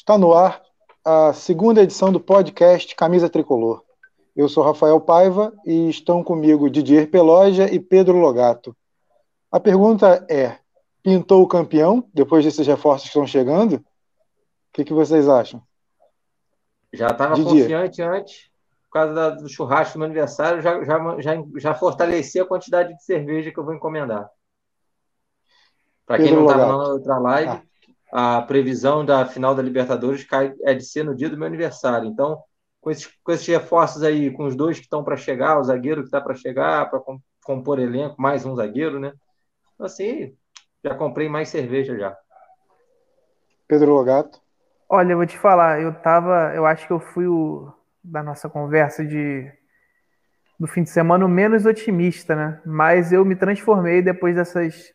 Está no ar a segunda edição do podcast Camisa Tricolor. Eu sou Rafael Paiva e estão comigo Didier Peloja e Pedro Logato. A pergunta é: pintou o campeão depois desses reforços que estão chegando? O que, que vocês acham? Já estava confiante antes, por causa do churrasco no aniversário, já, já, já, já fortaleci a quantidade de cerveja que eu vou encomendar. Para quem não estava na outra live, ah. A previsão da final da Libertadores cai, é de ser no dia do meu aniversário. Então, com esses, com esses reforços aí, com os dois que estão para chegar, o zagueiro que está para chegar, para compor elenco, mais um zagueiro, né? Então, assim, já comprei mais cerveja já. Pedro Logato. Olha, eu vou te falar, eu tava, eu acho que eu fui o da nossa conversa de do fim de semana o menos otimista, né? Mas eu me transformei depois dessas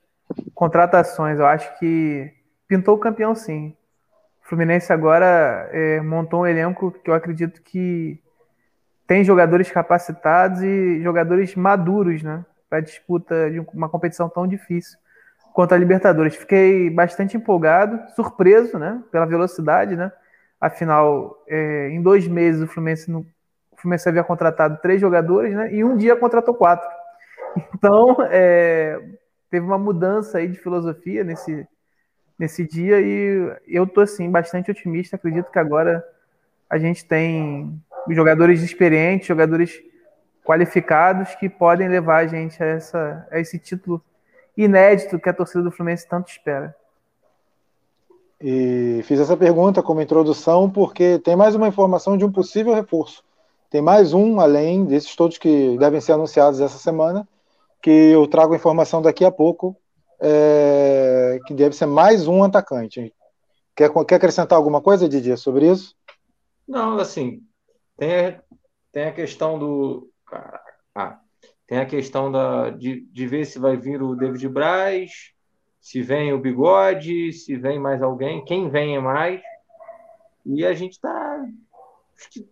contratações. Eu acho que pintou o campeão sim. O Fluminense agora é, montou um elenco que eu acredito que tem jogadores capacitados e jogadores maduros, né? Para disputa de uma competição tão difícil quanto a Libertadores. Fiquei bastante empolgado, surpreso, né, pela velocidade, né? Afinal, é, em dois meses o Fluminense, no, o Fluminense havia contratado três jogadores, né? E um dia contratou quatro. Então, é, teve uma mudança aí de filosofia nesse, nesse dia e eu tô assim bastante otimista. Acredito que agora a gente tem jogadores experientes, jogadores qualificados que podem levar a gente a, essa, a esse título inédito que a torcida do Fluminense tanto espera. E fiz essa pergunta como introdução porque tem mais uma informação de um possível reforço. Tem mais um, além desses todos que devem ser anunciados essa semana, que eu trago informação daqui a pouco, é, que deve ser mais um atacante. Quer, quer acrescentar alguma coisa, Didier, sobre isso? Não, assim, tem, tem a questão do. Ah, tem a questão da, de, de ver se vai vir o David Braz, se vem o Bigode, se vem mais alguém, quem vem é mais. E a gente está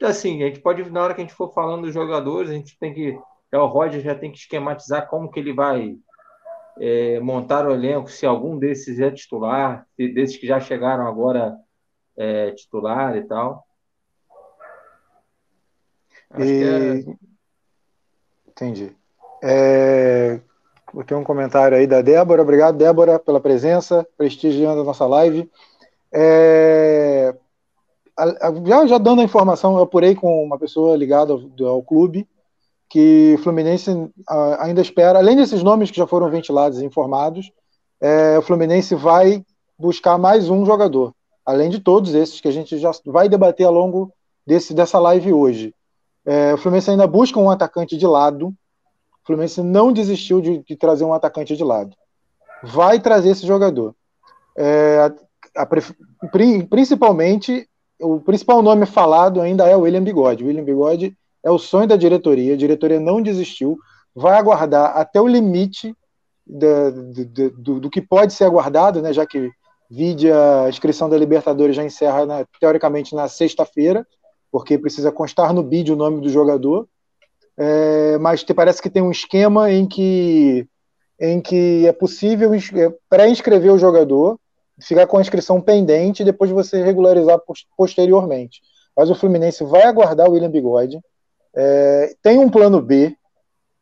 assim, a gente pode, na hora que a gente for falando dos jogadores, a gente tem que. É, o Roger já tem que esquematizar como que ele vai é, montar o elenco, se algum desses é titular, desses que já chegaram agora é titular e tal. Acho e... é... Entendi. É, tem um comentário aí da Débora. Obrigado, Débora, pela presença, prestigiando a nossa live. É, já, já, dando a informação, eu apurei com uma pessoa ligada ao, ao clube que o Fluminense ainda espera, além desses nomes que já foram ventilados e informados, é, o Fluminense vai buscar mais um jogador, além de todos esses que a gente já vai debater ao longo desse, dessa live hoje. É, o Fluminense ainda busca um atacante de lado, o Fluminense não desistiu de, de trazer um atacante de lado. Vai trazer esse jogador. É, a, a, principalmente, o principal nome falado ainda é o William Bigode. William Bigode é o sonho da diretoria, a diretoria não desistiu, vai aguardar até o limite do, do, do, que pode ser aguardado, né, já que vide a inscrição da Libertadores já encerra na, teoricamente na sexta-feira, porque precisa constar no bid o nome do jogador é, mas te parece que tem um esquema em que, em que é possível é, pré-inscrever o jogador, ficar com a inscrição pendente e depois você regularizar posteriormente. Mas o Fluminense vai aguardar o William Bigode. É, tem um plano B,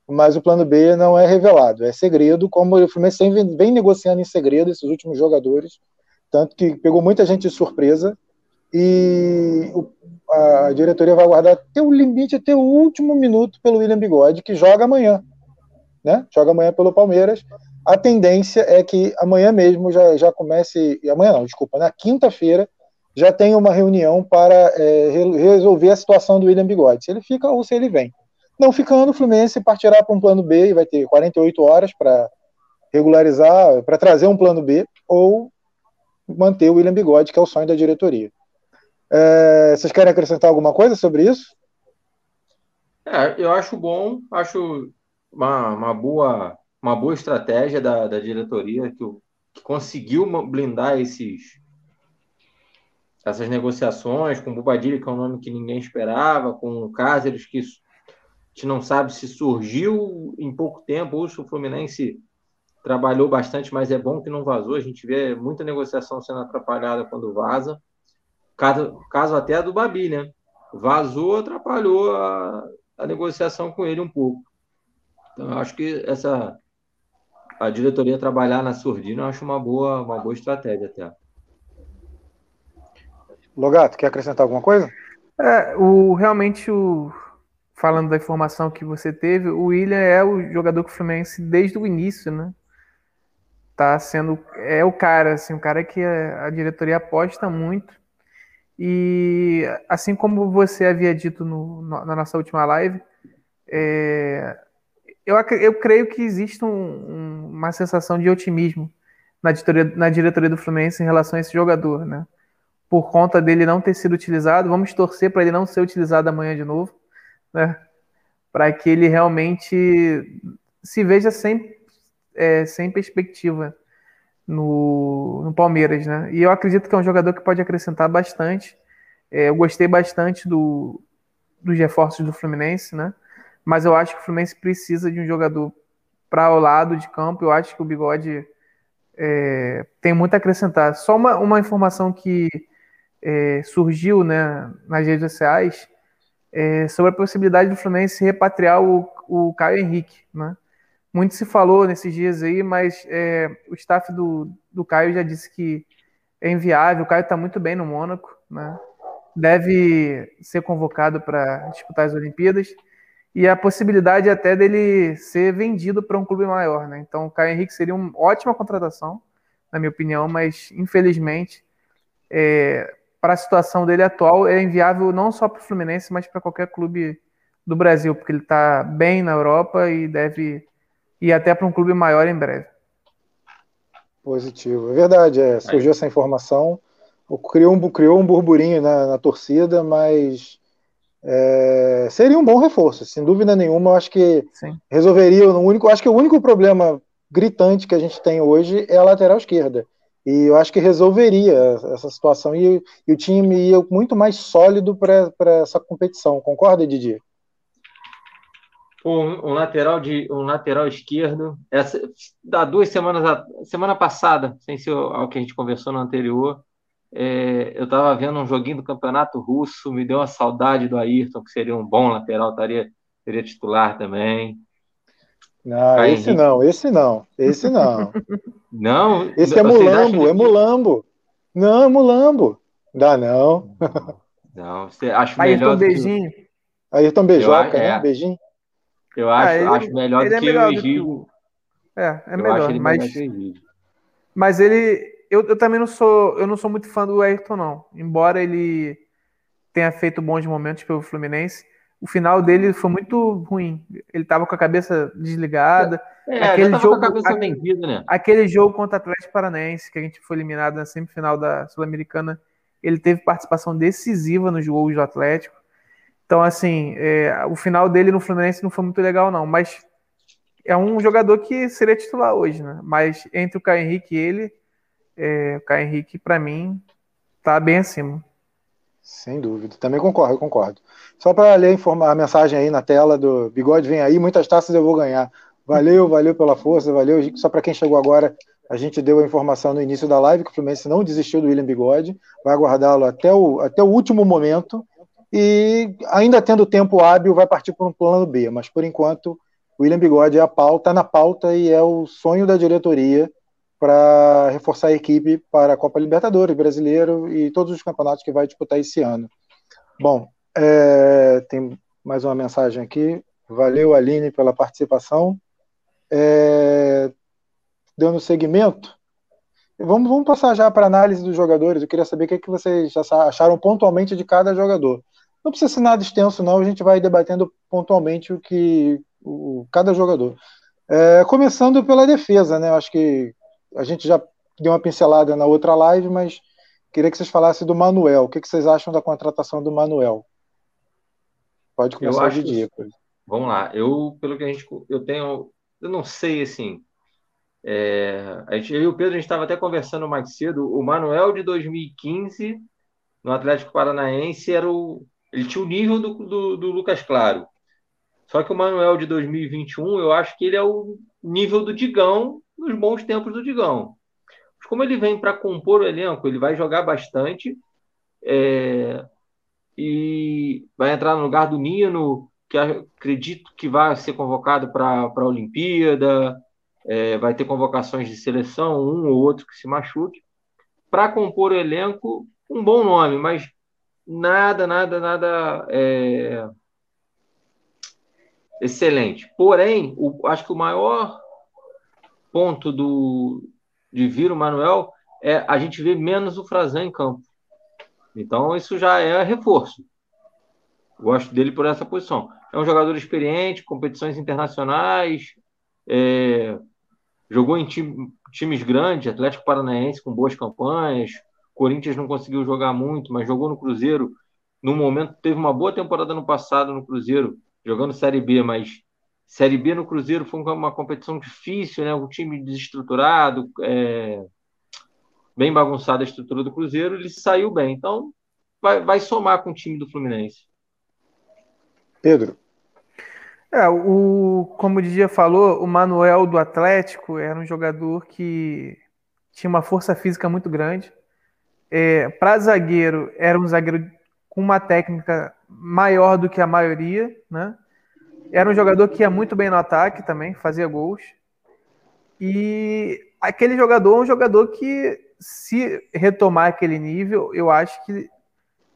mas o plano B não é revelado, é segredo, como o Fluminense vem, negociando em segredo esses últimos jogadores, tanto que pegou muita gente de surpresa. E o, a diretoria vai aguardar até o limite, até o último minuto pelo William Bigode, que joga amanhã. Né? Joga amanhã pelo Palmeiras. A tendência é que amanhã mesmo já, já comece. Amanhã não, desculpa, na quinta-feira já tem uma reunião para é, resolver a situação do William Bigode, se ele fica ou se ele vem. Não ficando, o Fluminense partirá para um plano B e vai ter 48 horas para regularizar, para trazer um plano B, ou manter o William Bigode, que é o sonho da diretoria. É, vocês querem acrescentar alguma coisa sobre isso? É, eu acho bom, acho uma, uma, boa, uma boa estratégia da, da diretoria que, que conseguiu blindar esses, essas negociações com o Bobadilha, que é um nome que ninguém esperava, com o Cáceres, que a gente não sabe se surgiu em pouco tempo ou se o Fluminense trabalhou bastante, mas é bom que não vazou. A gente vê muita negociação sendo atrapalhada quando vaza. Caso, caso até do Babi, né? Vazou, atrapalhou a, a negociação com ele um pouco. Então, eu acho que essa a diretoria trabalhar na surdina, eu acho uma boa, uma boa estratégia até. Logato, quer acrescentar alguma coisa? É, o, realmente, o, falando da informação que você teve, o William é o jogador que o Fluminense desde o início, né? Tá sendo. É o cara, assim, o cara que a, diretoria aposta muito. E assim como você havia dito no, no, na nossa última live, é, eu, eu creio que existe um, um, uma sensação de otimismo na diretoria, na diretoria do Fluminense em relação a esse jogador, né? Por conta dele não ter sido utilizado, vamos torcer para ele não ser utilizado amanhã de novo, né? Para que ele realmente se veja sem, é, sem perspectiva no, no Palmeiras, né? E eu acredito que é um jogador que pode acrescentar bastante. É, eu gostei bastante do, dos reforços do Fluminense, né? mas eu acho que o Fluminense precisa de um jogador para o lado de campo. Eu acho que o Bigode é, tem muito a acrescentar. Só uma, uma informação que é, surgiu né, nas redes sociais é, sobre a possibilidade do Fluminense repatriar o, o Caio Henrique. Né? Muito se falou nesses dias aí, mas é, o staff do, do Caio já disse que é inviável. O Caio está muito bem no Mônaco, né? deve ser convocado para disputar as Olimpíadas e a possibilidade até dele ser vendido para um clube maior, né? Então o Caio Henrique seria uma ótima contratação, na minha opinião, mas infelizmente é, para a situação dele atual é inviável não só para o Fluminense, mas para qualquer clube do Brasil, porque ele está bem na Europa e deve ir até para um clube maior em breve. Positivo, é verdade, é, surgiu essa informação, criou um, criou um burburinho na, na torcida, mas é, seria um bom reforço, sem dúvida nenhuma. Eu acho que Sim. resolveria o único. Acho que o único problema gritante que a gente tem hoje é a lateral esquerda. E eu acho que resolveria essa situação e, e o time ia muito mais sólido para essa competição. Concorda, Didi? Um, um, lateral de um lateral esquerdo. Essa, da duas semanas, semana passada, sem ser o que a gente conversou no anterior, é, eu estava vendo um joguinho do Campeonato Russo, me deu uma saudade do Ayrton, que seria um bom lateral, estaria, seria titular também. Não, esse não, esse não, esse não. não? Esse é Mulambo, é Mulambo. Não, é Mulambo. Dá não. Não, você acha Ayrton melhor. Beijinho. Que... Ayrton Beijoca, né? É. Beijinho. Eu acho, ah, ele, acho melhor do é que melhor o Egídio. É, é melhor, mas... mas ele, eu, eu também não sou, eu não sou muito fã do Ayrton, não. Embora ele tenha feito bons momentos pelo Fluminense, o final dele foi muito ruim. Ele estava com a cabeça desligada. É, aquele jogo, com a cabeça vendida, né? Aquele jogo contra o Atlético Paranaense, que a gente foi eliminado na semifinal da Sul-Americana, ele teve participação decisiva nos gols do Atlético. Então, assim, é, o final dele no Fluminense não foi muito legal, não. Mas é um jogador que seria titular hoje, né? Mas entre o Caio Henrique e ele, é, o Caio Henrique, para mim, tá bem acima. Sem dúvida. Também concordo, concordo. Só para ler a mensagem aí na tela do Bigode vem aí, muitas taças eu vou ganhar. Valeu, valeu pela força, valeu. Só para quem chegou agora, a gente deu a informação no início da live que o Fluminense não desistiu do William Bigode, vai aguardá-lo até o, até o último momento e ainda tendo tempo hábil vai partir para um plano B, mas por enquanto o William Bigode é a pauta, na pauta e é o sonho da diretoria para reforçar a equipe para a Copa Libertadores, Brasileiro e todos os campeonatos que vai disputar esse ano. Bom, é, tem mais uma mensagem aqui. Valeu, Aline, pela participação. É, dando seguimento, vamos, vamos passar já para a análise dos jogadores. Eu queria saber o que, é que vocês acharam pontualmente de cada jogador. Não precisa ser nada extenso, não. A gente vai debatendo pontualmente o que o, cada jogador. É, começando pela defesa, né? Acho que a gente já deu uma pincelada na outra live, mas queria que vocês falassem do Manuel. O que, vocês acham da contratação do Manuel? Pode começar de dia. Vamos lá. Eu, pelo que a gente, eu tenho, eu não sei assim. É, a gente, eu e o Pedro a gente estava até conversando mais cedo. O Manuel de 2015 no Atlético Paranaense era o, ele tinha o nível do, do, do Lucas Claro. Só que o Manuel de 2021, eu acho que ele é o nível do Digão nos bons tempos do Digão. Mas como ele vem para compor o elenco, ele vai jogar bastante. É, e vai entrar no lugar do Nino, que acredito que vai ser convocado para a Olimpíada, é, vai ter convocações de seleção, um ou outro que se machuque. Para compor o elenco, um bom nome, mas nada, nada, nada é, excelente. Porém, o, acho que o maior ponto do, de vir o Manuel é a gente ver menos o Frazan em campo. Então, isso já é reforço. Gosto dele por essa posição. É um jogador experiente, competições internacionais, é, jogou em time, times grandes, Atlético Paranaense com boas campanhas, Corinthians não conseguiu jogar muito, mas jogou no Cruzeiro. No momento, teve uma boa temporada no passado no Cruzeiro, jogando Série B, mas Série B no Cruzeiro foi uma competição difícil, né? Um time desestruturado, é, bem bagunçada a estrutura do Cruzeiro, ele saiu bem. Então, vai, vai somar com o time do Fluminense. Pedro. É, o, como o Didia falou, o Manuel do Atlético era um jogador que tinha uma força física muito grande. É, Para zagueiro, era um zagueiro com uma técnica maior do que a maioria, né? Era um jogador que ia muito bem no ataque também, fazia gols. E aquele jogador é um jogador que, se retomar aquele nível, eu acho que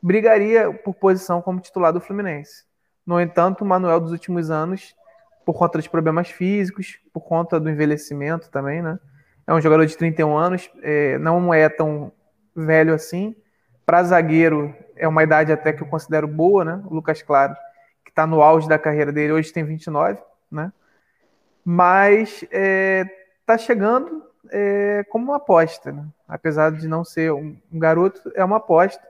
brigaria por posição como titular do Fluminense. No entanto, o Manuel dos últimos anos, por conta dos problemas físicos, por conta do envelhecimento também, né? É um jogador de 31 anos, é, não é tão velho assim. Para zagueiro, é uma idade até que eu considero boa, né? O Lucas Claro está no auge da carreira dele, hoje tem 29, né? Mas está é, chegando é, como uma aposta, né? apesar de não ser um, um, garoto, é uma aposta.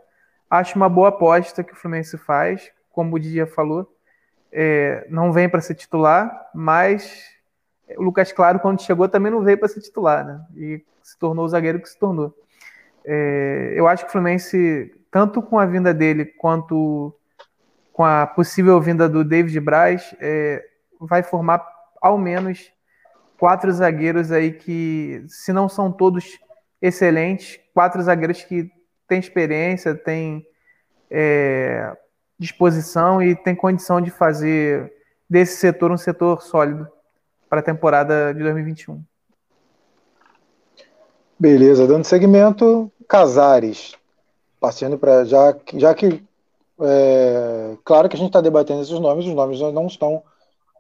Acho uma boa aposta que o Fluminense faz, como o Didia falou, é, não vem para ser titular, mas o Lucas Claro, quando chegou, também não veio para ser titular, né? E se tornou o zagueiro que se tornou. É, eu acho que o Fluminense, tanto com a vinda dele quanto com a possível vinda do David Braz, é, vai formar ao menos quatro zagueiros aí que, se não são todos excelentes, quatro zagueiros que têm experiência, têm é, disposição e têm condição de fazer desse setor um setor sólido para a temporada de 2021. Beleza, dando segmento, Casares. Passando para já, já que é, claro que a gente está debatendo esses nomes, os nomes não estão,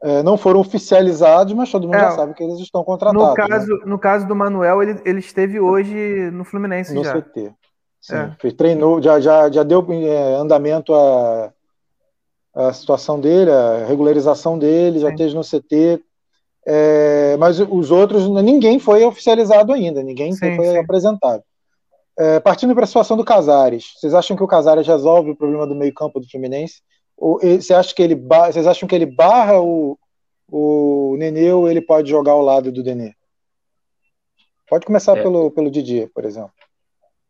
é, não foram oficializados, mas todo mundo é, já sabe que eles estão contratados. No caso, né? no caso do Manuel, ele, ele esteve hoje no Fluminense no já. CT. Sim, é. treinou, já, já, já deu é, andamento a, a situação dele, a regularização dele, Sim. já esteja no CT. É, mas os outros, ninguém foi oficializado ainda, ninguém sim, foi sim. apresentado. É, partindo para a situação do Casares, vocês acham que o Casares resolve o problema do meio-campo do Fluminense? Ou você acha que ele vocês acham que ele barra o, o Nenê ou ele pode jogar ao lado do Nenê? Pode começar é. pelo, pelo Didier, por exemplo.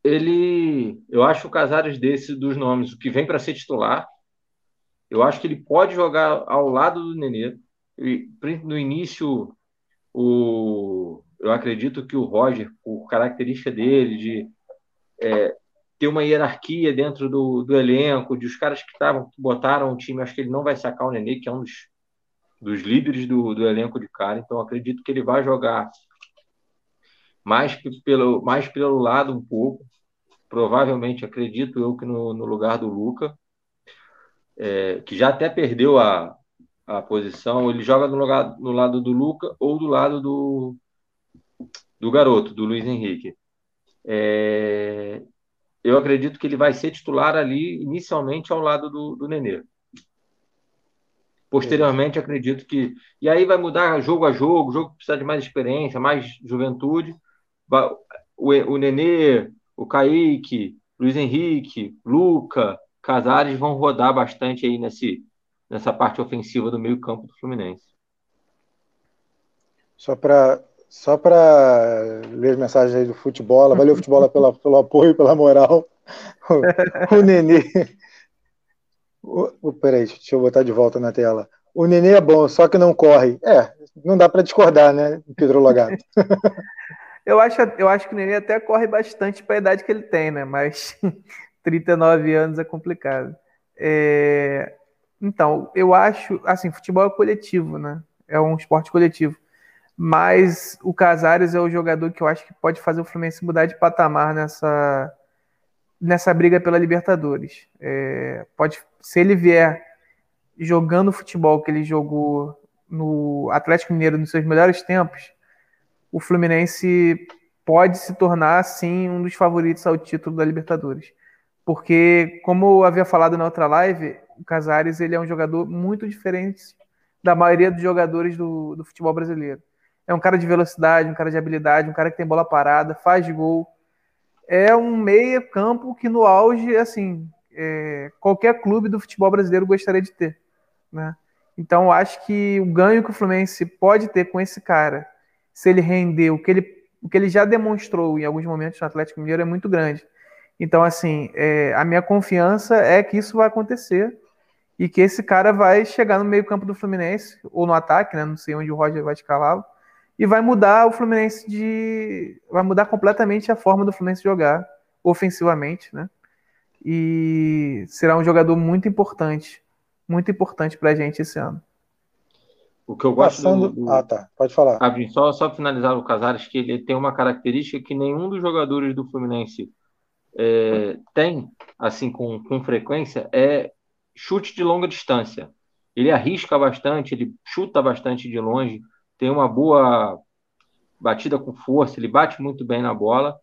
Ele, eu acho o Casares desse dos nomes, o que vem para ser titular, eu acho que ele pode jogar ao lado do Nenê. No início, o, eu acredito que o Roger, por característica dele de é, ter uma hierarquia dentro do, do elenco, de os caras que estavam, botaram o time, acho que ele não vai sacar o Nenê, que é um dos, dos líderes do, do elenco de cara, então acredito que ele vai jogar mais pelo, mais pelo lado um pouco, provavelmente acredito eu que no, no lugar do Luca, é, que já até perdeu a, a posição, ele joga no, lugar, no lado do Luca ou do lado do, do garoto, do Luiz Henrique. É, eu acredito que ele vai ser titular ali inicialmente ao lado do, do Nenê. Posteriormente, acredito que. E aí vai mudar jogo a jogo, jogo que precisa de mais experiência, mais juventude. O, o Nenê, o Kaique, Luiz Henrique, Luca, Casares vão rodar bastante aí nesse, nessa parte ofensiva do meio-campo do Fluminense. Só para só para ler as mensagens aí do futebol. Valeu, futebol, pela, pelo apoio, pela moral. O, o Nenê. O, o, peraí, deixa eu botar de volta na tela. O Nenê é bom, só que não corre. É, não dá para discordar, né, Pedro Logato? eu, acho, eu acho que o Nenê até corre bastante para a idade que ele tem, né? Mas 39 anos é complicado. É... Então, eu acho, assim, futebol é coletivo, né? É um esporte coletivo. Mas o Casares é o jogador que eu acho que pode fazer o Fluminense mudar de patamar nessa, nessa briga pela Libertadores. É, pode, se ele vier jogando o futebol que ele jogou no Atlético Mineiro nos seus melhores tempos, o Fluminense pode se tornar, sim, um dos favoritos ao título da Libertadores. Porque, como eu havia falado na outra live, o Casares ele é um jogador muito diferente da maioria dos jogadores do, do futebol brasileiro. É um cara de velocidade, um cara de habilidade, um cara que tem bola parada, faz gol. É um meia campo que no auge, assim, é, qualquer clube do futebol brasileiro gostaria de ter, né? Então, acho que o ganho que o Fluminense pode ter com esse cara, se ele render o que ele, o que ele já demonstrou em alguns momentos no Atlético Mineiro, é muito grande. Então, assim, é, a minha confiança é que isso vai acontecer e que esse cara vai chegar no meio-campo do Fluminense, ou no ataque, né? Não sei onde o Roger vai escalá-lo, e vai mudar o Fluminense de. Vai mudar completamente a forma do Fluminense jogar ofensivamente, né? E será um jogador muito importante, muito importante para a gente esse ano. O que eu gosto Passando... do, do... Ah, tá. Pode falar. Ah, só, só finalizar o Casares, que ele tem uma característica que nenhum dos jogadores do Fluminense é, tem, assim, com, com frequência, é chute de longa distância. Ele arrisca bastante, ele chuta bastante de longe, tem uma boa batida com força, ele bate muito bem na bola.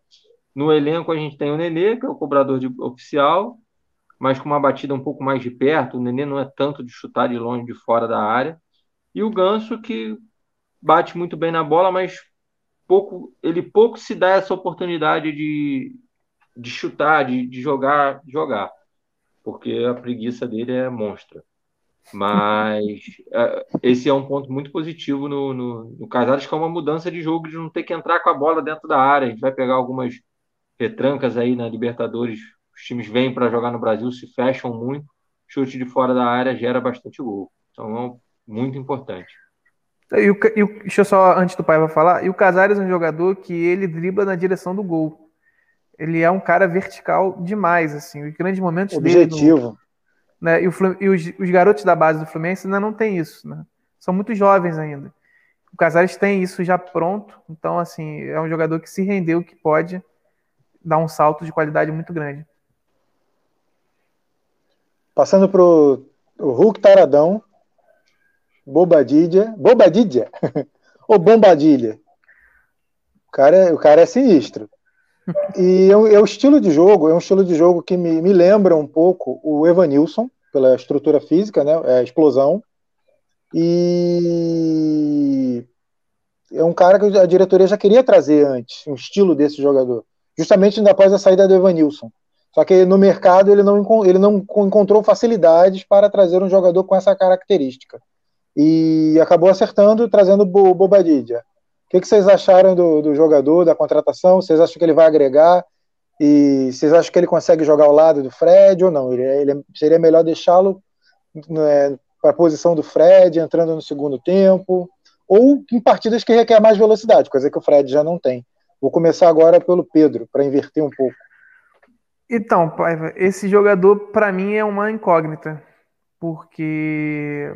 No elenco a gente tem o Nenê, que é o cobrador de, oficial, mas com uma batida um pouco mais de perto. O Nenê não é tanto de chutar de longe, de fora da área. E o Ganso, que bate muito bem na bola, mas pouco, ele pouco se dá essa oportunidade de, de chutar, de, de jogar, jogar porque a preguiça dele é monstra. Mas é, esse é um ponto muito positivo no, no, no Casares, que é uma mudança de jogo, de não ter que entrar com a bola dentro da área. A gente vai pegar algumas retrancas aí na Libertadores. Os times vêm para jogar no Brasil, se fecham muito. Chute de fora da área gera bastante gol. Então é muito importante. E o, e o, deixa eu só, antes do Paiva falar, e o Casares é um jogador que ele dribla na direção do gol ele é um cara vertical demais, assim. Os grandes momentos Objetivo. dele. Objetivo. Né, e, o, e os, os, garotos da base do Fluminense ainda não tem isso, né? São muito jovens ainda. O Casares tem isso já pronto, então, assim, é um jogador que se rendeu, que pode dar um salto de qualidade muito grande. Passando para o Hulk Taradão, Bobadilha, Bobadilha, ou Bombadilha. O cara, o cara é sinistro. E é, é, o estilo de jogo, é um estilo de jogo que me, me lembra um pouco o Evanilson, pela estrutura física, né, é explosão. E é um cara que a diretoria já queria trazer antes, um estilo desse jogador, justamente após a saída do Evanilson. Só que no mercado ele não, ele não encontrou facilidades para trazer um jogador com essa característica. E acabou acertando, trazendo o Bobadilla que, que vocês acharam do, do jogador, da contratação? Vocês acham que ele vai agregar? E vocês acham que ele consegue jogar ao lado do Fred ou não? Ele, ele seria melhor deixá-lo né, para a posição do Fred, entrando no segundo tempo, ou em partidas que requer mais velocidade, coisa que o Fred já não tem. Vou começar agora pelo Pedro, para inverter um pouco. Então, Paiva, esse jogador para mim é uma incógnita, porque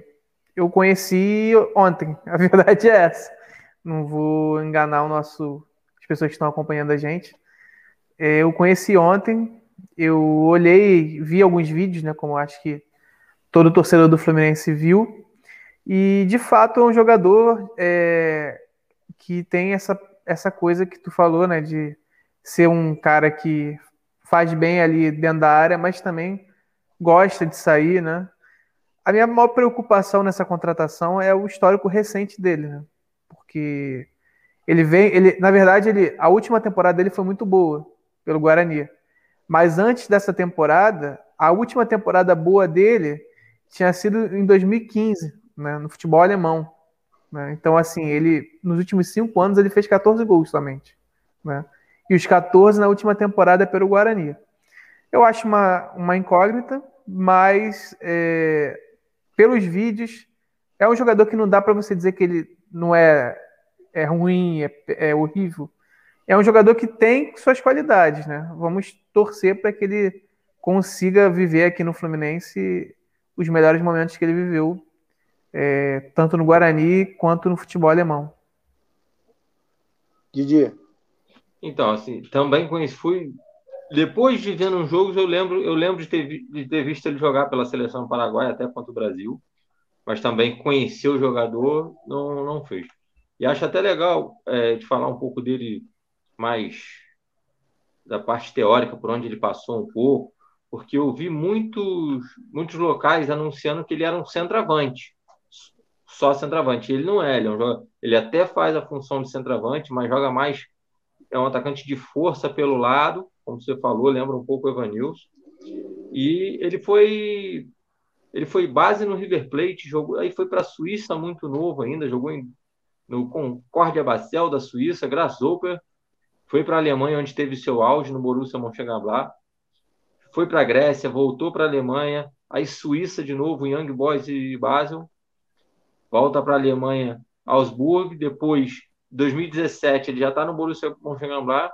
eu conheci ontem, a verdade é essa não vou enganar o nosso, as pessoas que estão acompanhando a gente. É, eu conheci ontem, eu olhei, vi alguns vídeos, né, como acho que todo torcedor do Fluminense viu, e de fato é um jogador é, que tem essa, essa coisa que tu falou, né, de ser um cara que faz bem ali dentro da área, mas também gosta de sair, né? A minha maior preocupação nessa contratação é o histórico recente dele, né? porque ele vem, ele, na verdade, ele, a última temporada dele foi muito boa pelo Guarani. Mas antes dessa temporada, a última temporada boa dele tinha sido em 2015, né, no futebol alemão. Né? Então, assim, ele nos últimos cinco anos ele fez 14 gols somente. Né? E os 14 na última temporada pelo Guarani. Eu acho uma, uma incógnita, mas é, pelos vídeos, é um jogador que não dá para você dizer que ele não é, é ruim, é, é horrível. É um jogador que tem suas qualidades, né? Vamos torcer para que ele consiga viver aqui no Fluminense os melhores momentos que ele viveu, é, tanto no Guarani quanto no futebol alemão. Didier. Então, assim, também conheci, fui depois de vendo uns jogos, eu lembro, eu lembro de ter, de ter visto ele jogar pela seleção do Paraguai até contra o Brasil, mas também conhecer o jogador não, não fez. E acho até legal é, de falar um pouco dele mais da parte teórica, por onde ele passou um pouco, porque eu vi muitos, muitos locais anunciando que ele era um centroavante, só centroavante. Ele não é, ele, é um, ele até faz a função de centroavante, mas joga mais, é um atacante de força pelo lado, como você falou, lembra um pouco o Evanilson. E ele foi ele foi base no River Plate, jogou, aí foi para a Suíça muito novo ainda, jogou em, no Concórdia Basel da Suíça, Grasshopper, foi para a Alemanha onde teve seu auge no Borussia Mönchengladbach, foi para a Grécia, voltou para a Alemanha, aí Suíça de novo, Young Boys e Basel, volta para a Alemanha, Augsburg, depois 2017 ele já está no Borussia Mönchengladbach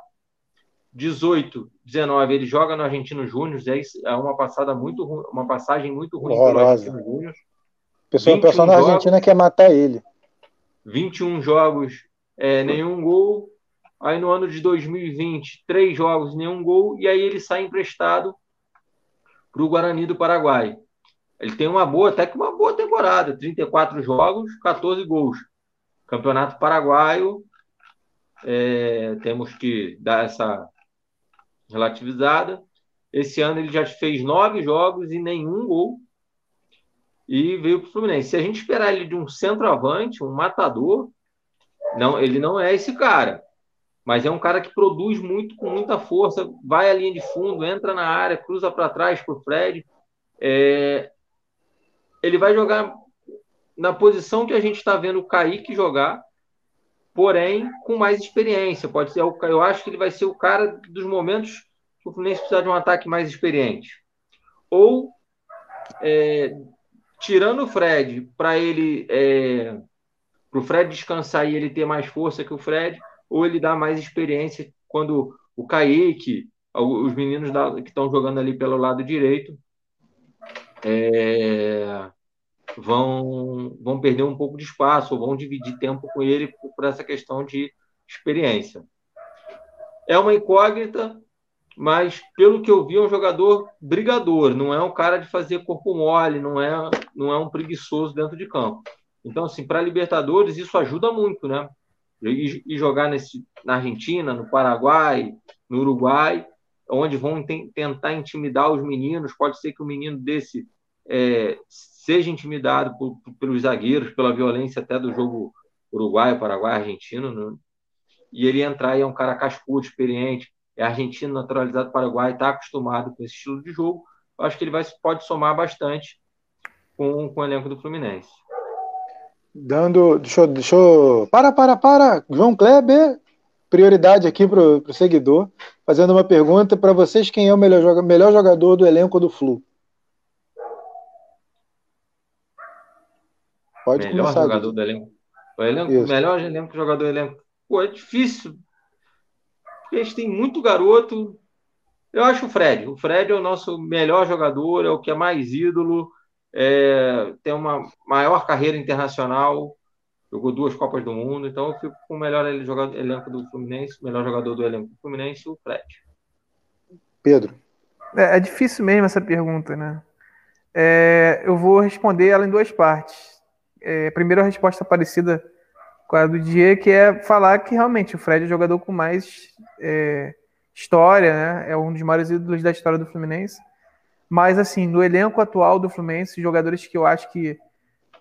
18, 19, ele joga no Argentino Júnior, é uma passada muito uma passagem muito ruim Horrorosa. pelo Argentino Júnior. Pessoal, pessoal na Argentina quer matar ele. 21 jogos, é, nenhum gol. Aí no ano de 2020, três jogos, nenhum gol. E aí ele sai emprestado para o Guarani do Paraguai. Ele tem uma boa, até que uma boa temporada, 34 jogos, 14 gols. Campeonato Paraguaio, é, temos que dar essa relativizada. Esse ano ele já fez nove jogos e nenhum gol. E veio para o Fluminense. Se a gente esperar ele de um centroavante, um matador, não, ele não é esse cara. Mas é um cara que produz muito, com muita força, vai à linha de fundo, entra na área, cruza para trás para o Fred. É... Ele vai jogar na posição que a gente está vendo o Kaique jogar, porém com mais experiência. Pode ser, eu acho que ele vai ser o cara dos momentos que o Fluminense precisa de um ataque mais experiente. Ou é, tirando o Fred para ele é, para o Fred descansar e ele ter mais força que o Fred, ou ele dá mais experiência quando o Kaique, os meninos da, que estão jogando ali pelo lado direito, é, vão, vão perder um pouco de espaço, ou vão dividir tempo com ele por, por essa questão de experiência. É uma incógnita, mas pelo que eu vi, é um jogador brigador, não é um cara de fazer corpo mole, não é, não é um preguiçoso dentro de campo. Então, assim, para Libertadores, isso ajuda muito, né? E, jogar nesse, na Argentina, no Paraguai, no Uruguai, onde vão tentar intimidar os meninos. Pode ser que o um menino desse é, seja intimidado por, por, pelos zagueiros, pela violência até do jogo Uruguai, Paraguai, Argentino, né? e ele entrar e é um cara cascudo, experiente, é argentino, naturalizado paraguai, está acostumado com esse estilo de jogo. Acho que ele vai, pode somar bastante com, com o elenco do Fluminense. Dando. Deixa eu. Deixa eu para, para, para! João Kleber, prioridade aqui para o seguidor, fazendo uma pergunta para vocês: quem é o melhor, melhor jogador do elenco do Flu? Pode melhor começar. jogador do elenco. O elenco melhor elenco, jogador do elenco. Pô, é difícil. Porque a gente tem muito garoto. Eu acho o Fred. O Fred é o nosso melhor jogador, é o que é mais ídolo, é, tem uma maior carreira internacional, jogou duas Copas do Mundo, então eu fico com o melhor jogador, elenco do Fluminense, o melhor jogador do elenco do Fluminense, o Fred. Pedro. É, é difícil mesmo essa pergunta, né? É, eu vou responder ela em duas partes é, primeiro a resposta parecida com a do dia, que é falar que realmente o Fred é o jogador com mais é, história, né? É um dos maiores ídolos da história do Fluminense. Mas, assim, no elenco atual do Fluminense, jogadores que eu acho que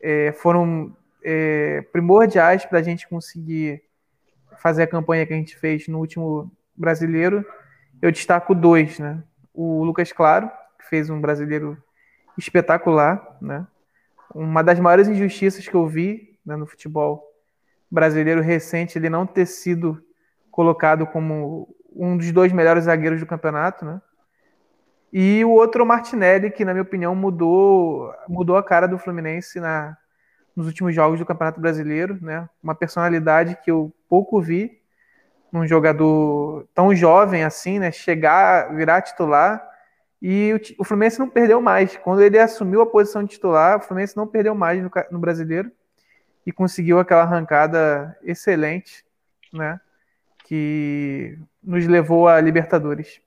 é, foram é, primordiais para a gente conseguir fazer a campanha que a gente fez no último brasileiro, eu destaco dois, né? O Lucas Claro, que fez um brasileiro espetacular, né? uma das maiores injustiças que eu vi né, no futebol brasileiro recente, ele não ter sido colocado como um dos dois melhores zagueiros do campeonato, né? E o outro, Martinelli, que na minha opinião mudou, mudou a cara do Fluminense na, nos últimos jogos do Campeonato Brasileiro, né? Uma personalidade que eu pouco vi num jogador tão jovem assim, né? Chegar, virar titular E o, o, Fluminense não perdeu mais. Quando ele assumiu a posição de titular, o Fluminense não perdeu mais no, no brasileiro e conseguiu aquela arrancada excelente, né? Que nos levou a Libertadores.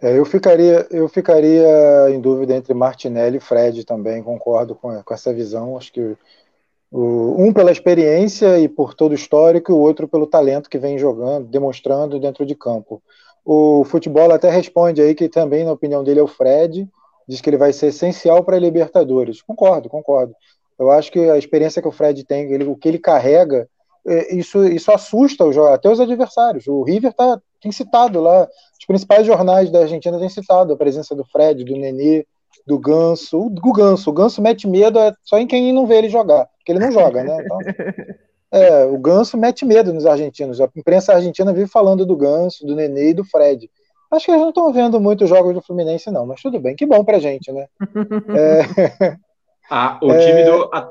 É, eu, ficaria, eu ficaria em dúvida entre Martinelli e Fred também, concordo com, com essa visão. Acho que o, um pela experiência e por todo o histórico, e o outro pelo talento que vem jogando, demonstrando dentro de campo. O futebol até responde aí que também, na opinião dele, é o Fred, diz que ele vai ser essencial para a Libertadores. Concordo, concordo. Eu acho que a experiência que o Fred tem, ele, o que ele carrega, é, isso, isso assusta até os adversários. O River tá, tem citado lá, os principais jornais da Argentina têm citado a presença do Fred, do Nenê, do Ganso. O Ganso, o Ganso mete medo é só em quem não vê ele jogar, porque ele não joga, né? Então, é, o Ganso mete medo nos argentinos. A imprensa argentina vive falando do Ganso, do Nenê e do Fred. Acho que eles não estão vendo muitos jogos do Fluminense, não, mas tudo bem, que bom pra gente, né? é... ah, o time é... do. A,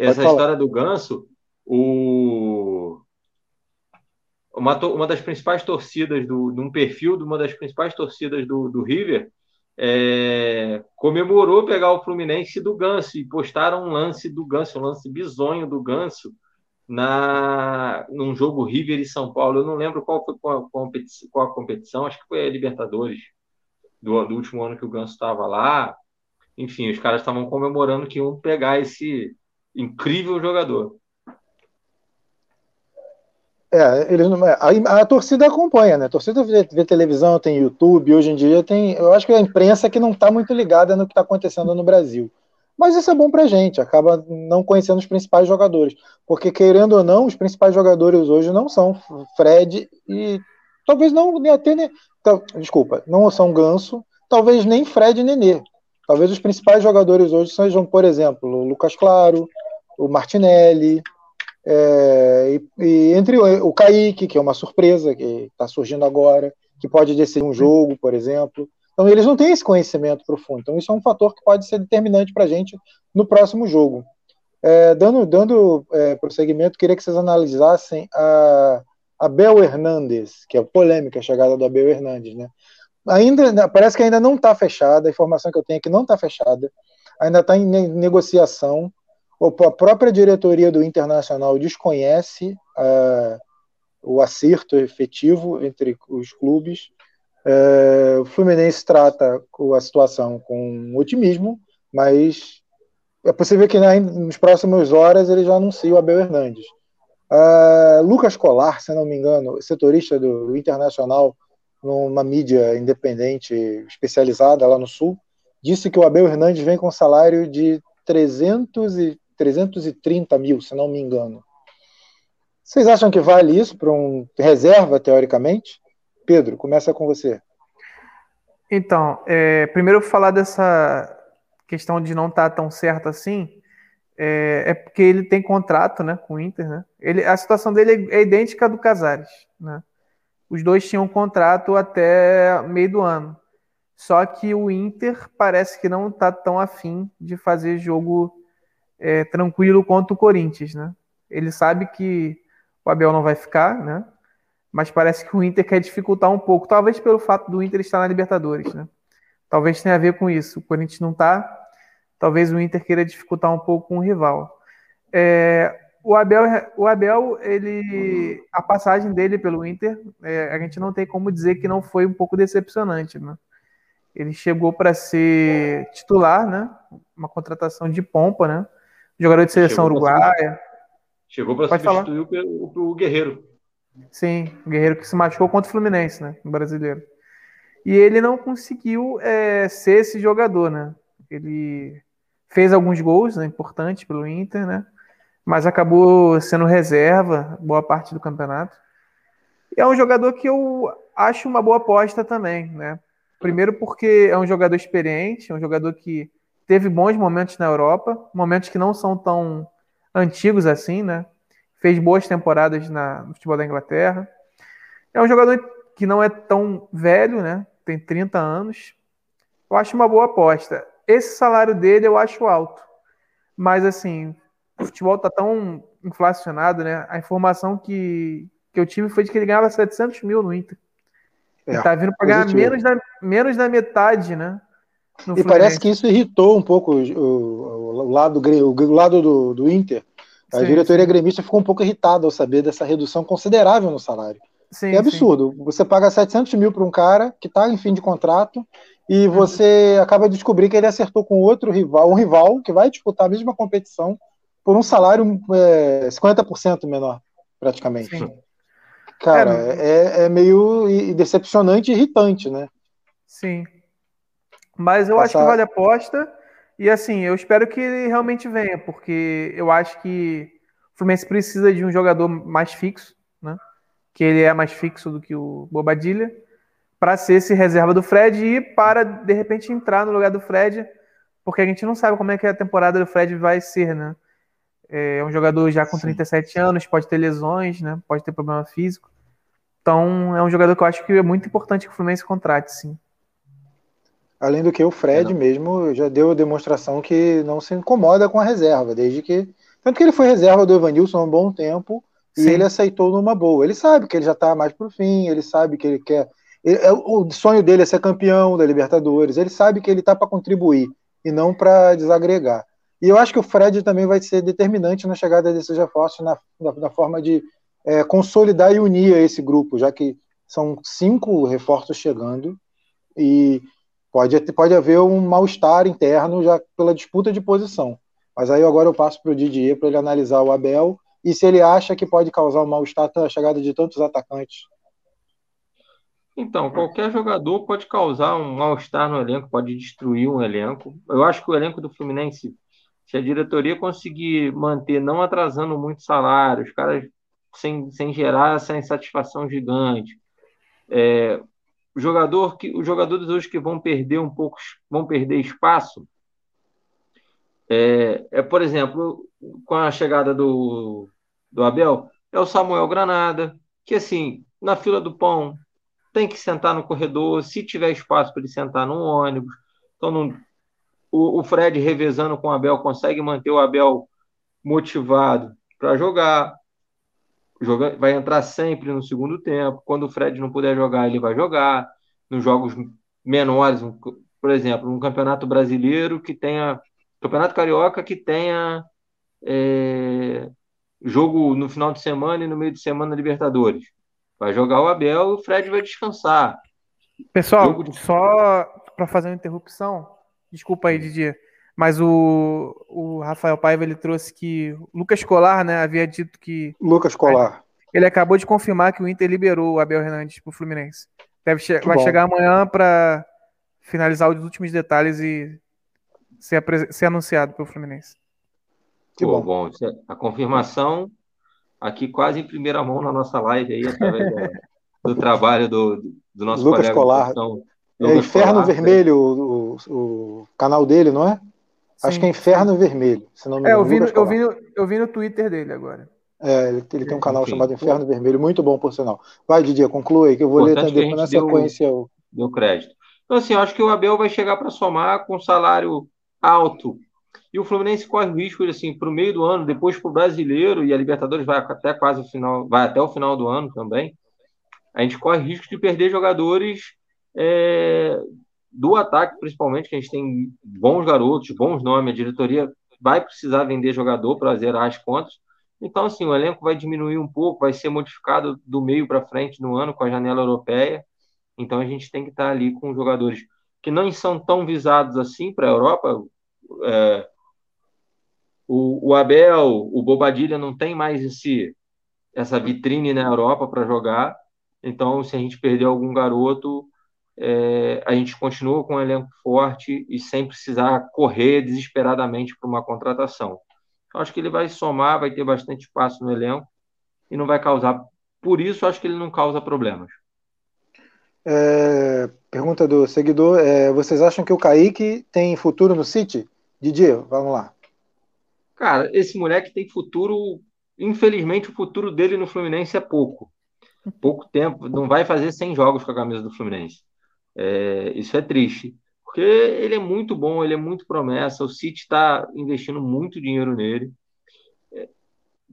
essa falar. história do Ganso, o. Uma, uma das principais torcidas do, de um perfil de uma das principais torcidas do, do River é, comemorou pegar o Fluminense do Ganso e postaram um lance do Ganso, um lance bizonho do Ganso na num jogo River e São Paulo. Eu não lembro qual foi qual a competição, qual a competição acho que foi a Libertadores do, do último ano que o Ganso estava lá. Enfim, os caras estavam comemorando que iam pegar esse incrível jogador. É, eles não, a, a, torcida acompanha, né? A torcida vê, vê, televisão, tem YouTube, hoje em dia tem. Eu acho que a imprensa que não está muito ligada no que está acontecendo no Brasil. Mas isso é bom pra gente, acaba não conhecendo os principais jogadores. Porque, querendo ou não, os principais jogadores hoje não são Fred e. Talvez não até. Nem, desculpa, não são Ganso, talvez nem Fred e Nenê. Talvez os principais jogadores hoje sejam, por exemplo, o Lucas Claro, o Martinelli, é, e, e, entre o, Kaique, que é uma surpresa, que está surgindo agora, que pode decidir um jogo, por exemplo. Então, eles não têm esse conhecimento profundo. Então, isso é um fator que pode ser determinante para a gente no próximo jogo. É, dando dando é, prosseguimento, queria que vocês analisassem a Abel Hernandes, que é polêmica a chegada do Abel Hernandes. Né? Ainda, parece que ainda não está fechada, a informação que eu tenho é que não está fechada, ainda está em negociação a própria diretoria do Internacional desconhece uh, o acerto efetivo entre os clubes. Uh, o Fluminense trata a situação com otimismo, mas é possível que nas próximas horas ele já anuncie o Abel Hernandes. Uh, Lucas Colar, se não me engano, setorista do Internacional, numa mídia independente especializada lá no Sul, disse que o Abel Hernandes vem com salário de 300 e 330 mil, se não me engano. Vocês acham que vale isso para um reserva, teoricamente? Pedro, começa com você. Então, é, primeiro falar dessa questão de não estar tá tão certo assim, é, é, porque ele tem contrato né, com o Inter. Né? Ele, a situação dele é, é idêntica à do Casares. Né? Os dois tinham contrato até meio do ano. Só que o Inter parece que não está tão afim de fazer jogo é, tranquilo quanto o Corinthians, né? Ele sabe que o Abel não vai ficar, né? Mas parece que o Inter quer dificultar um pouco, talvez pelo fato do Inter estar na Libertadores, né? Talvez tenha a ver com isso. O Corinthians não está, talvez o Inter queira dificultar um pouco com o rival. É, o Abel, o Abel, ele, a passagem dele pelo Inter, é, a gente não tem como dizer que não foi um pouco decepcionante, né? Ele chegou para ser titular, né? Uma contratação de pompa, né? Jogador de seleção chegou uruguaia. chegou para substituir o, o, Guerreiro. Sim, o Guerreiro que se machucou contra o Fluminense, né? O brasileiro. E ele não conseguiu é, ser esse jogador, né? Ele fez alguns gols né, importantes pelo Inter, né? Mas acabou sendo reserva boa parte do campeonato. E é um jogador que eu acho uma boa aposta também, né? Primeiro porque é um jogador experiente, é um jogador que teve bons momentos na Europa, momentos que não são tão antigos assim, né? Fez boas temporadas na, no futebol da Inglaterra. É um jogador que não é tão velho, né? Tem 30 anos. Eu acho uma boa aposta. Esse salário dele eu acho alto. Mas assim, o futebol tá tão inflacionado, né? A informação que, que eu tive foi de que ele ganhava 700 mil no Inter. É, tá vindo pagar menos da, menos da metade, né? E parece que isso irritou um pouco o, o, lado, o lado do, do Inter. A sim, diretoria sim. gremista ficou um pouco irritada ao saber dessa redução considerável no salário. Sim, é absurdo. Sim. Você paga 700 mil para um cara que está em fim de contrato e uhum. você acaba de descobrir que ele acertou com outro rival, um rival que vai disputar a mesma competição por um salário é, 50% menor, praticamente. Sim. Cara, é, é, é, meio decepcionante e irritante, né? Sim. Mas eu Passar... acho que vale a aposta. E assim, eu espero que ele realmente venha, porque eu acho que o Fluminense precisa de um jogador mais fixo, né? Que ele é mais fixo do que o Bobadilha, para ser esse reserva do Fred e para de repente entrar no lugar do Fred, porque a gente não sabe como é que a temporada do Fred vai ser, né? É um jogador já com Sim. 37 anos, pode ter lesões, né? Pode ter problema físico. Então, é um jogador que eu acho que é muito importante que o Fluminense contrate, sim. Além do que o Fred é mesmo já deu a demonstração que não se incomoda com a reserva, desde que. Tanto que ele foi reserva do Evanilson há um bom tempo Sim. e ele aceitou numa boa. Ele sabe que ele já está mais pro fim, ele sabe que ele quer. Ele, é, o sonho dele é ser campeão da Libertadores, ele sabe que ele está para contribuir e não para desagregar. E eu acho que o Fred também vai ser determinante na chegada desses reforços, na, na, na forma de é, consolidar e unir esse grupo, já que são cinco reforços chegando. E Pode, pode haver um mal-estar interno já pela disputa de posição. Mas aí agora eu passo para o Didier para ele analisar o Abel e se ele acha que pode causar um mal-estar a chegada de tantos atacantes. Então, qualquer jogador pode causar um mal-estar no elenco, pode destruir um elenco. Eu acho que o elenco do Fluminense, se a diretoria conseguir manter, não atrasando muito salário, os caras sem, sem gerar essa insatisfação gigante, é, o jogador que os jogadores hoje que vão perder um pouco, vão perder espaço, é, é por exemplo, com a chegada do, do Abel, é o Samuel Granada, que assim, na fila do pão, tem que sentar no corredor, se tiver espaço para ele sentar no ônibus. Então, não, o, o Fred revezando com o Abel consegue manter o Abel motivado para jogar joga, vai entrar sempre no segundo tempo. Quando o Fred não puder jogar, ele vai jogar. Nos jogos menores, por exemplo, um campeonato brasileiro que tenha. Campeonato Carioca que tenha é, jogo no final de semana e no meio de semana na Libertadores. Vai jogar o Abel e o Fred vai descansar. Pessoal, de... só para fazer uma interrupção, desculpa aí, Didier, mas o, o Rafael Paiva ele trouxe que Lucas Colar, né, havia dito que Lucas Colar. Ele acabou de confirmar que o Inter liberou o Abel Hernandes para o Fluminense. Deve che vai bom. chegar amanhã para finalizar os últimos detalhes e ser, ser anunciado pelo Fluminense. Que bom. bom. É a confirmação aqui quase em primeira mão na nossa live aí, através do trabalho do, do nosso Lucas colega. Colar. Então, é Inferno Colar, Vermelho, o, o, o canal dele, não é? Acho que é Inferno Vermelho, se não me engano. É, eu vi, no, eu, vi no, eu vi no Twitter dele agora. É, ele, ele tem um canal Enfim, chamado Inferno Vermelho, muito bom, por sinal. Vai, Didier, conclua aí, que eu vou ler depois na sequência. Deu, deu crédito. Então, assim, eu acho que o Abel vai chegar para somar com salário alto. E o Fluminense corre o risco, assim, para o meio do ano, depois para o brasileiro, e a Libertadores vai até quase o final, vai até o final do ano também. A gente corre risco de perder jogadores é, do ataque, principalmente, que a gente tem bons garotos, bons nomes, a diretoria vai precisar vender jogador para zerar as contas. Então, assim, o elenco vai diminuir um pouco, vai ser modificado do meio para frente no ano com a janela europeia. Então, a gente tem que estar ali com jogadores que não são tão visados assim para a Europa. É, o, o, Abel, o Bobadilha não tem mais esse, essa vitrine na Europa para jogar. Então, se a gente perder algum garoto, é, a gente continua com um elenco forte e sem precisar correr desesperadamente para uma contratação. Então, acho que ele vai somar, vai ter bastante espaço no elenco e não vai causar. Por isso, acho que ele não causa problemas. É, pergunta do seguidor: é, vocês acham que o Kaique tem futuro no City? Didier, vamos lá. Cara, esse moleque tem futuro. Infelizmente, o futuro dele no Fluminense é pouco. Pouco tempo. Não vai fazer 100 jogos com a camisa do Fluminense. É, isso é triste, porque ele é muito bom, ele é muito promessa. O City está investindo muito dinheiro nele. É,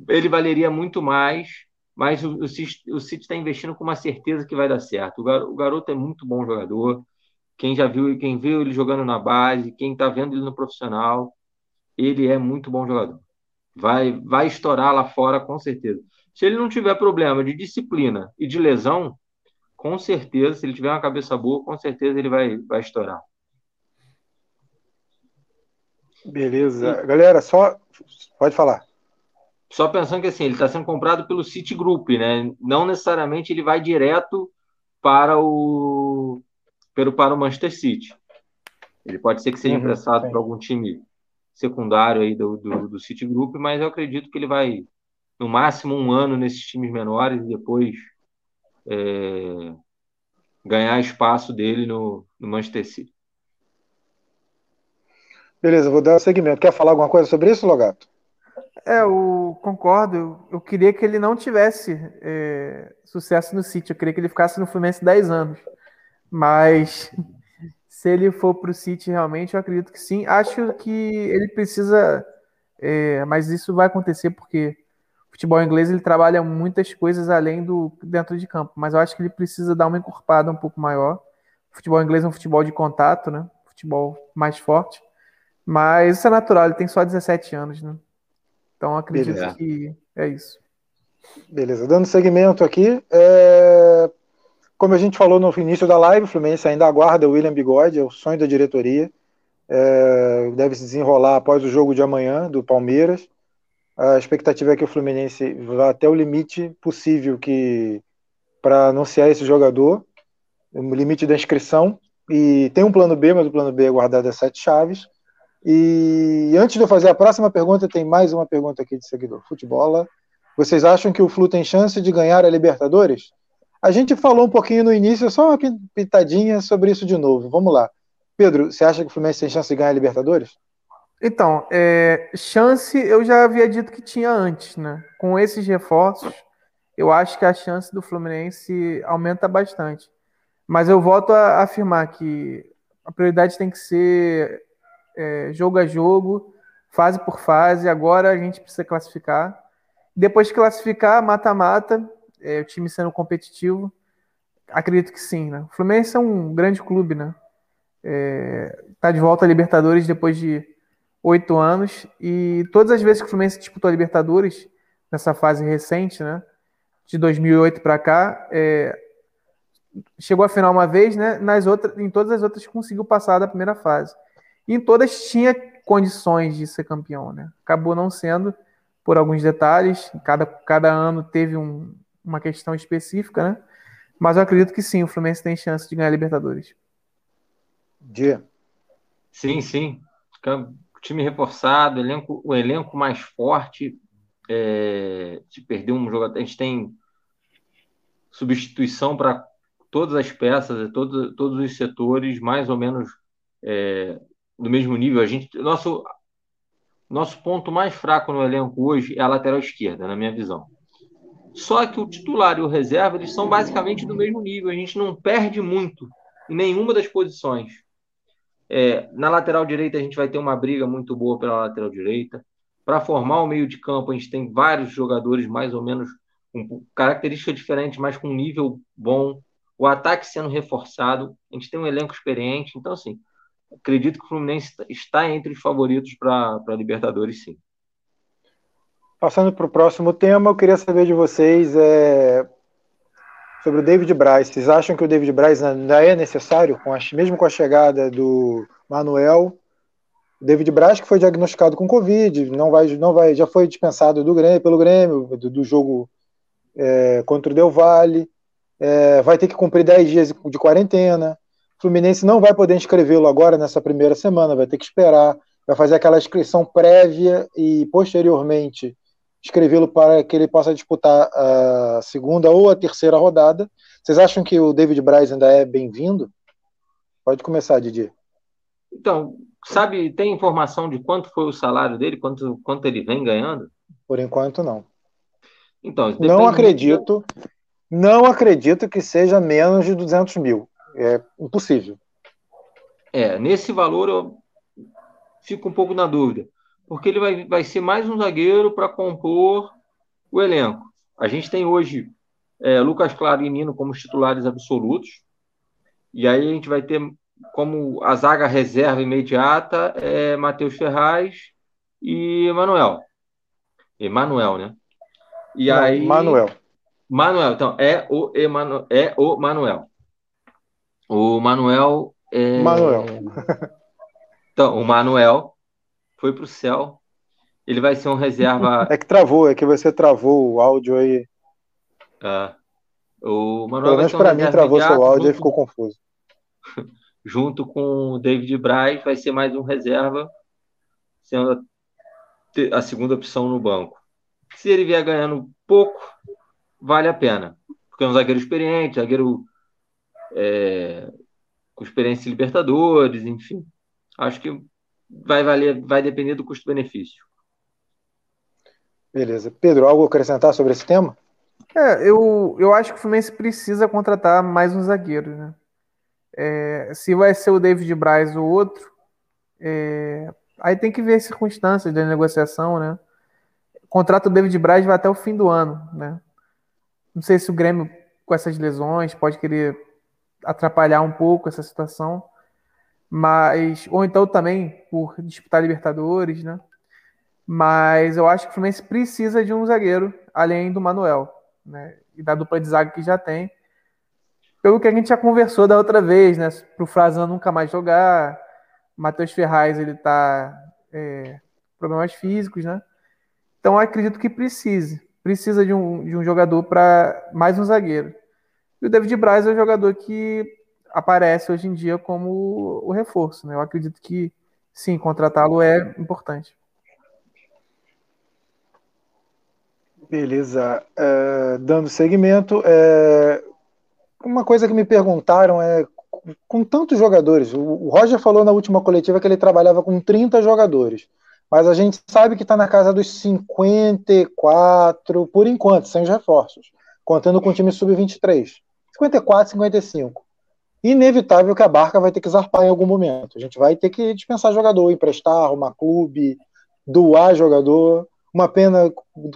ele valeria muito mais, mas o, o, City está investindo com uma certeza que vai dar certo. O, gar, o garoto é muito bom jogador. Quem já viu, quem viu ele jogando na base, quem está vendo ele no profissional, ele é muito bom jogador. Vai, vai estourar lá fora com certeza. Se ele não tiver problema de disciplina e de lesão, com certeza, se ele tiver uma cabeça boa, com certeza ele vai, vai estourar. Beleza. Galera, só. Pode falar. Só pensando que assim, ele está sendo comprado pelo Citigroup, né? Não necessariamente ele vai direto para o pelo, para o Manchester City. Ele pode ser que seja uhum, emprestado para algum time secundário aí do, do, do Citigroup, mas eu acredito que ele vai, no máximo, um ano nesses times menores e depois é, ganhar espaço dele no, no Manchester City. Beleza, vou dar o segmento. Quer falar alguma coisa sobre isso, Logato? É, eu concordo. Eu, eu queria que ele não tivesse é, sucesso no City. Eu queria que ele ficasse no Fluminense 10 anos. Mas se ele for para o City realmente, eu acredito que sim. Acho que ele precisa. É, mas isso vai acontecer porque futebol inglês ele trabalha muitas coisas além do dentro de campo. Mas eu acho que ele precisa dar uma encorpada um pouco maior. O futebol inglês é um futebol de contato, né? Futebol mais forte. Mas isso é natural, ele tem só 17 anos, né? Então acredito Beleza. que é isso. Beleza, dando seguimento aqui, é... como a gente falou no início da live, o Fluminense ainda aguarda o William Bigode, é o sonho da diretoria. É... Deve se desenrolar após o jogo de amanhã do Palmeiras. A expectativa é que o Fluminense vá até o limite possível que para anunciar esse jogador, o limite da inscrição. E tem um plano B, mas o plano B é guardado a sete chaves. E antes de eu fazer a próxima pergunta, tem mais uma pergunta aqui de seguidor. Futebol. Vocês acham que o Flu tem chance de ganhar a Libertadores? A gente falou um pouquinho no início, só uma pitadinha sobre isso de novo. Vamos lá. Pedro, você acha que o Fluminense tem chance de ganhar a Libertadores? Então, é, chance eu já havia dito que tinha antes, né? Com esses reforços, eu acho que a chance do Fluminense aumenta bastante. Mas eu volto a afirmar que a prioridade tem que ser é, jogo a jogo, fase por fase. Agora a gente precisa classificar. Depois de classificar, mata-mata, é, o time sendo competitivo, acredito que sim. Né? O Fluminense é um grande clube, né? É, tá de volta a Libertadores depois de oito anos e todas as vezes que o Fluminense disputou a Libertadores nessa fase recente, né? De 2008 para cá, é, chegou à final uma vez, né? Nas outras, em todas as outras conseguiu passar da primeira fase. E em todas tinha condições de ser campeão, né? Acabou não sendo por alguns detalhes, cada, cada ano teve um, uma questão específica, né? Mas eu acredito que sim, o Fluminense tem chance de ganhar a Libertadores. Dia. Sim, sim. Time reforçado, elenco, o elenco mais forte. É, se perder um jogador, a gente tem substituição para todas as peças, todos, todos os setores, mais ou menos é, do mesmo nível. A gente, nosso, nosso ponto mais fraco no elenco hoje é a lateral esquerda, na minha visão. Só que o titular e o reserva eles são basicamente do mesmo nível. A gente não perde muito em nenhuma das posições. É, na lateral direita a gente vai ter uma briga muito boa pela lateral direita. Para formar o meio de campo a gente tem vários jogadores mais ou menos com características diferentes, mas com nível bom. O ataque sendo reforçado, a gente tem um elenco experiente. Então assim, acredito que o Fluminense está entre os favoritos para a Libertadores, sim. Passando para o próximo tema, eu queria saber de vocês é, sobre o David Braz. Vocês acham que o David Braz ainda é necessário, com a, mesmo com a chegada do Manuel? O David Braz, que foi diagnosticado com Covid, não vai, não vai, já foi dispensado do Grêmio, pelo Grêmio, do, do jogo é, contra o Del Valle, é, vai ter que cumprir 10 dias de quarentena. Fluminense não vai poder inscrevê-lo agora nessa primeira semana, vai ter que esperar, vai fazer aquela inscrição prévia e posteriormente inscrevê-lo para que ele possa disputar a segunda ou a terceira rodada. Vocês acham que o David Braz ainda é bem-vindo? Pode começar, Didi. Então, sabe, tem informação de quanto foi o salário dele, quanto, quanto ele vem ganhando? Por enquanto, não. Então, não acredito, não acredito que seja menos de 200 mil. É impossível. É, nesse valor eu fico um pouco na dúvida, porque ele vai, vai ser mais um zagueiro para compor o elenco. A gente tem hoje é, Lucas Claro e Nino como titulares absolutos. E aí a gente vai ter como a zaga reserva imediata é Matheus Ferraz e Emanuel. Emanuel, né? E Não, aí. Manuel. Manuel, então, é o, Emanu... é o Manuel. O Manuel. É... Manuel. então, o Manuel foi para o céu. Ele vai ser um reserva. É que travou, é que você travou o áudio aí. É. O Manuel Pelo menos um para mim travou seu áudio e ficou confuso. Junto com o David Braz, vai ser mais um reserva, sendo a segunda opção no banco. Se ele vier ganhando pouco, vale a pena. Porque é um zagueiro experiente, zagueiro é, com experiência em Libertadores, enfim. Acho que vai valer, vai depender do custo-benefício. Beleza. Pedro, algo a acrescentar sobre esse tema? É, eu, eu acho que o Fluminense precisa contratar mais um zagueiro, né? É, se vai ser o David Braz ou outro, é, aí tem que ver as circunstâncias da negociação, né? O contrato do David Braz vai até o fim do ano, né? Não sei se o Grêmio, com essas lesões, pode querer atrapalhar um pouco essa situação, mas ou então também por disputar Libertadores, né? Mas eu acho que o Fluminense precisa de um zagueiro além do Manuel, né? E da dupla de zaga que já tem. Pelo que a gente já conversou da outra vez, né? Para o Frazan nunca mais jogar, Matheus Ferraz ele tá é, problemas físicos, né? Então acredito que precise, precisa de um, de um jogador para mais um zagueiro. E o David Braz é o jogador que aparece hoje em dia como o reforço, né? Eu acredito que sim, contratá-lo é importante. Beleza. É, dando seguimento, é, uma coisa que me perguntaram é: com tantos jogadores, o Roger falou na última coletiva que ele trabalhava com 30 jogadores, mas a gente sabe que está na casa dos 54, por enquanto, sem os reforços, contando com o time sub-23. 54, 55. Inevitável que a barca vai ter que zarpar em algum momento. A gente vai ter que dispensar jogador, emprestar, arrumar clube, doar jogador. Uma pena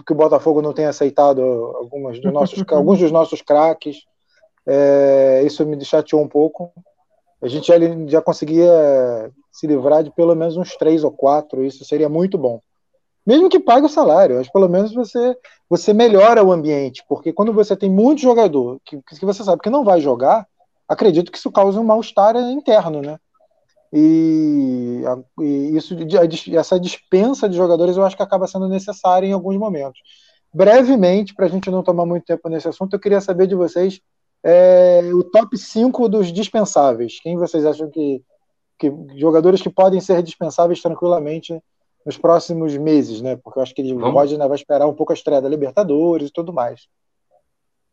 que o Botafogo não tenha aceitado algumas dos nossos, alguns dos nossos craques. É, isso me chateou um pouco. A gente já, já conseguia se livrar de pelo menos uns três ou quatro, isso seria muito bom. Mesmo que pague o salário, mas pelo menos você, você melhora o ambiente, porque quando você tem muito jogador que, que você sabe que não vai jogar, acredito que isso causa um mal-estar interno, né? E, e isso, essa dispensa de jogadores eu acho que acaba sendo necessária em alguns momentos. Brevemente, para a gente não tomar muito tempo nesse assunto, eu queria saber de vocês é, o top 5 dos dispensáveis. Quem vocês acham que, que jogadores que podem ser dispensáveis tranquilamente nos próximos meses, né? Porque eu acho que ele Vamos. pode ainda vai esperar um pouco a estreia da Libertadores e tudo mais.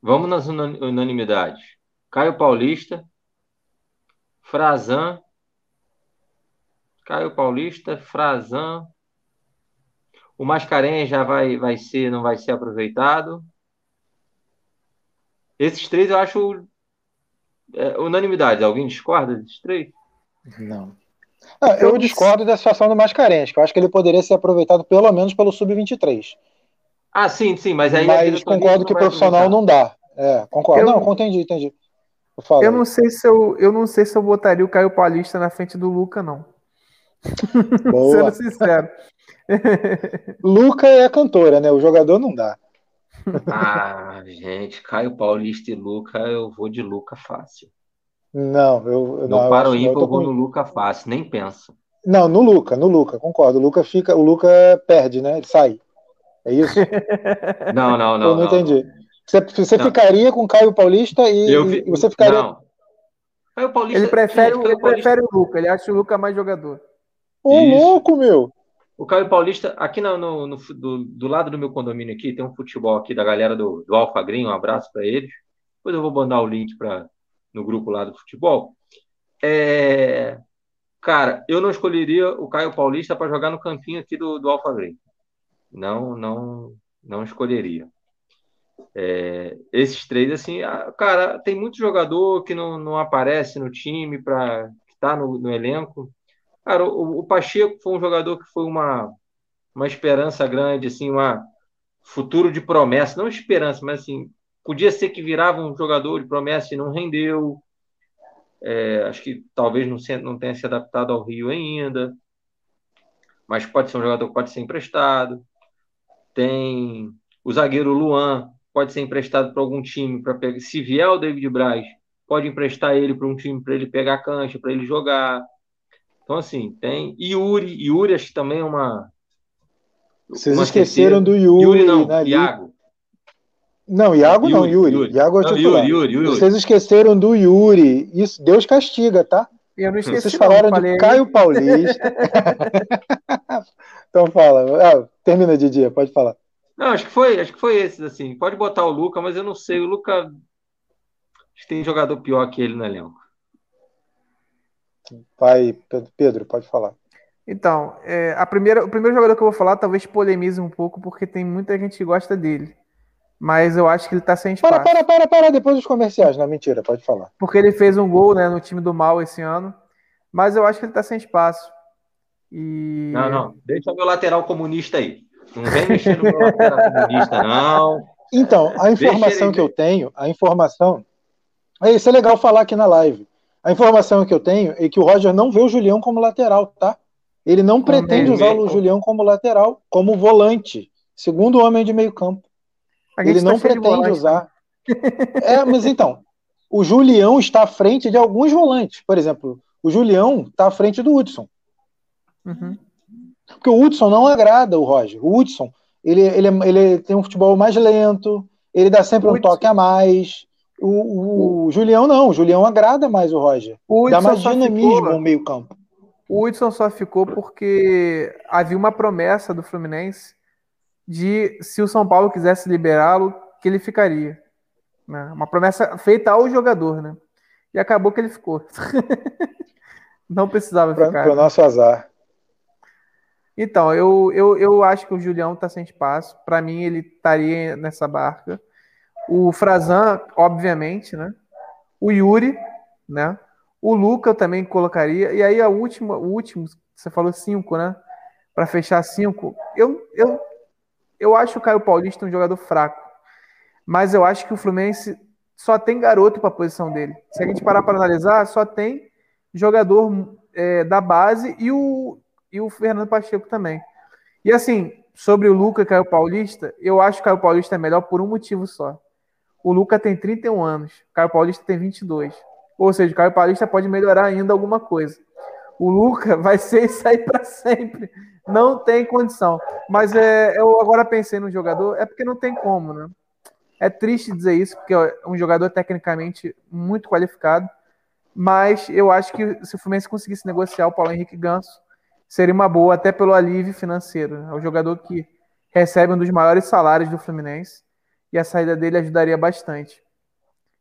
Vamos nas unanimidades. Caio Paulista, Frazan, Caio Paulista, Frazan. O Mascarenhas já vai, vai ser, não vai ser aproveitado. Esses três eu acho é, unanimidade. Alguém discorda desses três? Não. não eu discordo da situação do Mascarenhas, que eu acho que ele poderia ser aproveitado pelo menos pelo Sub-23. Ah, sim, sim, mas aí. Mas concordo que profissional não dá. É, concordo. Eu... Não, entendi, entendi. Eu não sei se eu, eu não sei se eu botaria o Caio Paulista na frente do Luca, não. Boa. Sendo sincero. Luca é a cantora, né? O jogador não dá. Ah, gente, Caio Paulista e Luca, eu vou de Luca fácil. Não, eu, eu não. Para o ímpar, eu vou com... no Luca fácil, nem penso. Não, no Luca, no Luca, concordo. O Luca fica, o Luca perde, né? Ele sai. É isso? não, não, não. Eu não, não entendi. Não. Você, você ficaria com Caio Paulista e, vi... você ficaria. Não. Caio Paulista. Ele prefere, gente, ele prefere o Luca, ele acha o Luca mais jogador. Ô, louco, meu! O Caio Paulista, aqui no, no, no do, do, lado do meu condomínio aqui, tem um futebol aqui da galera do, do Alfa Green, um abraço para eles. Depois eu vou mandar o link para no grupo lá do futebol. É, cara, eu não escolheria o Caio Paulista para jogar no campinho aqui do, do Alfa Green. Não, não, não escolheria. É, esses três, assim, cara, tem muito jogador que não, não aparece no time para estar tá no, no elenco. Cara, o, o, Pacheco foi um jogador que foi uma, uma esperança grande, assim, uma, futuro de promessa, não esperança, mas assim, podia ser que virava um jogador de promessa e não rendeu. É, acho que talvez não, se, não tenha se adaptado ao Rio ainda, mas pode ser um jogador que pode ser emprestado. Tem o zagueiro Luan, pode ser emprestado para algum time para pegar. Se vier o David Braz, pode emprestar ele para um time para ele pegar a cancha, para ele jogar. Então, assim, tem. Yuri, Yuri acho que também é uma. Vocês uma esqueceram terceira. do Yuri. Yuri não, né, Iago. Não, Iago Yuri, não, Yuri. Yuri. Iago é não, Yuri, Yuri, Yuri, Vocês esqueceram do Yuri. Isso, Deus castiga, tá? Eu não esqueci. Vocês falaram não, de Caio Paulista. então fala. Ah, termina, Didi, pode falar. Não, acho que foi, acho que foi esses, assim. Pode botar o Luca, mas eu não sei. O Luca. Acho que tem jogador pior que ele no elenco. Vai, Pedro, pode falar. Então, é, a primeira, o primeiro jogador que eu vou falar talvez polemize um pouco, porque tem muita gente que gosta dele. Mas eu acho que ele tá sem espaço. Para, para, para, para, depois dos comerciais. Não, mentira, pode falar. Porque ele fez um gol né, no time do mal esse ano. Mas eu acho que ele tá sem espaço. E... Não, não. Deixa o meu lateral comunista aí. Não vem mexer no meu lateral comunista, não. Então, a informação que eu tenho, a informação. É isso é legal falar aqui na live. A informação que eu tenho é que o Roger não vê o Julião como lateral, tá? Ele não pretende usar o Julião como lateral, como volante, segundo homem de meio campo. Ele tá não pretende volante, usar. Né? É, mas então, o Julião está à frente de alguns volantes. Por exemplo, o Julião está à frente do Hudson. Uhum. Porque o Hudson não agrada o Roger. O Hudson, ele, ele, ele tem um futebol mais lento, ele dá sempre um toque a mais. O, o, o, Julião não, o Julião agrada mais o Roger. O dá mais dinamismo ficou, no meio campo. O Hudson só ficou porque havia uma promessa do Fluminense de se o São Paulo quisesse liberá-lo, que ele ficaria. Né? Uma promessa feita ao jogador, né? E acabou que ele ficou. Não precisava pra, ficar. Para o nosso azar. Então, eu, eu, eu acho que o Julião está sem espaço. Para mim, ele estaria nessa barca. O Frazan, obviamente, né? O Yuri, né? O Luca eu também colocaria. E aí, a última, o último, você falou cinco, né? Para fechar cinco. Eu, eu eu acho o Caio Paulista um jogador fraco, mas eu acho que o Fluminense só tem garoto para a posição dele. Se a gente parar para analisar, só tem jogador é, da base e o, e o Fernando Pacheco também. E assim, sobre o Luca Caio Paulista, eu acho que o Caio Paulista é melhor por um motivo só. O Luca tem 31 anos, o Caio Paulista tem 22. Ou seja, o Caio Paulista pode melhorar ainda alguma coisa. O Luca vai ser isso aí para sempre. Não tem condição. Mas é, eu agora pensei no jogador, é porque não tem como, né? É triste dizer isso, porque é um jogador tecnicamente muito qualificado. Mas eu acho que se o Fluminense conseguisse negociar o Paulo Henrique Ganso, seria uma boa, até pelo alívio financeiro. É um jogador que recebe um dos maiores salários do Fluminense e a saída dele ajudaria bastante.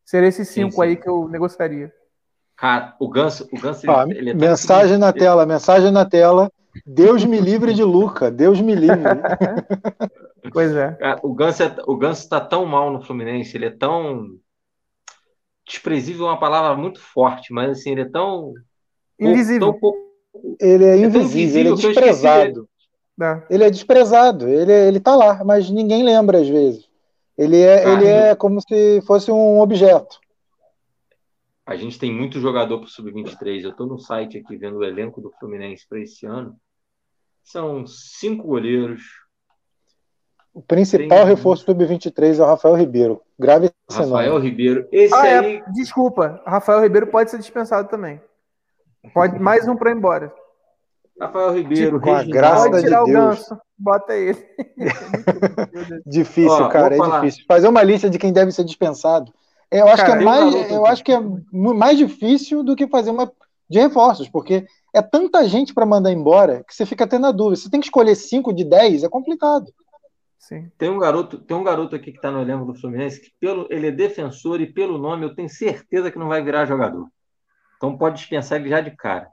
Seria esses cinco sim, sim. aí que eu negociaria. Cara, o Ganso, o Ganso ah, ele, ele é mensagem na tela, mensagem na tela. Deus me livre de Luca, Deus me livre. pois é. O Ganso, é, o Ganso tá tão mal no Fluminense, ele é tão desprezível, é uma palavra muito forte, mas assim, ele é tão invisível. Tão ele é invisível, ele é desprezado. É. Ele é desprezado, ele, ele tá lá, mas ninguém lembra às vezes. Ele é, ele é como se fosse um objeto. A gente tem muito jogador para o Sub-23. Eu estou no site aqui vendo o elenco do Fluminense para esse ano. São cinco goleiros. O principal tem... reforço do Sub-23 é o Rafael Ribeiro. Grave esse Rafael nome. Ribeiro. Esse ah, é, aí... é, desculpa. Rafael Ribeiro pode ser dispensado também. Pode mais um para ir embora. Rafael Ribeiro, com a graça pode tirar de o Deus. ganso, bota ele. difícil, Ó, cara, é falar. difícil. Fazer uma lista de quem deve ser dispensado eu acho Cara, que é mais, eu acho que é mais difícil do que fazer uma de reforços, porque é tanta gente para mandar embora que você fica até na dúvida. Você tem que escolher 5 de 10, é complicado. Sim. Tem um garoto, tem um garoto aqui que está no elenco do Fluminense que pelo, ele é defensor e pelo nome eu tenho certeza que não vai virar jogador. Então pode dispensar ele já de cara.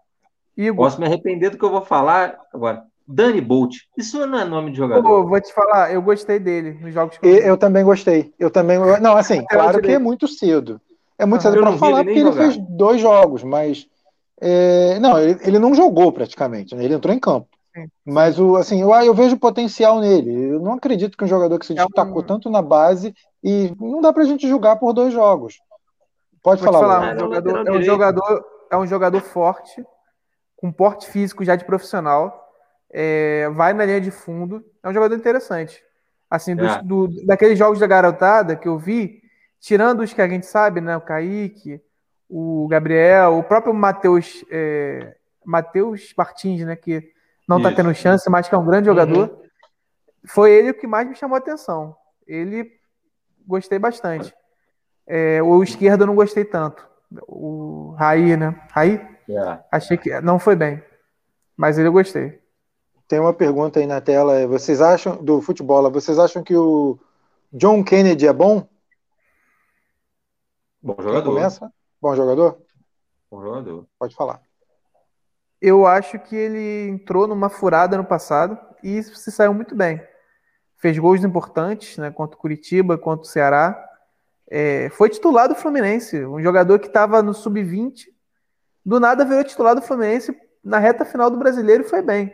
Igor. Posso me arrepender do que eu vou falar agora. Dani Bolt. Isso não é nome de jogador. Pô, vou te falar, eu gostei dele nos jogos que eu, eu também gostei. Eu também. Não, assim, claro que é muito cedo. É muito cedo para falar porque ele fez dois jogos, mas. É, não, ele, ele, não jogou praticamente, né? ele entrou em campo. Mas o, assim, eu, eu vejo potencial nele. Eu não acredito que um jogador que se destacou é um... tanto na base e não dá pra gente julgar por dois jogos. Pode Vou falar, falar um jogador, é, um jogador, é um jogador forte, com porte físico já de profissional. É, vai na linha de fundo. É um jogador interessante. Assim, dos, é. do, daqueles jogos da garotada que eu vi, tirando os que a gente sabe, né? O Kaique, o Gabriel, o próprio Matheus é, Matheus Martins, né? Que não está tendo chance, mas que é um grande jogador. Uhum. Foi ele o que mais me chamou a atenção. Ele gostei bastante. É, o esquerdo eu não gostei tanto. O Raí, né? Raí? Yeah. É. Achei que não foi bem. Mas ele eu gostei. Tem uma pergunta aí na tela. Vocês acham, do futebol, vocês acham que o John Kennedy é bom? Bom jogador. Quem começa? Bom jogador? Bom jogador. Pode falar. Eu acho que ele entrou numa furada no passado e se saiu muito bem. Fez gols importantes, né, contra o Curitiba, contra o Ceará. É, foi titular do Fluminense, um jogador que estava no sub-20, do nada veio titular do Fluminense na reta final do Brasileiro e foi bem.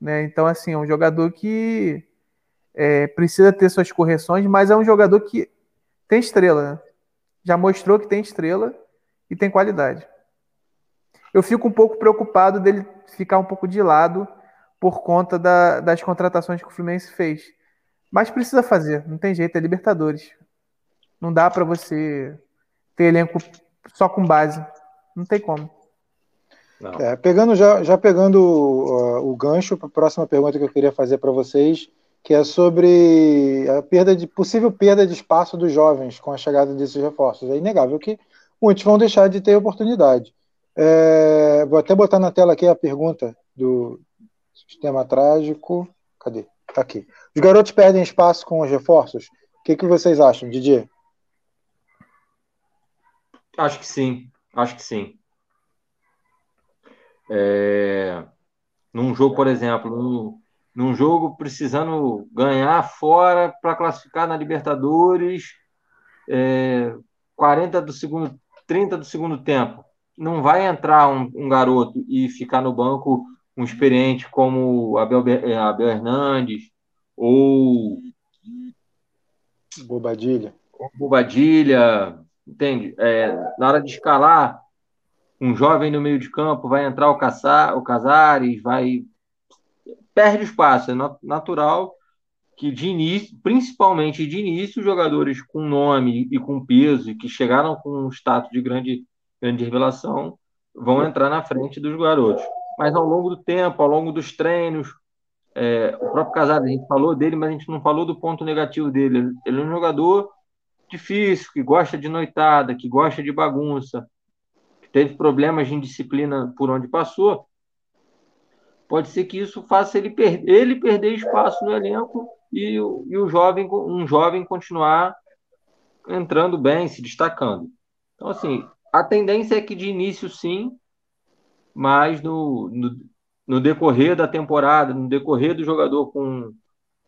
Né? Então, assim, é um jogador que é, precisa ter suas correções, mas é um jogador que tem estrela. Né? Já mostrou que tem estrela e tem qualidade. Eu fico um pouco preocupado dele ficar um pouco de lado por conta da, das contratações que o Fluminense fez. Mas precisa fazer, não tem jeito, é Libertadores. Não dá para você ter elenco só com base. Não tem como. É, pegando já, já pegando uh, o gancho para a próxima pergunta que eu queria fazer para vocês, que é sobre a perda de possível perda de espaço dos jovens com a chegada desses reforços. É inegável que muitos vão deixar de ter oportunidade. É, vou até botar na tela aqui a pergunta do sistema trágico. Cadê? Tá aqui. Os garotos perdem espaço com os reforços? O que, que vocês acham, Didier? Acho que sim. Acho que sim. É, num jogo, por exemplo, num, num jogo precisando ganhar fora para classificar na Libertadores, é, 40 do segundo, 30 do segundo tempo, não vai entrar um, um garoto e ficar no banco um experiente como Abel, é, Abel Hernandes ou Bobadilha. Bobadilha, entende? É, na hora de escalar, um jovem no meio de campo, vai entrar o, Caça, o Casares, vai. Perde espaço, é natural que de início, principalmente de início, jogadores com nome e com peso, que chegaram com um status de grande, grande revelação, vão entrar na frente dos garotos. Mas ao longo do tempo, ao longo dos treinos, é, o próprio Casares, a gente falou dele, mas a gente não falou do ponto negativo dele. Ele é um jogador difícil, que gosta de noitada, que gosta de bagunça, teve problemas de indisciplina por onde passou, pode ser que isso faça ele, per ele perder espaço no elenco e, e o jovem, um jovem continuar entrando bem, se destacando. Então, assim, a tendência é que de início sim, mas no, no, no decorrer da temporada, no decorrer do jogador com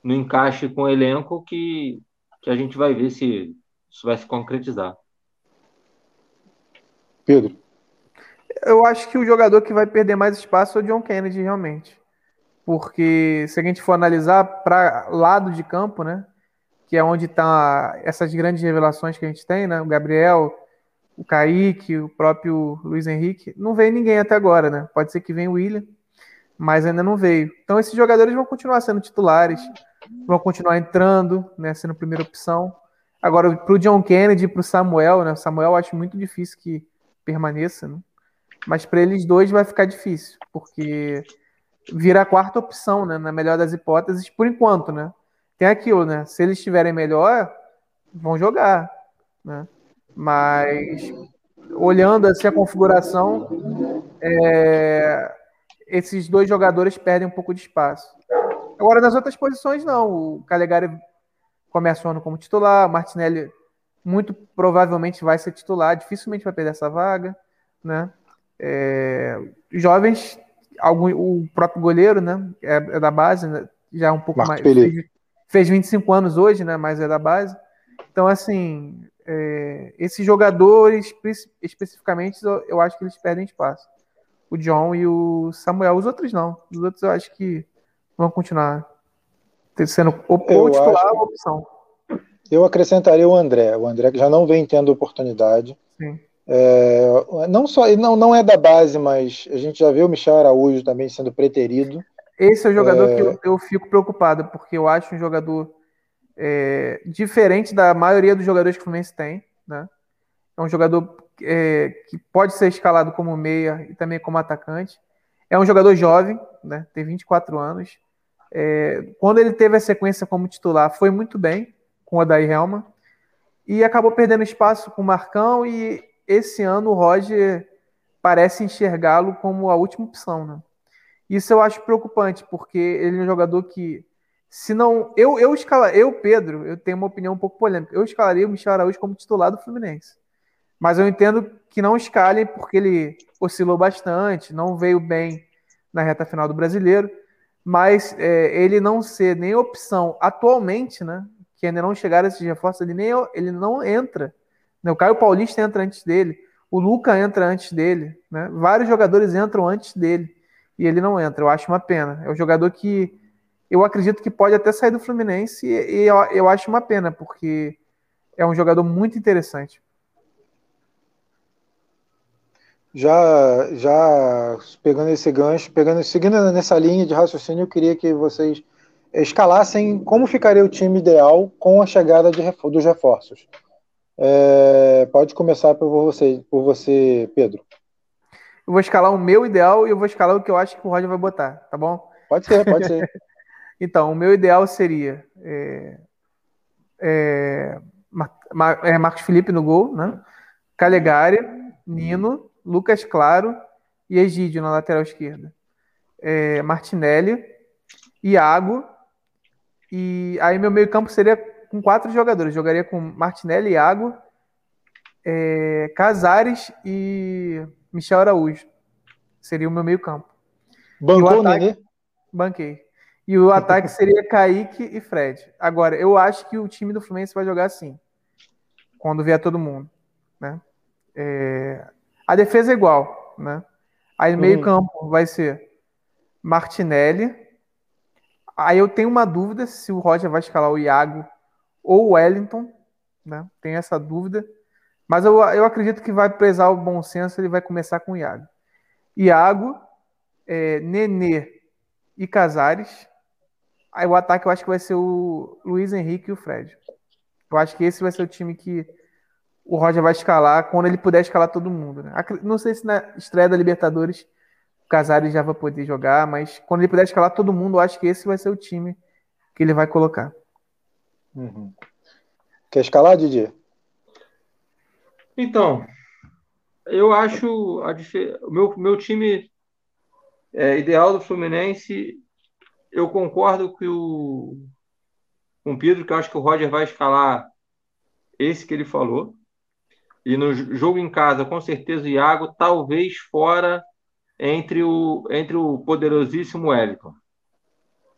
no encaixe com o elenco, que, que a gente vai ver se isso vai se concretizar. Pedro eu acho que o jogador que vai perder mais espaço é o John Kennedy, realmente. Porque se a gente for analisar para lado de campo, né? Que é onde tá essas grandes revelações que a gente tem, né? O Gabriel, o Kaique, o próprio Luiz Henrique. Não veio ninguém até agora, né? Pode ser que venha o William, mas ainda não veio. Então esses jogadores vão continuar sendo titulares, vão continuar entrando, né? Sendo primeira opção. Agora, para o John Kennedy e para o Samuel, né? Samuel eu acho muito difícil que permaneça, né? Mas para eles dois vai ficar difícil, porque vira a quarta opção, né? Na melhor das hipóteses, por enquanto, né? Tem aquilo, né? Se eles estiverem melhor, vão jogar, né? Mas olhando assim a configuração, é, esses dois jogadores perdem um pouco de espaço. Agora, nas outras posições, não. O Calegari começa o ano como titular, o Martinelli muito provavelmente vai ser titular, dificilmente vai perder essa vaga, né? É, jovens, algum, o próprio goleiro, né? É, é da base, né, já é um pouco Marcos mais. Fez, fez 25 anos hoje, né? Mas é da base. Então, assim, é, esses jogadores, especificamente, eu, eu, acho que eles perdem espaço. o John e o Samuel. Os outros não. Os outros eu acho que vão continuar sendo ou, ou titular ou opção. Eu acrescentaria o André. O André que já não vem tendo oportunidade. Sim. É, não só não, não é da base, mas a gente já viu o Michel Araújo também sendo preterido. Esse é o jogador é... que eu, eu, fico preocupado, porque eu acho um jogador é, diferente da maioria dos jogadores que o Fluminense tem. Né? É um jogador é, que pode ser escalado como meia e também como atacante. É um jogador jovem, né? tem 24 anos. É, quando ele teve a sequência como titular, foi muito bem com o Adair Helma. E acabou perdendo espaço com o Marcão e esse ano o Roger parece enxergá-lo como a última opção, né? Isso eu acho preocupante, porque ele é um jogador que, se não. Eu, eu, escala, eu Pedro, eu tenho uma opinião um pouco polêmica. Eu escalaria o Michel Araújo como titular do Fluminense. Mas eu entendo que não escalem porque ele oscilou bastante, não veio bem na reta final do brasileiro. Mas é, ele não ser nem opção atualmente, né? Que ainda não chegaram esses reforços, ele, nem, ele não entra né? O Caio Paulista entra antes dele, o Luca entra antes dele, né? vários jogadores entram antes dele e ele não entra. Eu acho uma pena. É um jogador que eu acredito que pode até sair do Fluminense e eu, eu acho uma pena, porque é um jogador muito interessante. Já, já pegando esse gancho, pegando, seguindo nessa linha de raciocínio, eu queria que vocês escalassem como ficaria o time ideal com a chegada de, dos reforços. É, pode começar por você, por você, Pedro. Eu vou escalar o meu ideal e eu vou escalar o que eu acho que o Roger vai botar, tá bom? Pode ser, pode ser. então, o meu ideal seria é, é, é, Marcos Felipe no gol, né? Calegari, Nino, Lucas Claro e Egídio na lateral esquerda. É, Martinelli, Iago, e aí meu meio campo seria com quatro jogadores. Jogaria com Martinelli, Iago, é, Casares e Michel Araújo. Seria o meu meio campo. Bancou, ataque, né? Banquei. E o ataque seria Kaique e Fred. Agora, eu acho que o time do Fluminense vai jogar assim. Quando vier todo mundo. Né? É, a defesa é igual. Né? Aí no meio hum. campo vai ser Martinelli. Aí eu tenho uma dúvida se o Roger vai escalar o Iago ou Wellington, né? Tem essa dúvida. Mas eu, eu acredito que vai pesar o bom senso, ele vai começar com o Iago. Iago, é, Nenê e Casares. Aí o ataque eu acho que vai ser o Luiz Henrique e o Fred. Eu acho que esse vai ser o time que o Roger vai escalar quando ele puder escalar todo mundo. Né? Não sei se na estreia da Libertadores o Casares já vai poder jogar, mas quando ele puder escalar todo mundo, eu acho que esse vai ser o time que ele vai colocar. Uhum. Quer escalar, Didi? Então, eu acho a o meu, meu time é, ideal do Fluminense, eu concordo com o, com o Pedro, que eu acho que o Roger vai escalar esse que ele falou. E no jogo em casa, com certeza, o Iago, talvez fora entre o, entre o poderosíssimo Wellington.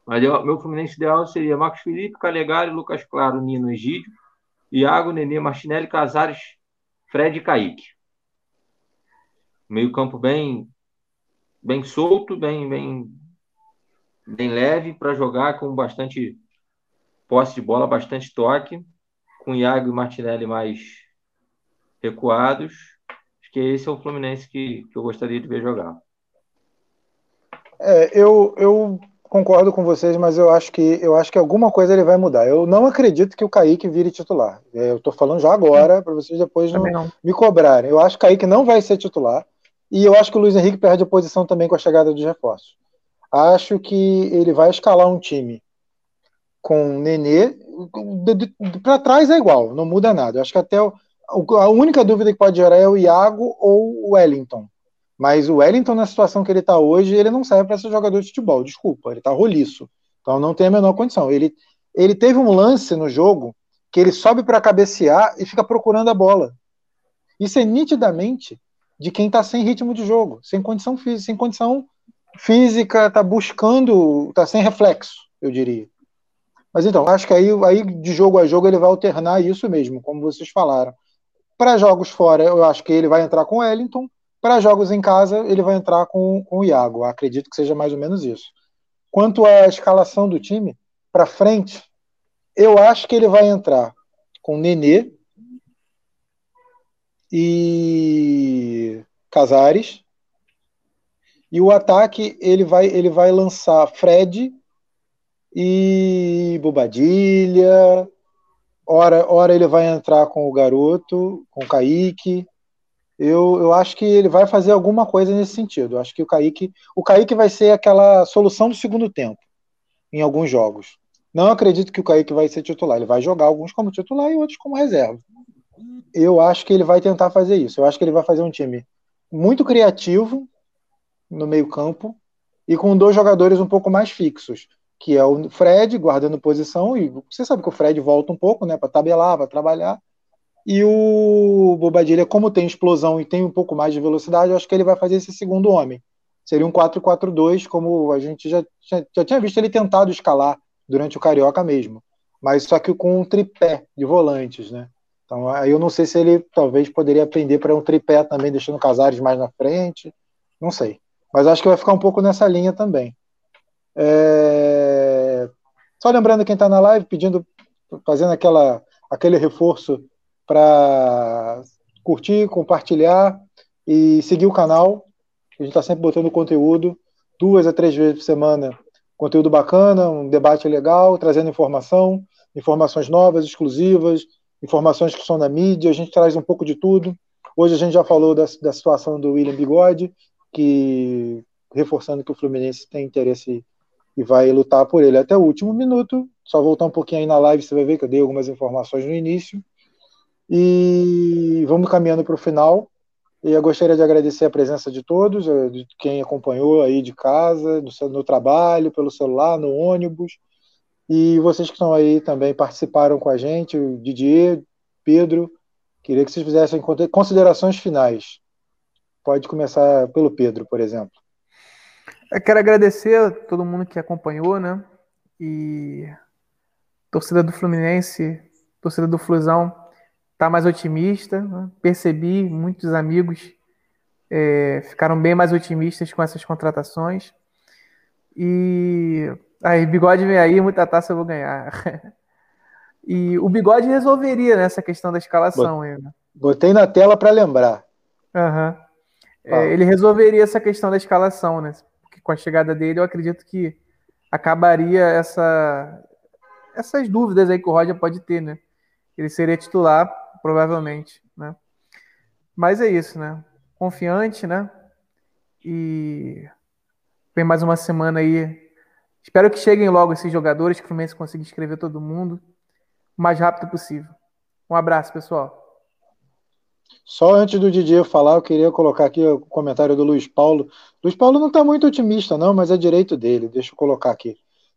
Mas eu, meu Fluminense ideal seria Marcos Felipe, Calegari, Lucas Claro, Nino Egídio, Iago, Nenê, Martinelli, Casares, Fred e Kaique. Meio campo bem bem solto, bem bem bem leve para jogar com bastante posse de bola, bastante toque, com Iago e Martinelli mais recuados. Acho que esse é o Fluminense que, que eu gostaria de ver jogar. É, eu, eu concordo com vocês, mas eu acho que eu acho que alguma coisa ele vai mudar. Eu não acredito que o Kaique vire titular. É, eu estou falando já agora, para vocês depois não, não, me cobrarem. Eu acho que o Kaique não vai ser titular. E eu acho que o Luiz Henrique perde a posição também com a chegada dos reforços. Acho que ele vai escalar um time com Nenê. Para trás é igual, não muda nada. Eu acho que até o, a única dúvida que pode gerar é o Iago ou o Wellington. Mas o Wellington, na situação que ele está hoje, ele não serve para ser jogador de futebol, desculpa, ele está roliço. Então não tem a menor condição. Ele, ele teve um lance no jogo que ele sobe para cabecear e fica procurando a bola. Isso é nitidamente de quem está sem ritmo de jogo, sem condição física, sem condição física, está buscando, está sem reflexo, eu diria. Mas então, acho que aí, aí de jogo a jogo ele vai alternar isso mesmo, como vocês falaram. Para jogos fora, eu acho que ele vai entrar com o Wellington, Para jogos em casa, ele vai entrar com, com o Iago. Acredito que seja mais ou menos isso. Quanto à escalação do time, para frente, eu acho que ele vai entrar com Nenê e Casares. E o ataque ele vai ele vai lançar Fred e Bobadilha. Ora, ora ele vai entrar com o garoto, com o Kaique. Eu, eu acho que ele vai fazer alguma coisa nesse sentido. Eu acho que o Kaique, o Kaique vai ser aquela solução do segundo tempo em alguns jogos. Não acredito que o Kaique vai ser titular. Ele vai jogar alguns como titular e outros como reserva. Eu acho que ele vai tentar fazer isso. Eu acho que ele vai fazer um time muito criativo no meio-campo e com dois jogadores um pouco mais fixos, que é o Fred guardando posição e você sabe que o Fred volta um pouco, né, para tabelar, para trabalhar. E o Bobadilha, como tem explosão e tem um pouco mais de velocidade, eu acho que ele vai fazer esse segundo homem. Seria um 4-4-2, como a gente já, já, já tinha visto ele tentado escalar durante o Carioca mesmo. Mas só que com um tripé de volantes, né? Então aí eu não sei se ele talvez poderia aprender para um tripé também, deixando Casares mais na frente. Não sei. Mas acho que vai ficar um pouco nessa linha também. É... Só lembrando quem está na live, pedindo, fazendo aquela, aquele reforço para curtir, compartilhar e seguir o canal. A gente está sempre botando conteúdo, duas a três vezes por semana conteúdo bacana, um debate legal, trazendo informação, informações novas, exclusivas, informações que são da mídia, a gente traz um pouco de tudo. Hoje a gente já falou da, da situação do William Bigode, que reforçando que o Fluminense tem interesse e vai lutar por ele até o último minuto. Só voltar um pouquinho aí na live, você vai ver que eu dei algumas informações no início. E vamos caminhando para o final. E eu gostaria de agradecer a presença de todos, eh, de quem acompanhou aí de casa, no, no trabalho, pelo celular, no ônibus. E vocês que estão aí também participaram com a gente, o Didier, Pedro. Queria que vocês fizessem considerações finais. Pode começar pelo Pedro, por exemplo. Eu quero agradecer a todo mundo que acompanhou, né? E torcida do Fluminense, torcida do Flusão, tá mais otimista. Né? Percebi muitos amigos é, ficaram bem mais otimistas com essas contratações. E aí, bigode vem aí, muita taça eu vou ganhar. e o bigode resolveria nessa questão da escalação. Né? Botei na tela para lembrar. Uhum. É, ele resolveria essa questão da escalação, né? Com a chegada dele, eu acredito que acabaria essa, essas dúvidas aí que o Roger pode ter, né? Ele seria titular provavelmente, né? Mas é isso, né? Confiante, né? E vem mais uma semana aí. Espero que cheguem logo esses jogadores, que o Fluminense consiga inscrever todo mundo o mais rápido possível. Um abraço, pessoal. Só antes do Didier falar, eu queria colocar aqui o comentário do Luiz Paulo. Luiz Paulo não está muito otimista, não, mas é direito dele. Deixa eu colocar aqui.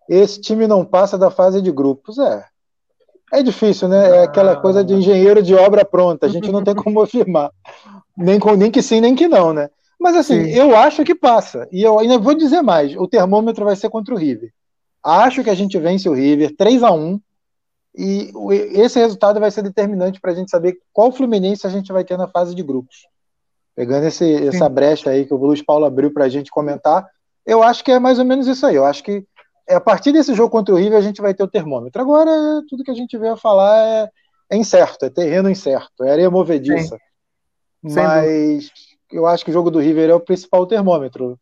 Esse time não passa da fase de grupos. É, é difícil, né? É aquela coisa de engenheiro de obra pronta. A gente não tem como afirmar. Nem, com, nem que sim, nem que não, né? Mas assim, sim. eu acho que passa. E eu ainda vou dizer mais: o termômetro vai ser contra o River. Acho que a gente vence o River 3 a 1 e esse resultado vai ser determinante para a gente saber qual Fluminense a gente vai ter na fase de grupos. Pegando esse, essa brecha aí que o Luiz Paulo abriu para a gente comentar, eu acho que é mais ou menos isso aí. Eu acho que é, a partir desse jogo contra o River a gente vai ter o termômetro. Agora, tudo que a gente veio a falar é, é incerto, é terreno incerto, é areia movediça. Sim. Mas eu acho que o jogo do River é o principal termômetro.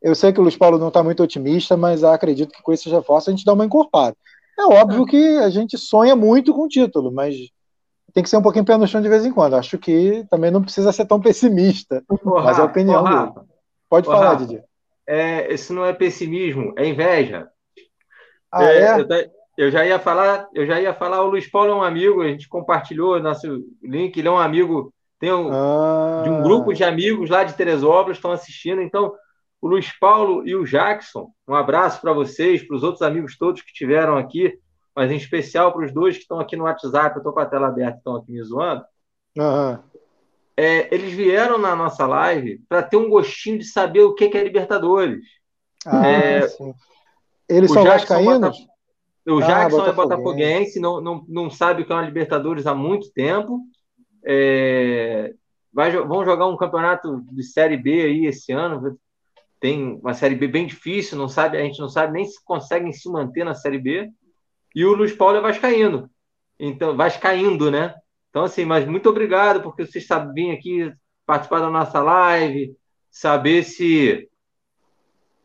Eu sei que o Luiz Paulo não está muito otimista, mas acredito que com esse reforço a gente dá uma encorpada. É óbvio que a gente sonha muito com o título, mas tem que ser um pouquinho pé no chão de vez em quando. Acho que também não precisa ser tão pessimista, porra, mas é a opinião porra, dele. Pode porra, falar, Didi. É, isso não é pessimismo, é inveja. Ah, é, é? Eu, eu, já ia falar, eu já ia falar, o Luiz Paulo é um amigo, a gente compartilhou nosso link, ele é um amigo, tem um, ah. de um grupo de amigos lá de Teresópolis estão assistindo, então o Luiz Paulo e o Jackson, um abraço para vocês, para os outros amigos todos que estiveram aqui, mas em especial para os dois que estão aqui no WhatsApp, eu estou com a tela aberta, estão aqui me zoando. Uhum. É, eles vieram na nossa live para ter um gostinho de saber o que é Libertadores. Ah, é, sim. Eles são Jackson vascaínos? Bota... O ah, Jackson é botafoguense, não, não, não sabe o que é uma Libertadores há muito tempo. É... vai, vão jogar um campeonato de Série B aí esse ano. Tem uma Série B bem difícil, não sabe, a gente não sabe nem se conseguem se manter na Série B. E o Luiz Paulo é vascaíno. Então, vascaindo, né? Então, assim, mas muito obrigado, porque vocês sabem vir aqui participar da nossa live, saber se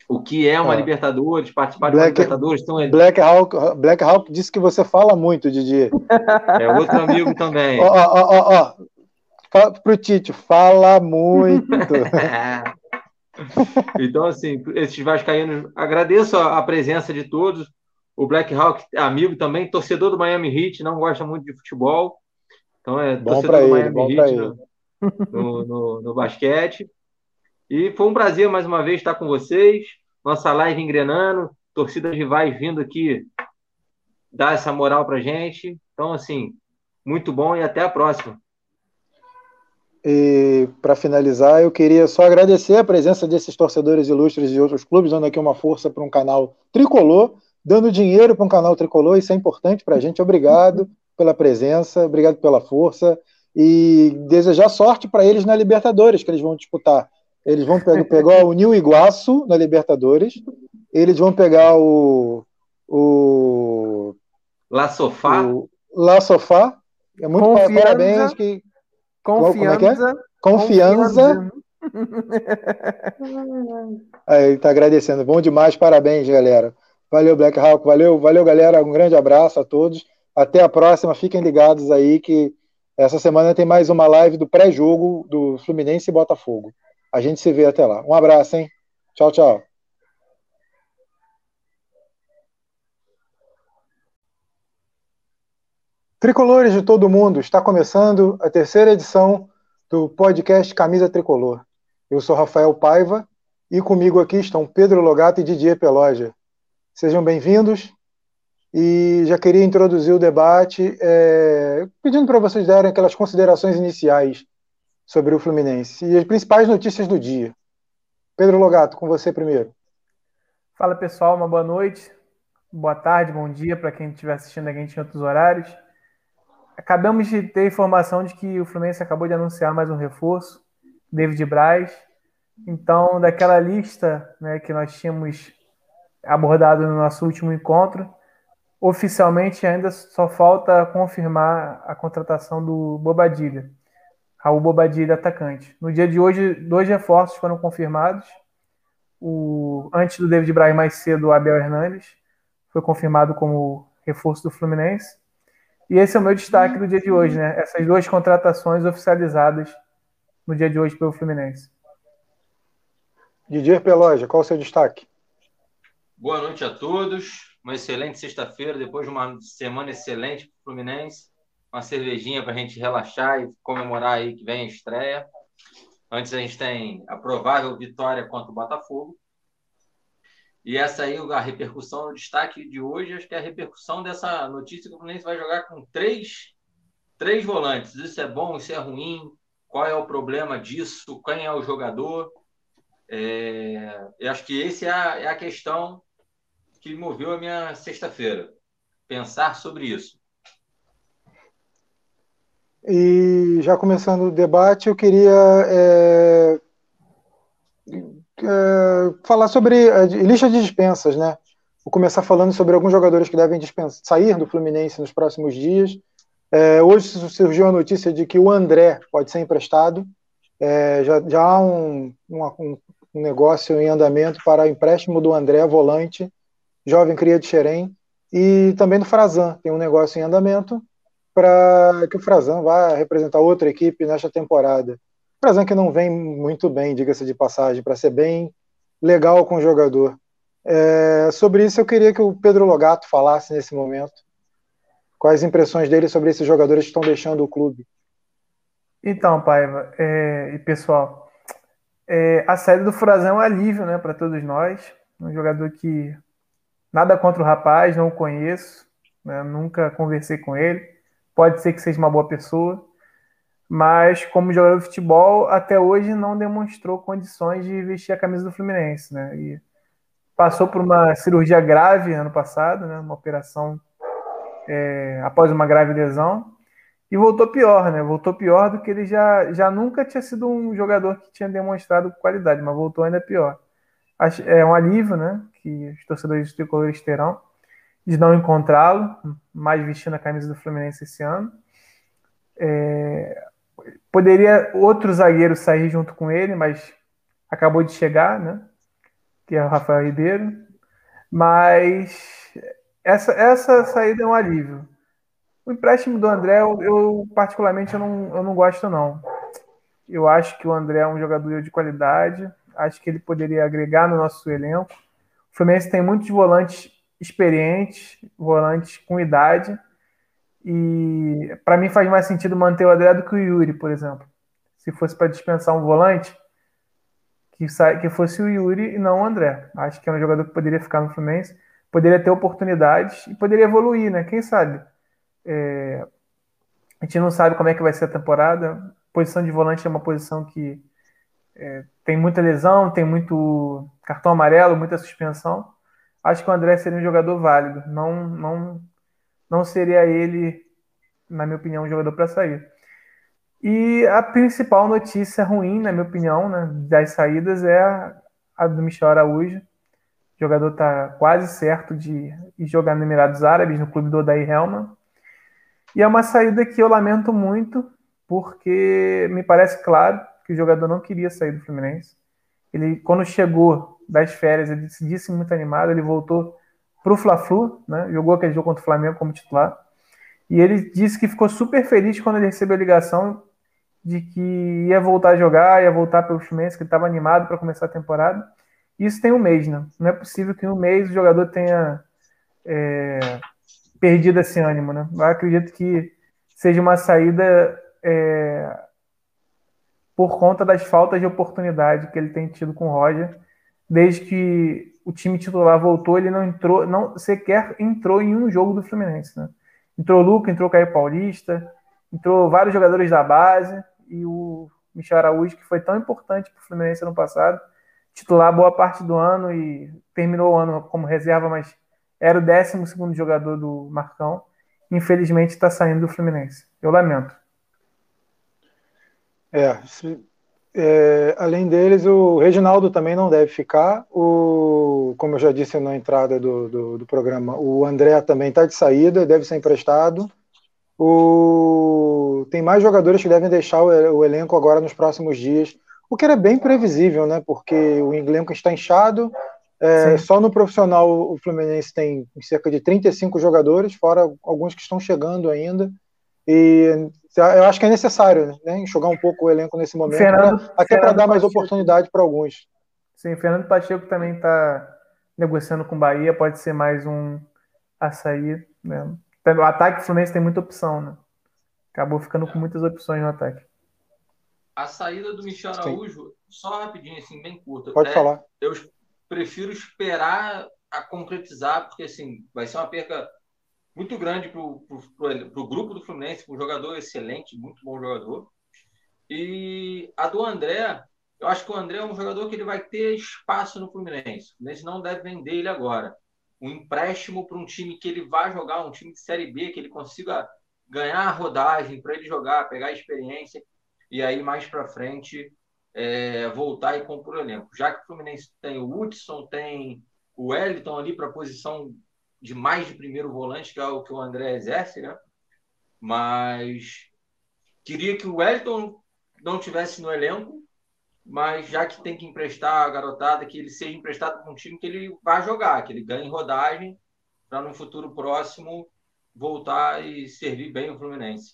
o que é uma é. Libertadores, participar Black, de Libertadores. Então, Black, Hawk, Black Hawk disse que você fala muito, Didi. É outro amigo também. Ó, ó, ó, ó. Pro Tite, fala muito. então, assim, esses vascaínos, agradeço a, a presença de todos. O Black Hawk amigo também, torcedor do Miami Heat, não gosta muito de futebol. Então é bom torcedor do ele, Miami Heat no, no, no, no basquete. E foi um prazer mais uma vez estar com vocês. Nossa live engrenando, torcidas rivais vindo aqui dar essa moral pra gente. Então, assim, muito bom e até a próxima. E para finalizar, eu queria só agradecer a presença desses torcedores ilustres de outros clubes, dando aqui uma força para um canal tricolor, dando dinheiro para um canal tricolor, isso é importante para a gente. Obrigado pela presença, obrigado pela força e desejar sorte para eles na Libertadores que eles vão disputar. Eles vão pegar, pegar o Nil Iguaçu na Libertadores. Eles vão pegar o. o La Sofá. O, La Sofá. É muito Confianza. parabéns. Que, Confiança. É, é? Confiança. Aí, tá agradecendo. Bom demais, parabéns, galera. Valeu, Black Hawk. Valeu, valeu, galera. Um grande abraço a todos. Até a próxima. Fiquem ligados aí que essa semana tem mais uma live do pré-jogo do Fluminense e Botafogo. A gente se vê até lá. Um abraço, hein? Tchau, tchau. Tricolores de todo mundo, está começando a terceira edição do podcast Camisa Tricolor. Eu sou Rafael Paiva e comigo aqui estão Pedro Logato e Didier Peloja. Sejam bem-vindos e já queria introduzir o debate é, pedindo para vocês darem aquelas considerações iniciais sobre o Fluminense e as principais notícias do dia. Pedro Logato, com você primeiro. Fala pessoal, uma boa noite, boa tarde, bom dia para quem estiver assistindo a gente em outros horários. Acabamos de ter informação de que o Fluminense acabou de anunciar mais um reforço, David Braz. Então, daquela lista né, que nós tínhamos abordado no nosso último encontro, oficialmente ainda só falta confirmar a contratação do Bobadilha. Raul Bobadilha, atacante. No dia de hoje, dois reforços foram confirmados. O, antes do David Braz, mais cedo, o Abel Hernandes foi confirmado como reforço do Fluminense. E esse é o meu destaque do dia de hoje, né? Essas duas contratações oficializadas no dia de hoje pelo Fluminense. Didier Peloja, qual o seu destaque? Boa noite a todos. Uma excelente sexta-feira, depois de uma semana excelente para o Fluminense uma cervejinha para a gente relaxar e comemorar aí que vem a estreia. Antes a gente tem a provável vitória contra o Botafogo. E essa aí, a repercussão, o destaque de hoje, acho que é a repercussão dessa notícia que o Fluminense vai jogar com três, três volantes. Isso é bom, isso é ruim? Qual é o problema disso? Quem é o jogador? É, eu acho que essa é a, é a questão que moveu a minha sexta-feira. Pensar sobre isso. E já começando o debate, eu queria é, é, falar sobre a lista de dispensas, né? Vou começar falando sobre alguns jogadores que devem sair do Fluminense nos próximos dias. É, hoje surgiu a notícia de que o André pode ser emprestado. Já, já há um, um, um, negócio em andamento para empréstimo do André, volante, jovem cria de Xerém, e também do Frazan, tem um negócio em andamento para que o Frazan vá representar outra equipe nesta temporada. Frazan que não vem muito bem, diga-se de passagem, para ser bem legal com o jogador. É, sobre isso eu queria que o Pedro Logato falasse nesse momento. Quais impressões dele sobre esses jogadores que estão deixando o clube? Então, Paiva é, e pessoal, é, a saída do Frazan é um alívio né, para todos nós. Um jogador que nada contra o rapaz, não o conheço, né, nunca conversei com ele pode ser que seja uma boa pessoa, mas como jogador de futebol, até hoje não demonstrou condições de vestir a camisa do Fluminense, né? E passou por uma cirurgia grave ano passado, né? Uma operação é, após uma grave lesão. E voltou pior, né? Voltou pior do que ele já, já nunca tinha sido um jogador que tinha demonstrado qualidade, mas voltou ainda pior. É um alívio, né? Que os torcedores tricolores terão de não encontrá-lo, mais vestindo a camisa do Fluminense esse ano. É, poderia outro zagueiro sair junto com ele, mas acabou de chegar, né? Que é o Rafael Ribeiro. Mas essa, essa saída é um alívio. O empréstimo do André, eu, eu, particularmente eu não, eu não gosto não. Eu acho que o André é um jogador de qualidade. Acho que ele poderia agregar no nosso elenco. O Fluminense tem muitos volantes experientes, volantes com idade. E para mim faz mais sentido manter o André do que o Yuri, por exemplo. Se fosse para dispensar um volante, que, que fosse o Yuri e não o André. Acho que é um jogador que poderia ficar no Fluminense, poderia ter oportunidades e poderia evoluir, né? Quem sabe? É... A gente não sabe como é que vai ser a temporada. Posição de volante é uma posição que é, tem muita lesão, tem muito cartão amarelo, muita suspensão. Acho que o André seria um jogador válido. Não, não, não seria ele, na minha opinião, um jogador para sair. E a principal notícia ruim, na minha opinião, né, das saídas é a, do Michel Araújo. O jogador está quase certo de jogar no Emirados Árabes, no clube do Odair Helman. E é uma saída que eu lamento muito, porque me parece claro que o jogador não queria sair do Fluminense. Ele, quando chegou das férias, ele se disse muito animado, ele voltou para o Fla-Flu, né? jogou aquele jogo contra o Flamengo como titular, e ele disse que ficou super feliz quando ele recebeu a ligação de que ia voltar a jogar, ia voltar pelo Fluminense, que estava animado para começar a temporada. Isso tem um mês, né? Não é possível que em um mês o jogador tenha é, perdido esse ânimo, né? Eu acredito que seja uma saída é, por conta das faltas de oportunidade que ele tem tido com o Roger. Desde que o time titular voltou, ele não entrou, não sequer entrou em um jogo do Fluminense. Né? Entrou Luca, entrou Caio Paulista, entrou vários jogadores da base e o Michel Araújo, que foi tão importante para o Fluminense ano passado, titular boa parte do ano e terminou o ano como reserva, mas era o 12 jogador do Marcão. Infelizmente está saindo do Fluminense. Eu lamento. É, é, além deles, o Reginaldo também não deve ficar. O, como eu já disse na entrada do, do, do programa, o André também está de saída, deve ser emprestado. O, tem mais jogadores que devem deixar o, o, elenco agora nos próximos dias, o que era bem previsível, né? Porque o elenco está inchado. É, só no profissional o Fluminense tem cerca de 35 jogadores, fora alguns que estão chegando ainda. E eu acho que é necessário né, enxugar um pouco o elenco nesse momento, Fernando, pra, até para dar mais Pacheco. oportunidade para alguns. Sim, Fernando Pacheco também está negociando com o Bahia, pode ser mais um a sair. Né? O ataque do Fluminense tem muita opção, né? Acabou ficando com muitas opções no ataque. A saída do Michel Araújo, Sim. só rapidinho, assim, bem curta. Pode é, falar. Eu prefiro esperar a concretizar, porque assim, vai ser uma perca muito grande para o grupo do Fluminense, um jogador excelente, muito bom jogador. E a do André, eu acho que o André é um jogador que ele vai ter espaço no Fluminense. O Fluminense não deve vender ele agora. Um empréstimo para um time que ele vai jogar, um time de Série B, que ele consiga ganhar a rodagem para ele jogar, pegar a experiência e aí mais para frente é, voltar e compor o elenco. Já que o Fluminense tem o Hudson, tem o Wellington ali para a posição de mais de primeiro volante, que é o que o André exerce, né? Mas queria que o Wellington não tivesse no elenco, mas já que tem que emprestar a garotada, que ele seja emprestado para um time que ele vá jogar, que ele ganhe rodagem para no futuro próximo voltar e servir bem o Fluminense.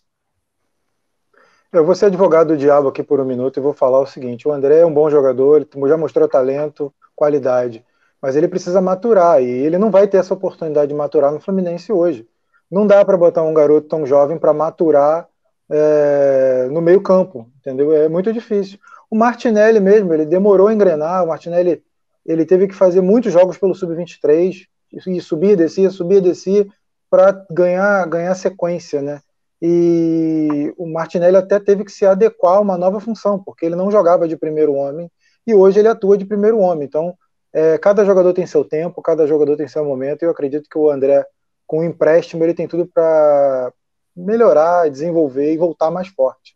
Eu vou ser advogado do diabo aqui por um minuto e vou falar o seguinte: o André é um bom jogador, ele já mostrou talento, qualidade mas ele precisa maturar e ele não vai ter essa oportunidade de maturar no Fluminense hoje. Não dá para botar um garoto tão jovem para maturar é, no meio campo, entendeu? É muito difícil. O Martinelli mesmo, ele demorou a engrenar, o Martinelli ele teve que fazer muitos jogos pelo Sub-23, e subia, descia, subia, descia, para ganhar, ganhar sequência, né? E o Martinelli até teve que se adequar a uma nova função, porque ele não jogava de primeiro homem, e hoje ele atua de primeiro homem. Então, é, cada jogador tem seu tempo, cada jogador tem seu momento, e eu acredito que o André, com o empréstimo, ele tem tudo para melhorar, desenvolver e voltar mais forte.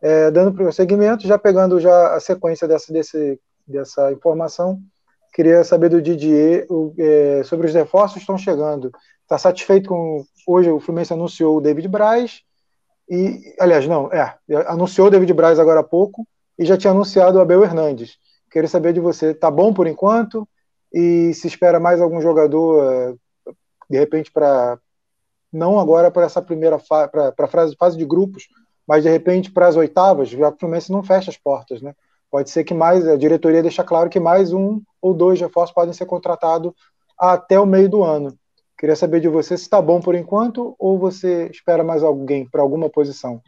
É, dando prosseguimento, já pegando já a sequência dessa, desse, dessa informação, queria saber do Didier o, é, sobre os reforços que estão chegando. Está satisfeito com. Hoje o Fluminense anunciou o David Braz, e, aliás, não, é, anunciou o David Braz agora há pouco, e já tinha anunciado o Abel Hernandes. Queria saber de você, tá bom por enquanto? E se espera mais algum jogador, é, de repente, para. Não agora para essa primeira fase, para fase, fase de grupos, mas de repente para as oitavas, já que o Fluminense não fecha as portas, né? Pode ser que mais, a diretoria deixa claro que mais um ou dois reforços podem ser contratados até o meio do ano. Queria saber de você se está bom por enquanto ou você espera mais alguém para alguma posição.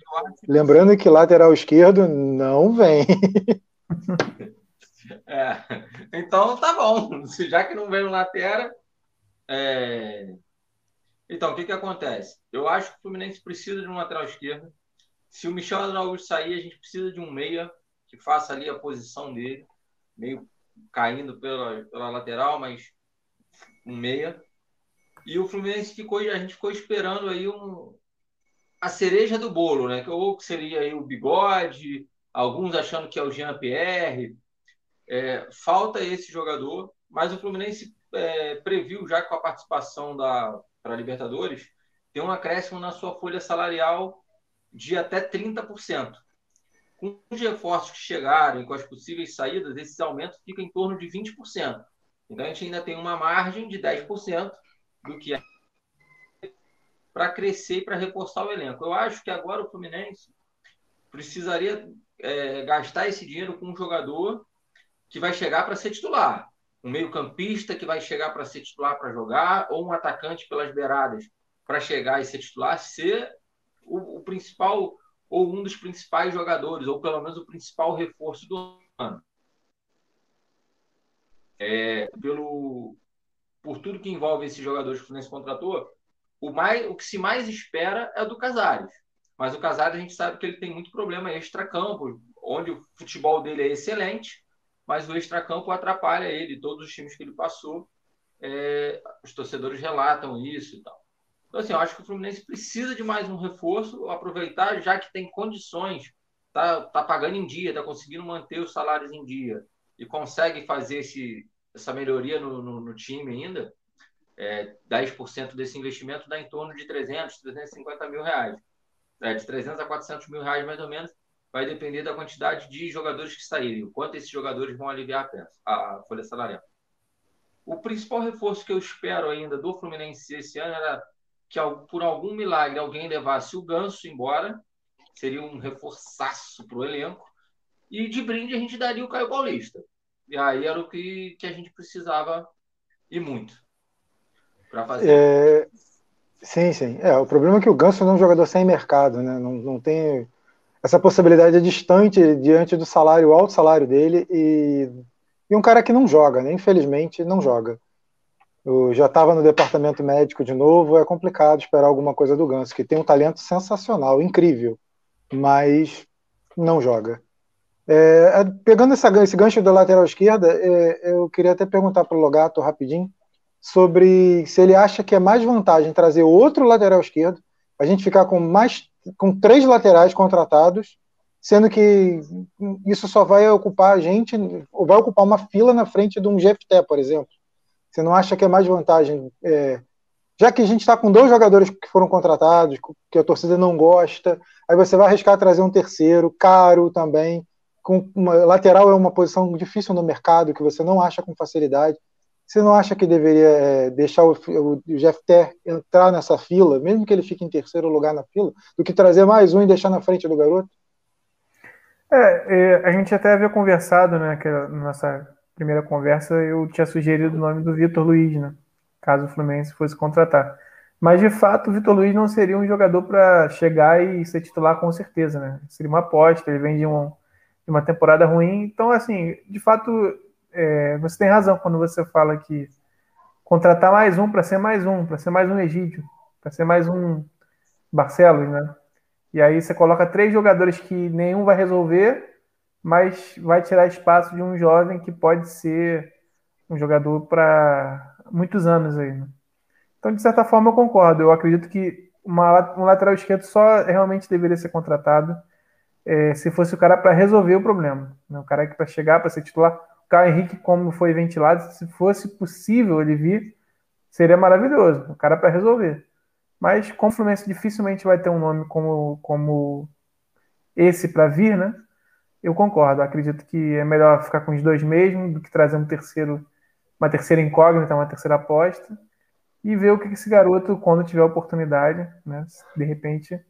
Lembrando que lateral esquerdo não vem. É, então tá bom. Já que não vem no lateral. É... Então, o que, que acontece? Eu acho que o Fluminense precisa de um lateral esquerdo. Se o Michel Araújo sair, a gente precisa de um meia que faça ali a posição dele, meio caindo pela, pela lateral, mas um meia. E o Fluminense ficou, a gente ficou esperando aí um, a cereja do bolo, né? Ou que seria aí o Bigode, alguns achando que é o Jean Pierre. É, falta esse jogador, mas o Fluminense é, previu já com a participação da para Libertadores tem um acréscimo na sua folha salarial de até 30%. Com os reforços que chegaram e com as possíveis saídas, esse aumento fica em torno de 20%. Então a gente ainda tem uma margem de 10% do que é para crescer e para reforçar o elenco. Eu acho que agora o Fluminense precisaria é, gastar esse dinheiro com um jogador que vai chegar para ser titular. Um meio-campista que vai chegar para ser titular para jogar, ou um atacante pelas beiradas para chegar e ser titular, ser o, o principal ou um dos principais jogadores, ou pelo menos o principal reforço do ano. É, pelo, por tudo que envolve esses jogadores que o Fluminense contratou, o, mais, o que se mais espera é do Casares. Mas o Casares a gente sabe que ele tem muito problema extra-campo, onde o futebol dele é excelente, mas o extra-campo atrapalha ele, todos os times que ele passou, é, os torcedores relatam isso e tal. Então, assim, eu acho que o Fluminense precisa de mais um reforço, aproveitar, já que tem condições, tá, tá pagando em dia, tá conseguindo manter os salários em dia e consegue fazer esse, essa melhoria no, no, no time ainda, é, 10% desse investimento dá em torno de 300, 350 mil reais. É, de 300 a 400 mil reais, mais ou menos, vai depender da quantidade de jogadores que saírem, o quanto esses jogadores vão aliviar a, peça, a folha salarial. O principal reforço que eu espero ainda do Fluminense esse ano era que por algum milagre alguém levasse o Ganso embora, seria um reforçaço para o elenco, e de brinde a gente daria o Caio Paulista. E aí era o que, que a gente precisava e muito para fazer. É... Sim, sim. É, o problema é que o Ganso não é um jogador sem mercado, né? Não, não tem. Essa possibilidade é distante diante do salário, alto salário dele, e, e um cara que não joga, né? Infelizmente, não joga. Eu já estava no departamento médico de novo, é complicado esperar alguma coisa do Ganso, que tem um talento sensacional, incrível, mas não joga. É, é pegando essa, esse gancho da lateral esquerda, é, eu queria até perguntar para o Logato rapidinho sobre se ele acha que é mais vantagem trazer outro lateral esquerdo, a gente ficar com mais com três laterais contratados, sendo que isso só vai ocupar a gente, ou vai ocupar uma fila na frente de um GFT, por exemplo. Você não acha que é mais vantagem? É, já que a gente está com dois jogadores que foram contratados, que a torcida não gosta, aí você vai arriscar trazer um terceiro, caro também. Com uma, lateral é uma posição difícil no mercado, que você não acha com facilidade. Você não acha que deveria é, deixar o, o, o GFT entrar nessa fila, mesmo que ele fique em terceiro lugar na fila, do que trazer mais um e deixar na frente do garoto? É, é a gente até havia conversado, né, que a nossa primeira conversa, eu tinha sugerido o nome do Vitor Luiz, né? Caso o Fluminense fosse contratar. Mas de fato, o Vitor Luiz não seria um jogador para chegar e ser titular com certeza, né? Seria uma aposta, ele vem de, um, de uma temporada ruim. Então, assim, de fato, é, você tem razão quando você fala que contratar mais um para ser mais um, para ser mais um Egídio, para ser mais um Barcelos, né? E aí você coloca três jogadores que nenhum vai resolver mas vai tirar espaço de um jovem que pode ser um jogador para muitos anos aí. Né? Então, de certa forma, eu concordo. Eu acredito que uma, um lateral esquerdo só realmente deveria ser contratado é, se fosse o cara para resolver o problema. Né? O cara que para chegar, para ser titular. O Caio Henrique, como foi ventilado, se fosse possível ele vir, seria maravilhoso. O cara para resolver. Mas como o Fluminense dificilmente vai ter um nome como, como esse para vir, né? Eu concordo. Acredito que é melhor ficar com os dois mesmo do que trazer um terceiro, uma terceira incógnita, uma terceira aposta e ver o que esse garoto, quando tiver oportunidade, né, de repente,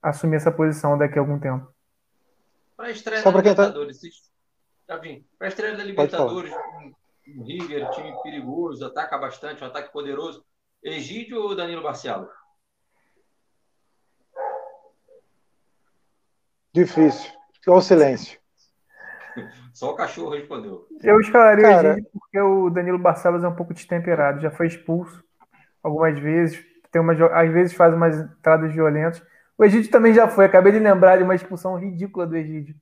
assumir essa posição daqui a algum tempo. Para a estreia Só da Libertadores, tá... para a estreia da Libertadores, um Rigger, time perigoso, ataca bastante, um ataque poderoso. Egídio ou Danilo Barcelo? Difícil. Ou silêncio. Só o cachorro respondeu. Eu escalaria Cara... o Egídio porque o Danilo Barcelos é um pouco destemperado. Já foi expulso algumas vezes. Tem uma, às vezes faz umas entradas violentas. O Egídio também já foi. Acabei de lembrar de uma expulsão ridícula do Egídio.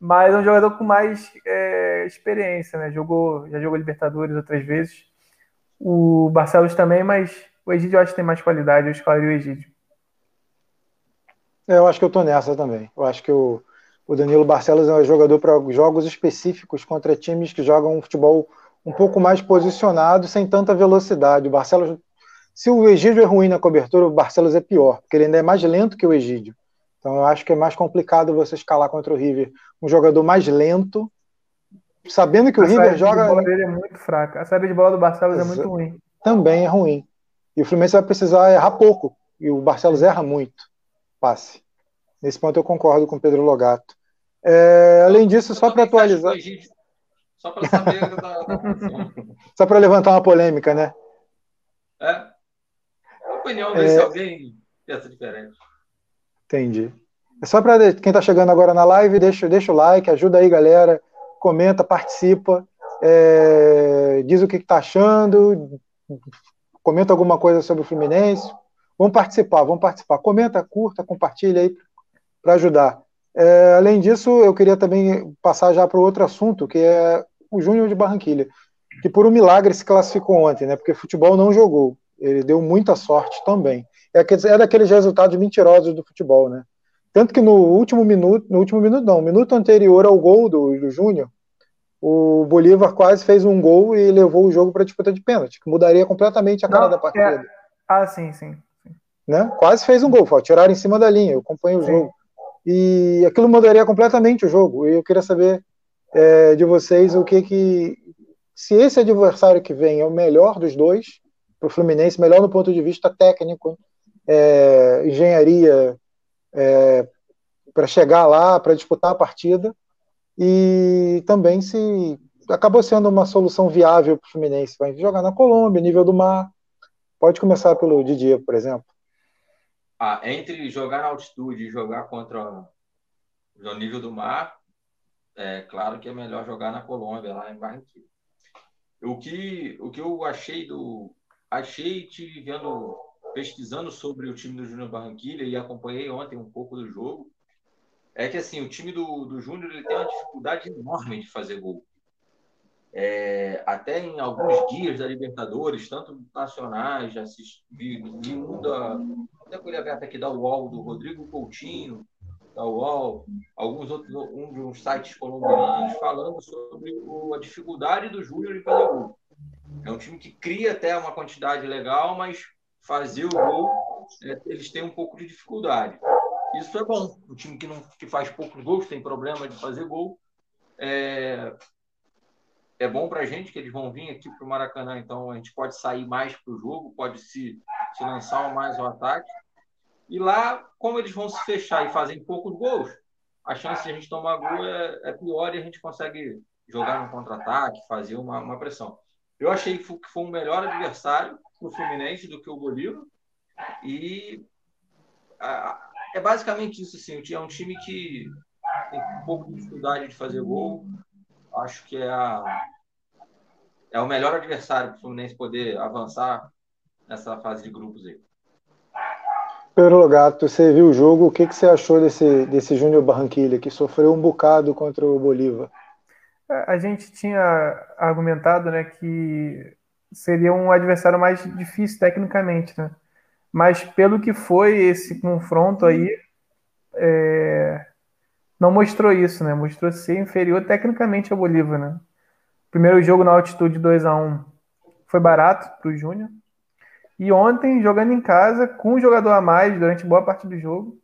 Mas é um jogador com mais é, experiência, né? Jogou, já jogou Libertadores outras vezes. O Barcelos também, mas o Egídio eu acho que tem mais qualidade. Eu escalaria o Egídio. É, eu acho que eu tô nessa também. Eu acho que o, o Danilo Barcelos é um jogador para jogos específicos contra times que jogam um futebol um pouco mais posicionado, sem tanta velocidade. O Barcelos, se o Egídio é ruim na cobertura, o Barcelos é pior, porque ele ainda é mais lento que o Egídio. Então eu acho que é mais complicado você escalar contra o River um jogador mais lento, sabendo que o a River joga. A bola dele é muito fraca. A saída de bola do Barcelos é muito ruim. Também é ruim. E o Fluminense vai precisar errar pouco. E o Barcelos erra muito. Passe. Nesse ponto eu concordo com o Pedro Logato. É, além disso, só para atualizar. Só para saber da, da Só para levantar uma polêmica, né? É. A opinião é... se alguém pensa diferente. Entendi. É só para quem está chegando agora na live, deixa, deixa o like, ajuda aí, galera. Comenta, participa, é, diz o que está achando, comenta alguma coisa sobre o Fluminense. Vamos participar, vamos participar. Comenta, curta, compartilha aí para ajudar. É, além disso, eu queria também passar já para outro assunto, que é o Júnior de Barranquilha, que por um milagre se classificou ontem, né? Porque futebol não jogou. Ele deu muita sorte também. É, é daqueles resultados mentirosos do futebol, né? Tanto que no último minuto, no último minuto não, minuto anterior ao gol do, do Júnior, o Bolívar quase fez um gol e levou o jogo para disputa de pênalti, que mudaria completamente a cara não, da partida. É... Ah, sim, sim né? Quase fez um gol, foi tirar em cima da linha, eu acompanho o jogo. E aquilo mudaria completamente o jogo. E eu queria saber é, de vocês o que que. Se esse adversário que vem é o melhor dos dois, para o Fluminense, melhor no ponto de vista técnico, é, engenharia é, para chegar lá, para disputar a partida, e também se acabou sendo uma solução viável para o Fluminense. Vai jogar na Colômbia, nível do mar. Pode começar pelo Didier, por exemplo. Ah, entre jogar na altitude e jogar contra o nível do mar, é claro que é melhor jogar na Colômbia, lá em Barranquilla. O que, o que eu achei do. Achei te vendo, pesquisando sobre o time do Júnior Barranquilla e acompanhei ontem um pouco do jogo, é que assim, o time do, do Júnior ele tem uma dificuldade enorme de fazer gol é, até em alguns dias da Libertadores, tanto nacionais, já assisti, vi, um da, até com ele aberto aqui da UOL, do Rodrigo Coutinho, da UOL, alguns outros, um de uns sites colombianos, falando sobre o, a dificuldade do Júnior em fazer gol. É um time que cria até uma quantidade legal, mas fazer o gol, é, eles têm um pouco de dificuldade. Isso é bom. O time que, não, que faz poucos gols tem problema de fazer gol. É, é bom para a gente que eles vão vir aqui para o Maracanã, então a gente pode sair mais para o jogo, pode se, se lançar mais ao ataque. E lá, como eles vão se fechar e fazem poucos gols, a chance de a gente tomar gol é, é pior e a gente consegue jogar no contra-ataque, fazer uma, uma pressão. Eu achei que foi um melhor adversário para o Fluminense do que o Bolívar. E a, é basicamente isso, sim. É um time que tem um pouco de dificuldade de fazer gol, acho que é, a, é o melhor adversário para o Fluminense poder avançar nessa fase de grupos aí. Pedro Gato, você viu o jogo, o que, que você achou desse, desse Júnior Barranquilha, que sofreu um bocado contra o Bolívar? A gente tinha argumentado né, que seria um adversário mais difícil tecnicamente, né? mas pelo que foi esse confronto aí, é, não mostrou isso, né? Mostrou ser inferior tecnicamente ao Bolívar, né? Primeiro jogo na altitude 2 a 1 foi barato para o Júnior. E ontem, jogando em casa, com um jogador a mais durante boa parte do jogo,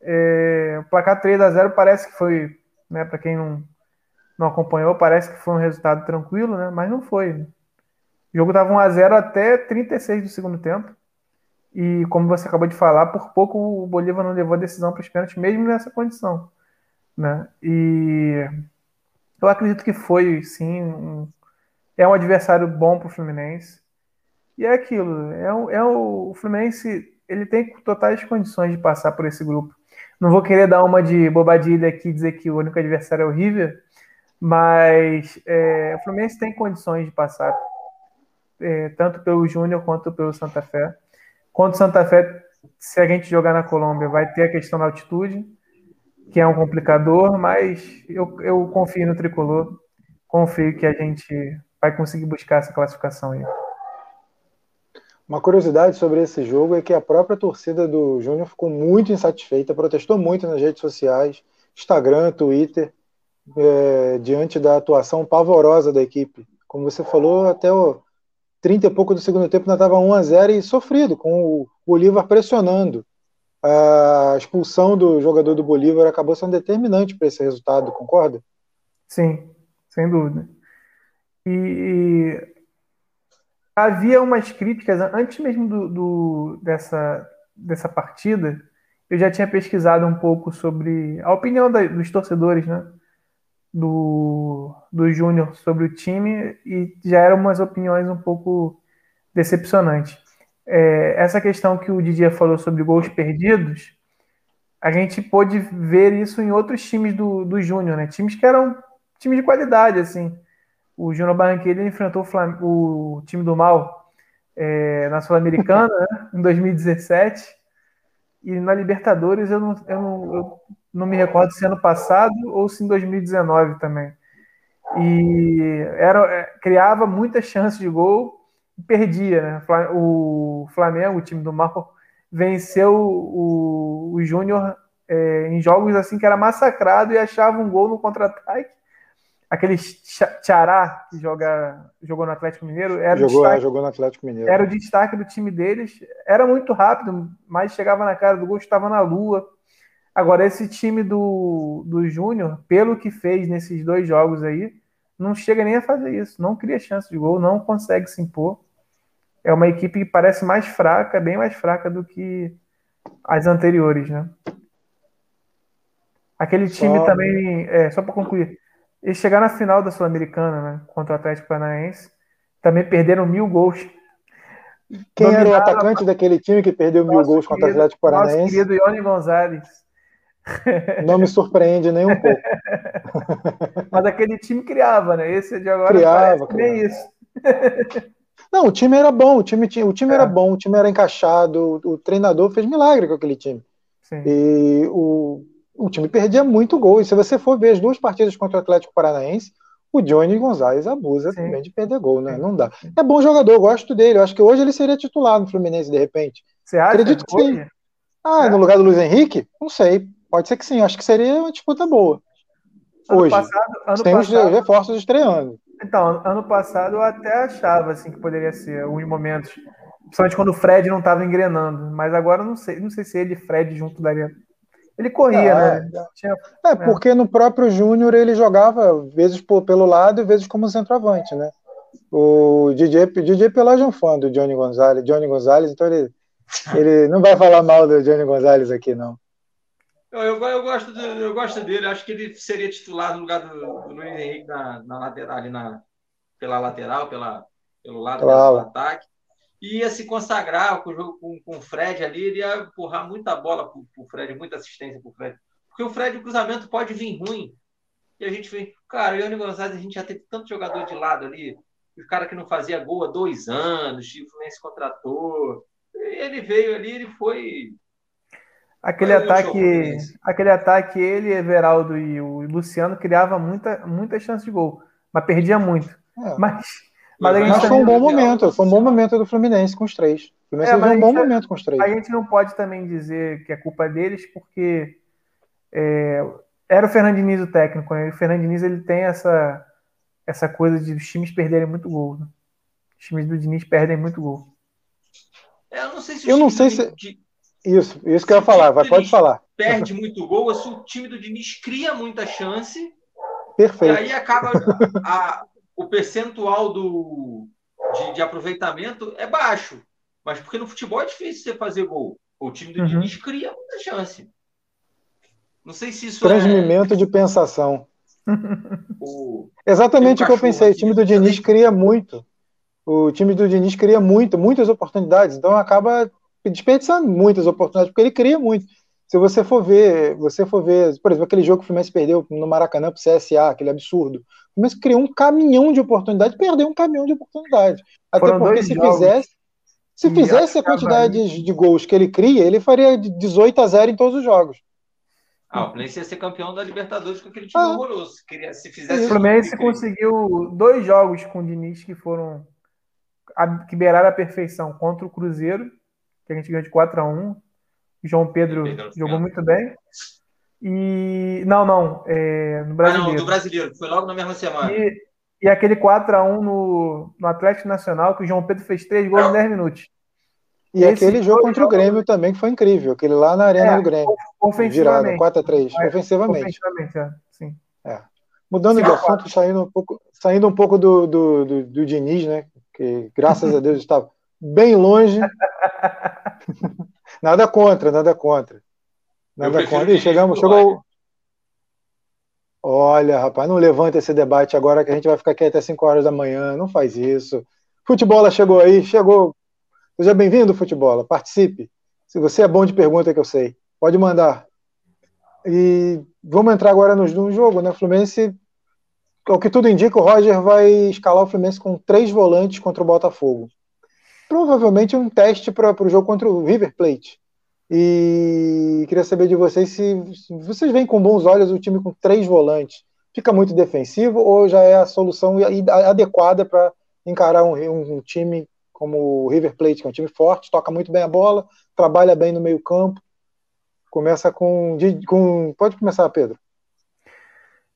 é, o placar 3 a 0 parece que foi, né, para quem não, não acompanhou, parece que foi um resultado tranquilo, né? Mas não foi. O jogo estava 1 a 0 até 36 do segundo tempo. E como você acabou de falar, por pouco o Bolívar não levou a decisão para os pênaltis, mesmo nessa condição. Né? E eu acredito que foi, sim, um, é um adversário bom para o Fluminense. E é aquilo, é, o, é o, o Fluminense, ele tem totais condições de passar por esse grupo. Não vou querer dar uma de bobadilha aqui e dizer que o único adversário é o River, mas é, o Fluminense tem condições de passar, é, tanto pelo Júnior quanto pelo Santa Fé. Quanto Santa Fé, se a gente jogar na Colômbia, vai ter a questão da altitude, que é um complicador, mas eu, eu confio no tricolor, confio que a gente vai conseguir buscar essa classificação aí. Uma curiosidade sobre esse jogo é que a própria torcida do Júnior ficou muito insatisfeita, protestou muito nas redes sociais, Instagram, Twitter, é, diante da atuação pavorosa da equipe. Como você falou, até o 30 e pouco do segundo tempo ainda estava 1 a 0 e sofrido, com o Bolívar pressionando. A expulsão do jogador do Bolívar acabou sendo determinante para esse resultado, concorda? Sim, sem dúvida. E havia umas críticas, antes mesmo do, do, dessa, dessa partida, eu já tinha pesquisado um pouco sobre a opinião da, dos torcedores, né? Do, do Júnior sobre o time e já eram umas opiniões um pouco decepcionantes. É, essa questão que o Didier falou sobre gols perdidos, a gente pôde ver isso em outros times do, do Júnior, né? Times que eram times de qualidade, assim o Júnior Barranquilla enfrentou o, o, time do Mal é, na Sul-Americana né, em 2017 e na Libertadores eu não, eu, não, eu não me recordo se ano passado ou se em 2019 também. E era, é, criava muitas chances de gol e perdia. Né? O Flamengo, o time do Mal, venceu o, o Júnior é, em jogos assim que era massacrado e achava um gol no contra-ataque aquele Tchará que joga, jogou no Atlético Mineiro. Era jogou, destaque, é, jogou no Atlético Mineiro. Era o destaque do time deles. Era muito rápido, mas chegava na cara do gol, estava na lua. Agora, esse time do, do Júnior, pelo que fez nesses dois jogos aí, não chega nem a fazer isso. Não cria chance de gol, não consegue se impor. É uma equipe que parece mais fraca, bem mais fraca do que as anteriores, né? Aquele time só... também, é, só para concluir, eles chegaram na final da Sul-Americana, né? Contra o Atlético Paranaense. Também perderam mil gols. Quem Dominava era o atacante daquele time que perdeu mil gols contra o Atlético Paranaense? Nosso querido Ione Gonzalez. Não me surpreende nem um pouco. Mas aquele time criava, né? Esse de agora criava, nem isso. Não, o time era bom, o time, tinha, o time é. era bom, o time era encaixado, o, o treinador fez milagre com aquele time. Sim. E o, o time perdia muito gol. E se você for ver as duas partidas contra o Atlético Paranaense, o Johnny Gonzalez abusa Sim. também de perder gol, né? Não dá. É bom jogador, eu gosto dele. Eu acho que hoje ele seria titular no Fluminense, de repente. Você acha? Acredito que sim. Ah, é. no lugar do Luiz Henrique? Não sei. Pode ser que sim. Acho que seria uma disputa boa. Ano hoje. Passado, ano tem passado, os reforços estreando. Então, ano passado eu até achava assim que poderia ser alguns momentos. Principalmente quando o Fred não estava engrenando. Mas agora eu não sei. Não sei se ele e Fred junto daria ele corria, é, né? Tinha, é, porque no próprio Júnior ele jogava vezes por, pelo lado e vezes como centroavante, né? O DJ, DJ Pelage é um fã do Johnny Gonzalez, Johnny Gonzalez, então ele, ele não vai falar mal do Johnny Gonzalez aqui, não. Eu, eu, eu, gosto, eu gosto dele, acho que ele seria titular no lugar do, do Luiz Henrique na, na lateral, ali na, pela lateral, pela, pelo lado claro. do ataque ia se consagrar com o jogo com, com o Fred ali, ele ia empurrar muita bola para o Fred, muita assistência para o Fred. Porque o Fred, o cruzamento pode vir ruim. E a gente vê, cara, o Ione Gonzalez, a gente já teve tanto jogador de lado ali, o cara que não fazia gol há dois anos, o Fluminense contratou. Ele veio ali, ele foi. Aquele foi ataque, aquele ataque, ele, Everaldo e o Luciano criava muita, muita chance de gol, mas perdia muito. É. Mas Mas, mas foi um bom momento, foi um bom momento do Fluminense com os três. O Fluminense é, um bom momento com os três. A gente não pode também dizer que é culpa deles, porque é, era o Fernandinho o técnico, né? E o Fernandinho ele tem essa, essa coisa de os times perderem muito gol. Né? Os times do Diniz perdem muito gol. É, eu não sei se eu não sei se... De... Isso, isso que eu ia falar, vai, pode falar. Perde muito gol, o time do Diniz cria muita chance. Perfeito. E aí acaba a, o percentual do, de, de, aproveitamento é baixo. Mas porque no futebol é difícil você fazer gol. O time do uhum. Diniz cria muita chance. Não sei se isso Transmimento é... de pensação. o... Exatamente o que eu pensei. O time do Diniz cria muito. O time do Diniz cria muito, muitas oportunidades. Então acaba desperdiçando muitas oportunidades, porque ele cria muito. Se você for ver, você for ver, por exemplo, aquele jogo que o Fluminense perdeu no Maracanã pro CSA, aquele absurdo. O Fluminense criou um caminhão de oportunidade, perdeu um caminhão de oportunidade. Até Foram porque se jogos. fizesse, se fizesse a quantidade de, de gols que ele cria, ele faria de 18 a 0 em todos os jogos. Ah, o Fluminense ia ser campeão da Libertadores com aquele time ah, horroroso. Se fizesse o Fluminense conseguiu dois jogos com o Diniz que foram que beiraram a perfeição contra o Cruzeiro, que a gente ganhou de 4 a 1 João Pedro jogou muito bem. E. Não, não. É, no brasileiro. Ah, não, do brasileiro, foi logo na mesma semana. E, e aquele 4x1 no, no Atlético Nacional, que o João Pedro fez três gols em 10 minutos. E Esse aquele jogo contra o Grêmio também, que foi incrível. Aquele lá na Arena é, do Grêmio. Ofensivamente. Virada, 4x3. É, ofensivamente. Ofensivamente, é. Sim. É. Mudando Sim, de assunto, saindo um pouco, saindo um pouco do, do, do, do Diniz, né? Que graças a Deus estava bem longe. nada contra, nada contra. Nada contra. E chegamos, chegou. Olha, rapaz, não levanta esse debate agora que a gente vai ficar aqui até 5 horas da manhã. Não faz isso. Futebola chegou aí, chegou. Seja bem-vindo, Futebola. Participe. Se você é bom de pergunta, que eu sei. Pode mandar. E vamos entrar agora no, no jogo, né? Fluminense, o que tudo indica, o Roger vai escalar o Fluminense com três volantes contra o Botafogo provavelmente um teste para o jogo contra o River Plate. E queria saber de vocês se, se, vocês veem com bons olhos o time com três volantes. Fica muito defensivo ou já é a solução adequada para encarar um, um, time como o River Plate, que é um time forte, toca muito bem a bola, trabalha bem no meio-campo. Começa com, com. Pode começar, Pedro.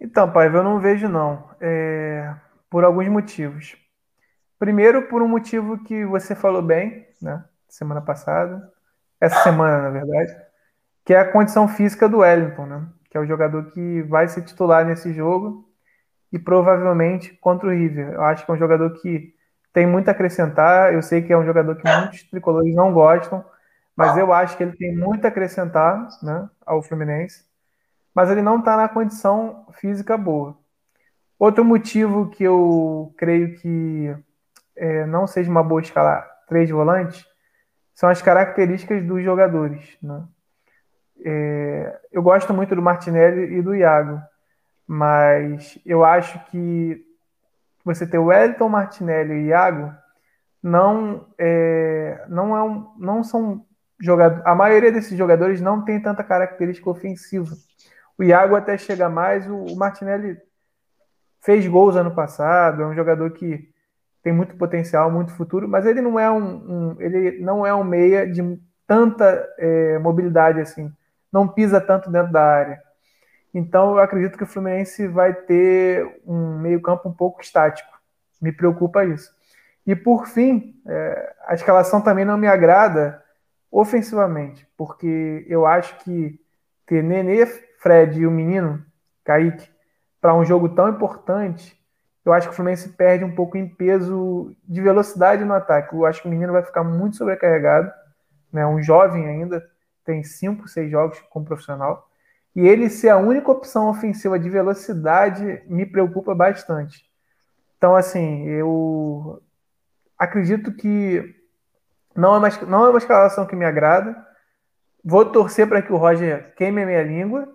Então, pai, eu não vejo não. É, por alguns motivos. Primeiro, por um motivo que você falou bem, né? Semana passada, essa semana, na verdade, que é a condição física do Wellington, né? Que é o jogador que vai ser titular nesse jogo e provavelmente contra o River. Eu acho que é um jogador que tem muito a acrescentar. Eu sei que é um jogador que muitos tricolores não gostam, mas eu acho que ele tem muito a acrescentar né, ao Fluminense. Mas ele não está na condição física boa. Outro motivo que eu creio que é, não seja uma boa escalar três volantes são as características dos jogadores. Né? É, eu gosto muito do Martinelli e do Iago, mas eu acho que você ter o Wellington, Martinelli e Iago não, é, não, é um, não são jogadores. A maioria desses jogadores não tem tanta característica ofensiva. O Iago até chega mais, o, o Martinelli fez gols ano passado, é um jogador que tem muito potencial, muito futuro, mas ele não é um, um ele não é um meia de tanta é, mobilidade assim, não pisa tanto dentro da área. Então eu acredito que o Fluminense vai ter um meio campo um pouco estático. Me preocupa isso. E por fim, é, a escalação também não me agrada ofensivamente, porque eu acho que ter Nenê, Fred e o menino Kaique para um jogo tão importante eu acho que o Fluminense perde um pouco em peso de velocidade no ataque. Eu acho que o menino vai ficar muito sobrecarregado, né? Um jovem ainda, tem cinco, seis jogos como profissional. E ele ser a única opção ofensiva de velocidade me preocupa bastante. Então, assim, eu acredito que não é uma, não é uma escalação que me agrada. Vou torcer para que o Roger queime a minha língua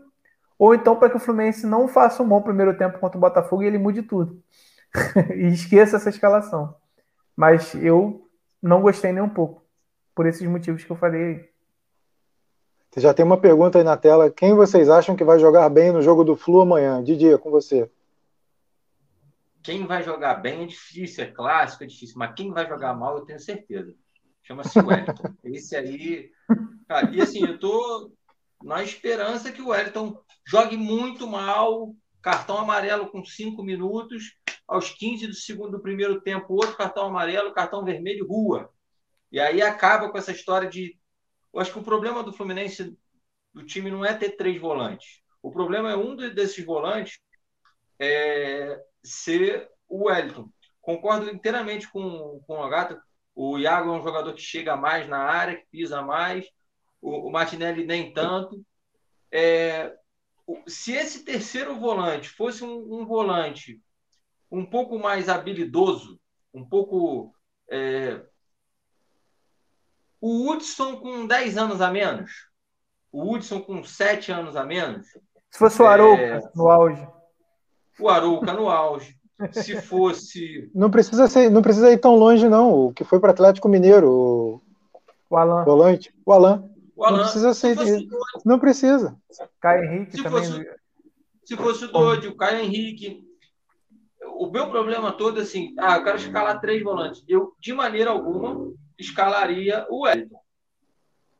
ou então para que o Fluminense não faça um bom primeiro tempo contra o Botafogo e ele mude tudo. e esqueça essa escalação. Mas eu não gostei nem um pouco, por esses motivos que eu falei aí. Você já tem uma pergunta aí na tela. Quem vocês acham que vai jogar bem no jogo do Flu amanhã? Didi, é com você. quem vai jogar bem é difícil, é clássico, é difícil, mas quem vai jogar mal eu tenho certeza. Chama-se Wellington. Esse aí. Cara, e assim, eu tô na esperança que o Wellington jogue muito mal, cartão amarelo com cinco minutos, aos 15 do segundo do primeiro tempo, outro cartão amarelo, cartão vermelho, rua. E aí acaba com essa história de. Eu acho que o problema do Fluminense, do time, não é ter três volantes. O problema é um desses volantes é, ser o Wellington. Concordo inteiramente com, com o Gato. O Iago é um jogador que chega mais na área, que pisa mais. O, o Martinelli nem tanto. É, se esse terceiro volante fosse um, um, volante um pouco mais habilidoso, um pouco. É, o Hudson com 10 anos a menos, o Hudson com 7 anos a menos. Se fosse o Arouca é, no auge. O Arouca no auge. Se fosse. Não precisa, ser, não precisa ir tão longe, não. O que foi para o Atlético Mineiro, o, o Alan. Volante. O Alan. O Alan. Não precisa ser. Não precisa. Caio Henrique se também. Fosse, se fosse o Dodi, o Caio Henrique. O meu problema todo é assim: ah, eu quero escalar três volantes. Eu, de maneira alguma, escalaria o Wellington.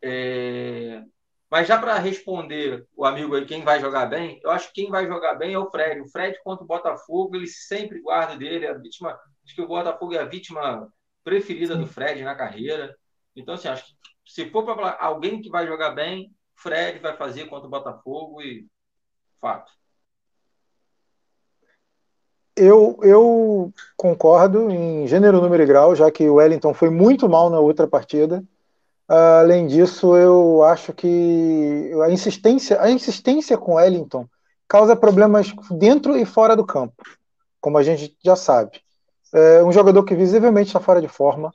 É... Mas já para responder o amigo aí, quem vai jogar bem, eu acho que quem vai jogar bem é o Fred. O Fred contra o Botafogo, ele sempre guarda dele. A vítima, acho que o Botafogo é a vítima preferida do Fred na carreira. Então, assim, acho que se for para alguém que vai jogar bem, Fred vai fazer contra o Botafogo e fato. Eu, eu concordo em gênero, número e grau, já que o Wellington foi muito mal na outra partida. Além disso, eu acho que a insistência, a insistência com Wellington causa problemas dentro e fora do campo, como a gente já sabe. É um jogador que visivelmente está fora de forma.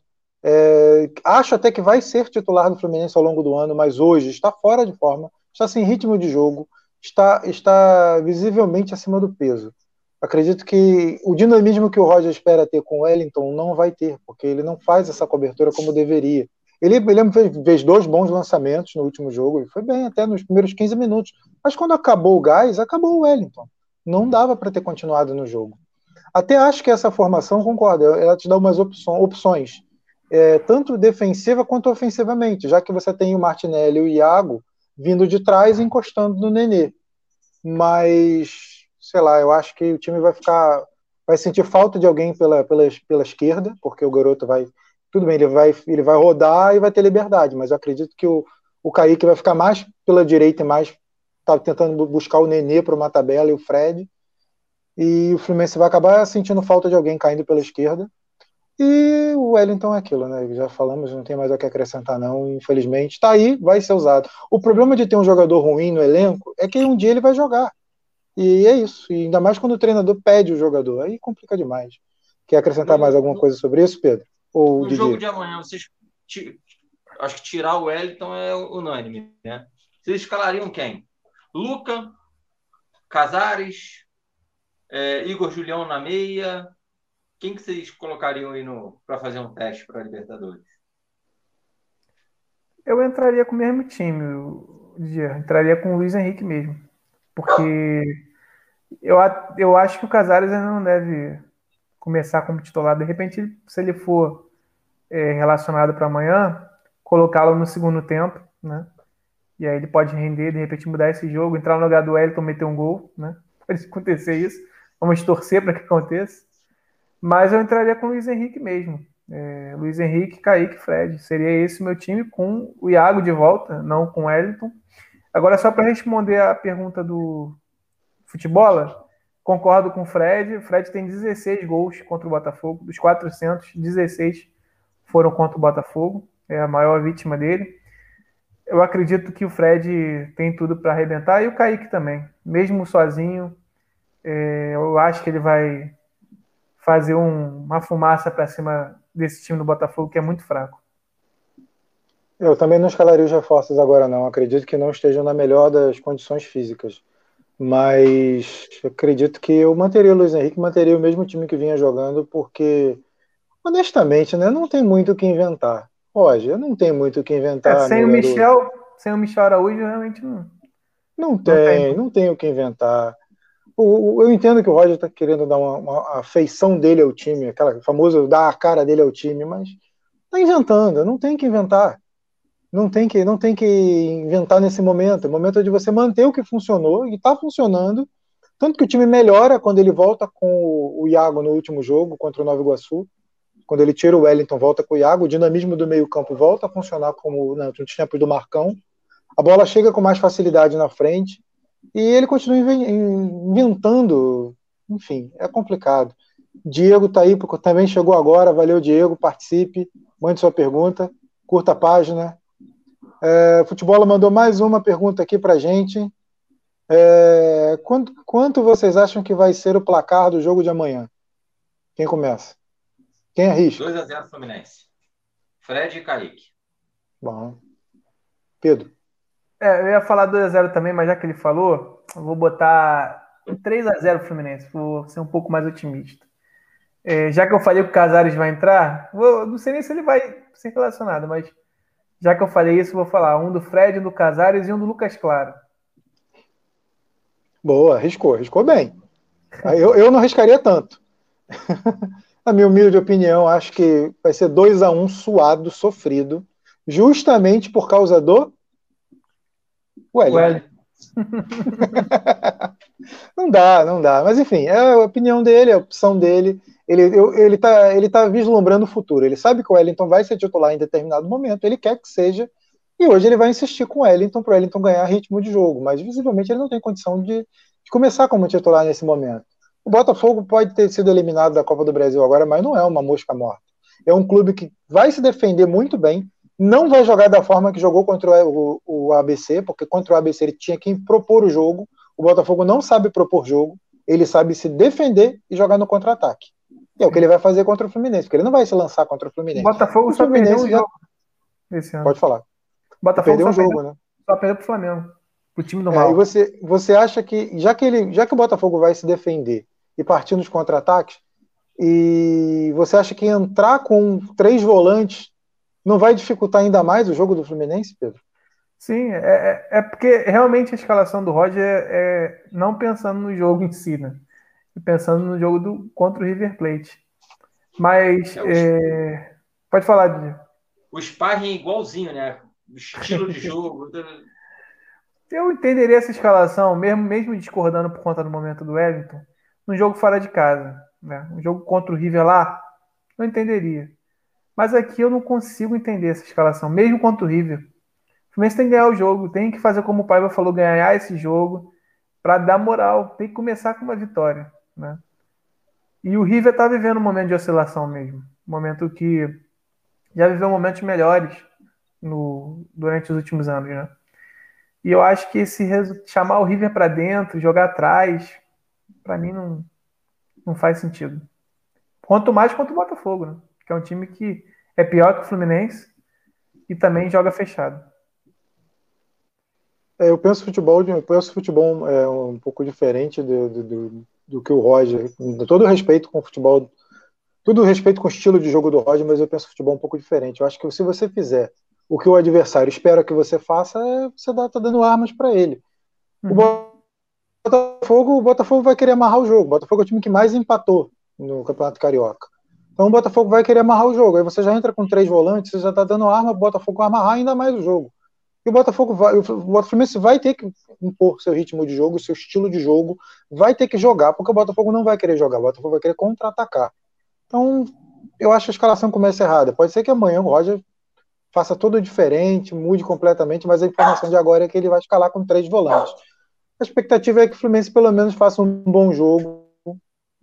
É, acho até que vai ser titular do Fluminense ao longo do ano, mas hoje está fora de forma, está sem ritmo de jogo, está, está visivelmente acima do peso. Acredito que o dinamismo que o Roger espera ter com o Wellington não vai ter, porque ele não faz essa cobertura como deveria. Ele, ele fez, dois bons lançamentos no último jogo, e foi bem até nos primeiros 15 minutos. Mas quando acabou o gás, acabou o Wellington. Não dava para ter continuado no jogo. Até acho que essa formação, concorda, ela te dá umas opções, é, tanto defensiva quanto ofensivamente, já que você tem o Martinelli e o Iago vindo de trás e encostando no Nenê. Mas, sei lá, eu acho que o time vai ficar. Vai sentir falta de alguém pela, pela, pela esquerda, porque o garoto vai tudo bem, ele vai, ele vai rodar e vai ter liberdade, mas eu acredito que o, o Kaique vai ficar mais pela direita e mais tá tentando buscar o Nenê para uma tabela e o Fred. E o Fluminense vai acabar sentindo falta de alguém caindo pela esquerda. E o Wellington é aquilo, né? Já falamos, não tem mais o que acrescentar, não. Infelizmente, tá aí, vai ser usado. O problema de ter um jogador ruim no elenco é que um dia ele vai jogar. E é isso. E ainda mais quando o treinador pede o jogador. Aí complica demais. Quer acrescentar mais alguma coisa sobre isso, Pedro? Ou no jogo de amanhã, vocês. Acho que tirar o Wellington é unânime, né? Vocês escalariam quem? Luca, Casares, é, Igor Julião na meia. Quem que vocês colocariam aí para fazer um teste para a Libertadores? Eu entraria com o mesmo time, eu entraria com o Luiz Henrique mesmo. Porque eu, eu acho que o Casares ainda não deve começar como titular. De repente, se ele for é, relacionado para amanhã, colocá-lo no segundo tempo, né? E aí ele pode render, de repente mudar esse jogo, entrar no lugar do Elton, meter um gol, né? Pode acontecer isso. Vamos torcer para que aconteça. Mas eu entraria com o Luiz Henrique mesmo. É, Luiz Henrique, Kaique, Fred. Seria esse meu time com o Iago de volta, não com o Wellington. Agora, só para responder a pergunta do futebol, concordo com o Fred. O Fred tem 16 gols contra o Botafogo. Dos 400, 16 foram contra o Botafogo, é a maior vítima dele. Eu acredito que o Fred tem tudo para arrebentar e o Kaique também, mesmo sozinho. É, eu acho que ele vai fazer um, uma fumaça para cima desse time do Botafogo que é muito fraco. Eu também não escalaria os reforços agora, não. Acredito que não estejam na melhor das condições físicas. Mas acredito que eu manteria o Luiz Henrique, manteria o mesmo time que vinha jogando, porque honestamente, né, não tem muito o que inventar. Roger, não tem muito o que inventar. É, sem o Michel, sem o Michel Araújo, realmente não. Não tem, não tem, não tem o que inventar. Eu entendo que o Roger está querendo dar uma, uma afeição dele ao time, aquela famosa dar a cara dele ao time, mas está inventando, não tem que inventar. Não tem que, não tem que inventar nesse momento. É o momento de você manter o que funcionou e está funcionando. Tanto que o time melhora quando ele volta com o Iago no último jogo contra o Nova Iguaçu. Quando ele tira o Wellington, volta com o Iago. O dinamismo do meio-campo volta a funcionar como nos tempos do Marcão. A bola chega com mais facilidade na frente. E ele continua inventando. Enfim, é complicado. Diego tá aí, também chegou agora. Valeu, Diego. Participe, mande sua pergunta, curta a página. É, Futebol mandou mais uma pergunta aqui para gente. É, quanto, quanto vocês acham que vai ser o placar do jogo de amanhã? Quem começa? Quem arrisca? 2x0 Fluminense. Fred e Kaique. Bom. Pedro. É, eu ia falar 2x0 também, mas já que ele falou, vou botar 3x0 Fluminense. Vou ser um pouco mais otimista. É, já que eu falei que o Casares vai entrar, vou, não sei nem se ele vai ser relacionado, mas já que eu falei isso, vou falar um do Fred, um do Casares e um do Lucas Claro. Boa, arriscou, arriscou bem. Eu, eu não arriscaria tanto. Na minha humilde opinião, acho que vai ser 2 a 1 um, suado, sofrido, justamente por causa do Wellington. não dá, não dá. Mas enfim, é a opinião dele, é a opção dele. Ele, ele, tá, ele tá vislumbrando o futuro. Ele sabe que o Wellington vai ser titular em determinado momento, ele quer que seja, e hoje ele vai insistir com o Wellington para o Wellington ganhar ritmo de jogo, mas visivelmente ele não tem condição de, de começar como titular nesse momento. O Botafogo pode ter sido eliminado da Copa do Brasil agora, mas não é uma mosca morta. É um clube que vai se defender muito bem, não vai jogar da forma que jogou contra o, o, o ABC, porque contra o ABC ele tinha que propor o jogo. O Botafogo não sabe propor jogo, ele sabe se defender e jogar no contra-ataque. É o que ele vai fazer contra o Fluminense, porque ele não vai se lançar contra o Fluminense. O Botafogo o só perdeu um jogo. Pode falar. Botafogo perdeu um jogo, perdeu, né? Só perdeu pro Flamengo. Pro time do é, mal. E você, você acha que, já que, ele, já que o Botafogo vai se defender e partir nos contra-ataques, e você acha que entrar com três volantes não vai dificultar ainda mais o jogo do Fluminense, Pedro? Sim, é, é, é porque realmente a escalação do Roger é, é não pensando no jogo em si, né? Pensando no jogo do, contra o River Plate. Mas. É, é pode falar, Didi. O sparring é igualzinho, né? O estilo de jogo. Eu entenderia essa escalação, mesmo, mesmo discordando por conta do momento do Wellington, no jogo fora de casa. Né? Um jogo contra o River lá, eu entenderia. Mas aqui eu não consigo entender essa escalação, mesmo contra o River. O Fluminense tem que ganhar o jogo, tem que fazer como o Paiva falou, ganhar esse jogo para dar moral. Tem que começar com uma vitória. Né? E o River está vivendo um momento de oscilação mesmo. Um momento que já viveu momentos melhores no, durante os últimos anos, né? E eu acho que esse chamar o River para dentro, jogar atrás, para mim não, não faz sentido. Quanto mais quanto o Botafogo, né? Que é um time que é pior que o Fluminense e também joga fechado. É, eu penso futebol, eu penso futebol é um pouco diferente do, do, do, que o Roger. Todo respeito com o futebol, todo respeito com o estilo de jogo do Roger, mas eu penso futebol um pouco diferente. Eu acho que se você fizer o que o adversário espera que você faça, é, você está dando armas para ele. Uhum. O Botafogo, o Botafogo vai querer amarrar o jogo. O Botafogo é o time que mais empatou no Campeonato Carioca. Então o Botafogo vai querer amarrar o jogo. Aí você já entra com três volantes, você já está dando arma, o Botafogo amarrar ainda mais o jogo. E o Botafogo vai, o Botafogo vai ter que impor seu ritmo de jogo, seu estilo de jogo, vai ter que jogar, porque o Botafogo não vai querer jogar, o Botafogo vai querer contra-atacar. Então, eu acho que a escalação começa errada. Pode ser que amanhã o Roger faça tudo diferente, mude completamente, mas a informação de agora é que ele vai escalar com três volantes. A expectativa é que o Fluminense pelo menos faça um bom jogo,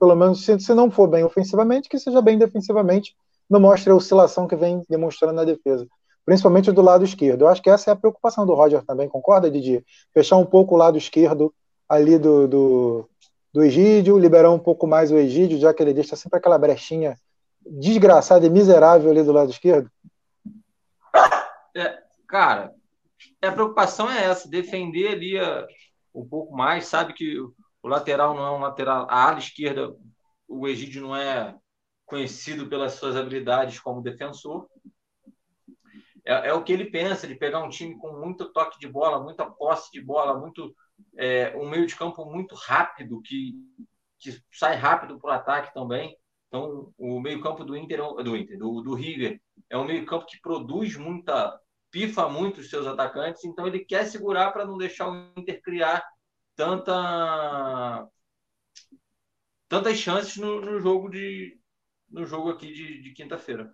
pelo menos se, se não for bem ofensivamente, que seja bem defensivamente, não mostre a oscilação que vem demonstrando na defesa, principalmente do lado esquerdo. Eu acho que essa é a preocupação do Roger também, concorda, Didi? Fechar um pouco o lado esquerdo ali do, do, do Egídio, liberar um pouco mais o Egídio, já que ele deixa sempre aquela brechinha desgraçada e miserável ali do lado esquerdo? É, cara, a preocupação é essa, defender ali uh, um pouco mais, sabe que o lateral não é um lateral, a ala esquerda, o Egídio não é conhecido pelas suas habilidades como defensor. É, é, o que ele pensa, de pegar um time com muito toque de bola, muita posse de bola, muito é, um meio de campo muito rápido, que, que sai rápido para o ataque também. Então, o meio-campo do Inter, do Inter, do, do River, é um meio-campo que produz muita, pifa muito os seus atacantes, então ele quer segurar para não deixar o Inter criar tanta tantas chances no, no jogo de no jogo aqui de, de quinta-feira.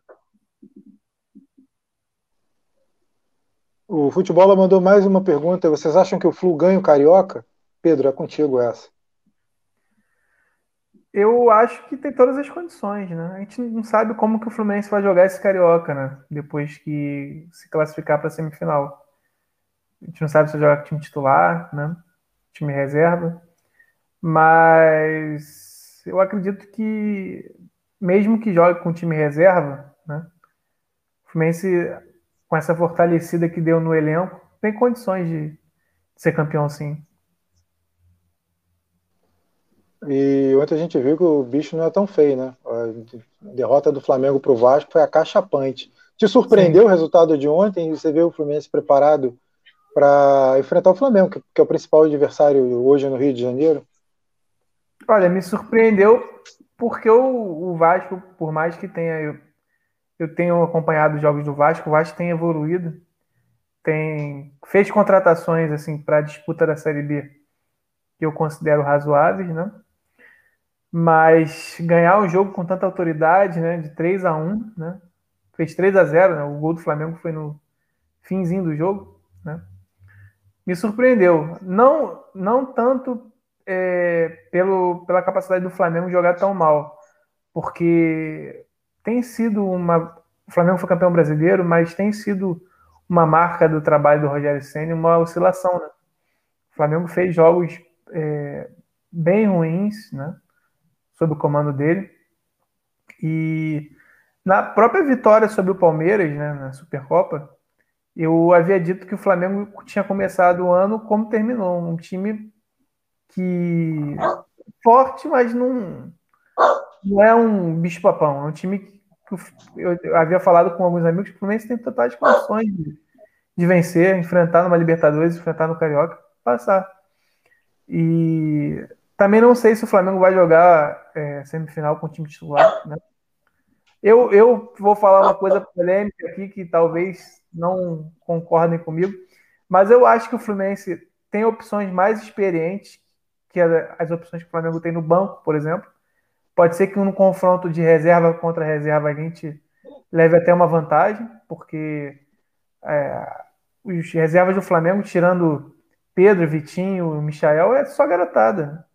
O Futebol mandou mais uma pergunta. Vocês acham que o Flu ganha o Carioca? Pedro, é contigo essa. Eu acho que tem todas as condições, né? A gente não sabe como que o Fluminense vai jogar esse Carioca, né? Depois que se classificar para a semifinal. A gente não sabe se vai jogar com time titular, né? Time reserva. Mas eu acredito que, mesmo que jogue com time reserva, né? O Fluminense com essa fortalecida que deu no elenco, tem condições de ser campeão sim. E ontem a gente viu que o bicho não é tão feio, né? A derrota do Flamengo para o Vasco foi acachapante. Te surpreendeu sim. o resultado de ontem? Você viu o Fluminense preparado para enfrentar o Flamengo, que é o principal adversário hoje no Rio de Janeiro? Olha, me surpreendeu porque o, o Vasco, por mais que tenha eu tenho acompanhado os jogos do Vasco, o Vasco tem evoluído, tem fez contratações assim para a disputa da Série B que eu considero razoáveis, né? Mas ganhar o jogo com tanta autoridade, né, de 3 a 1, né? Fez 3 a 0, né? O gol do Flamengo foi no finzinho do jogo? Me surpreendeu, não não tanto é, pelo, pela capacidade do Flamengo jogar tão mal, porque tem sido uma. O Flamengo foi campeão brasileiro, mas tem sido uma marca do trabalho do Rogério Senna, uma oscilação. Né? O Flamengo fez jogos é, bem ruins, né? Sob o comando dele. E na própria vitória sobre o Palmeiras, né, na Supercopa, eu havia dito que o Flamengo tinha começado o ano como terminou, um time que forte, mas não, não é um bicho-papão, é um time eu havia falado com alguns amigos que o Fluminense tem totais condições de, de vencer, enfrentar numa Libertadores, enfrentar no Carioca, passar. E também não sei se o Flamengo vai jogar é, semifinal com o time titular. Né? Eu, eu vou falar uma coisa polêmica aqui que talvez não concordem comigo, mas eu acho que o Fluminense tem opções mais experientes que as opções que o Flamengo tem no banco, por exemplo. Pode ser que no confronto de reserva contra reserva a gente leve até uma vantagem, porque é, os reservas do Flamengo, tirando Pedro, Vitinho, Michael, é só garotada,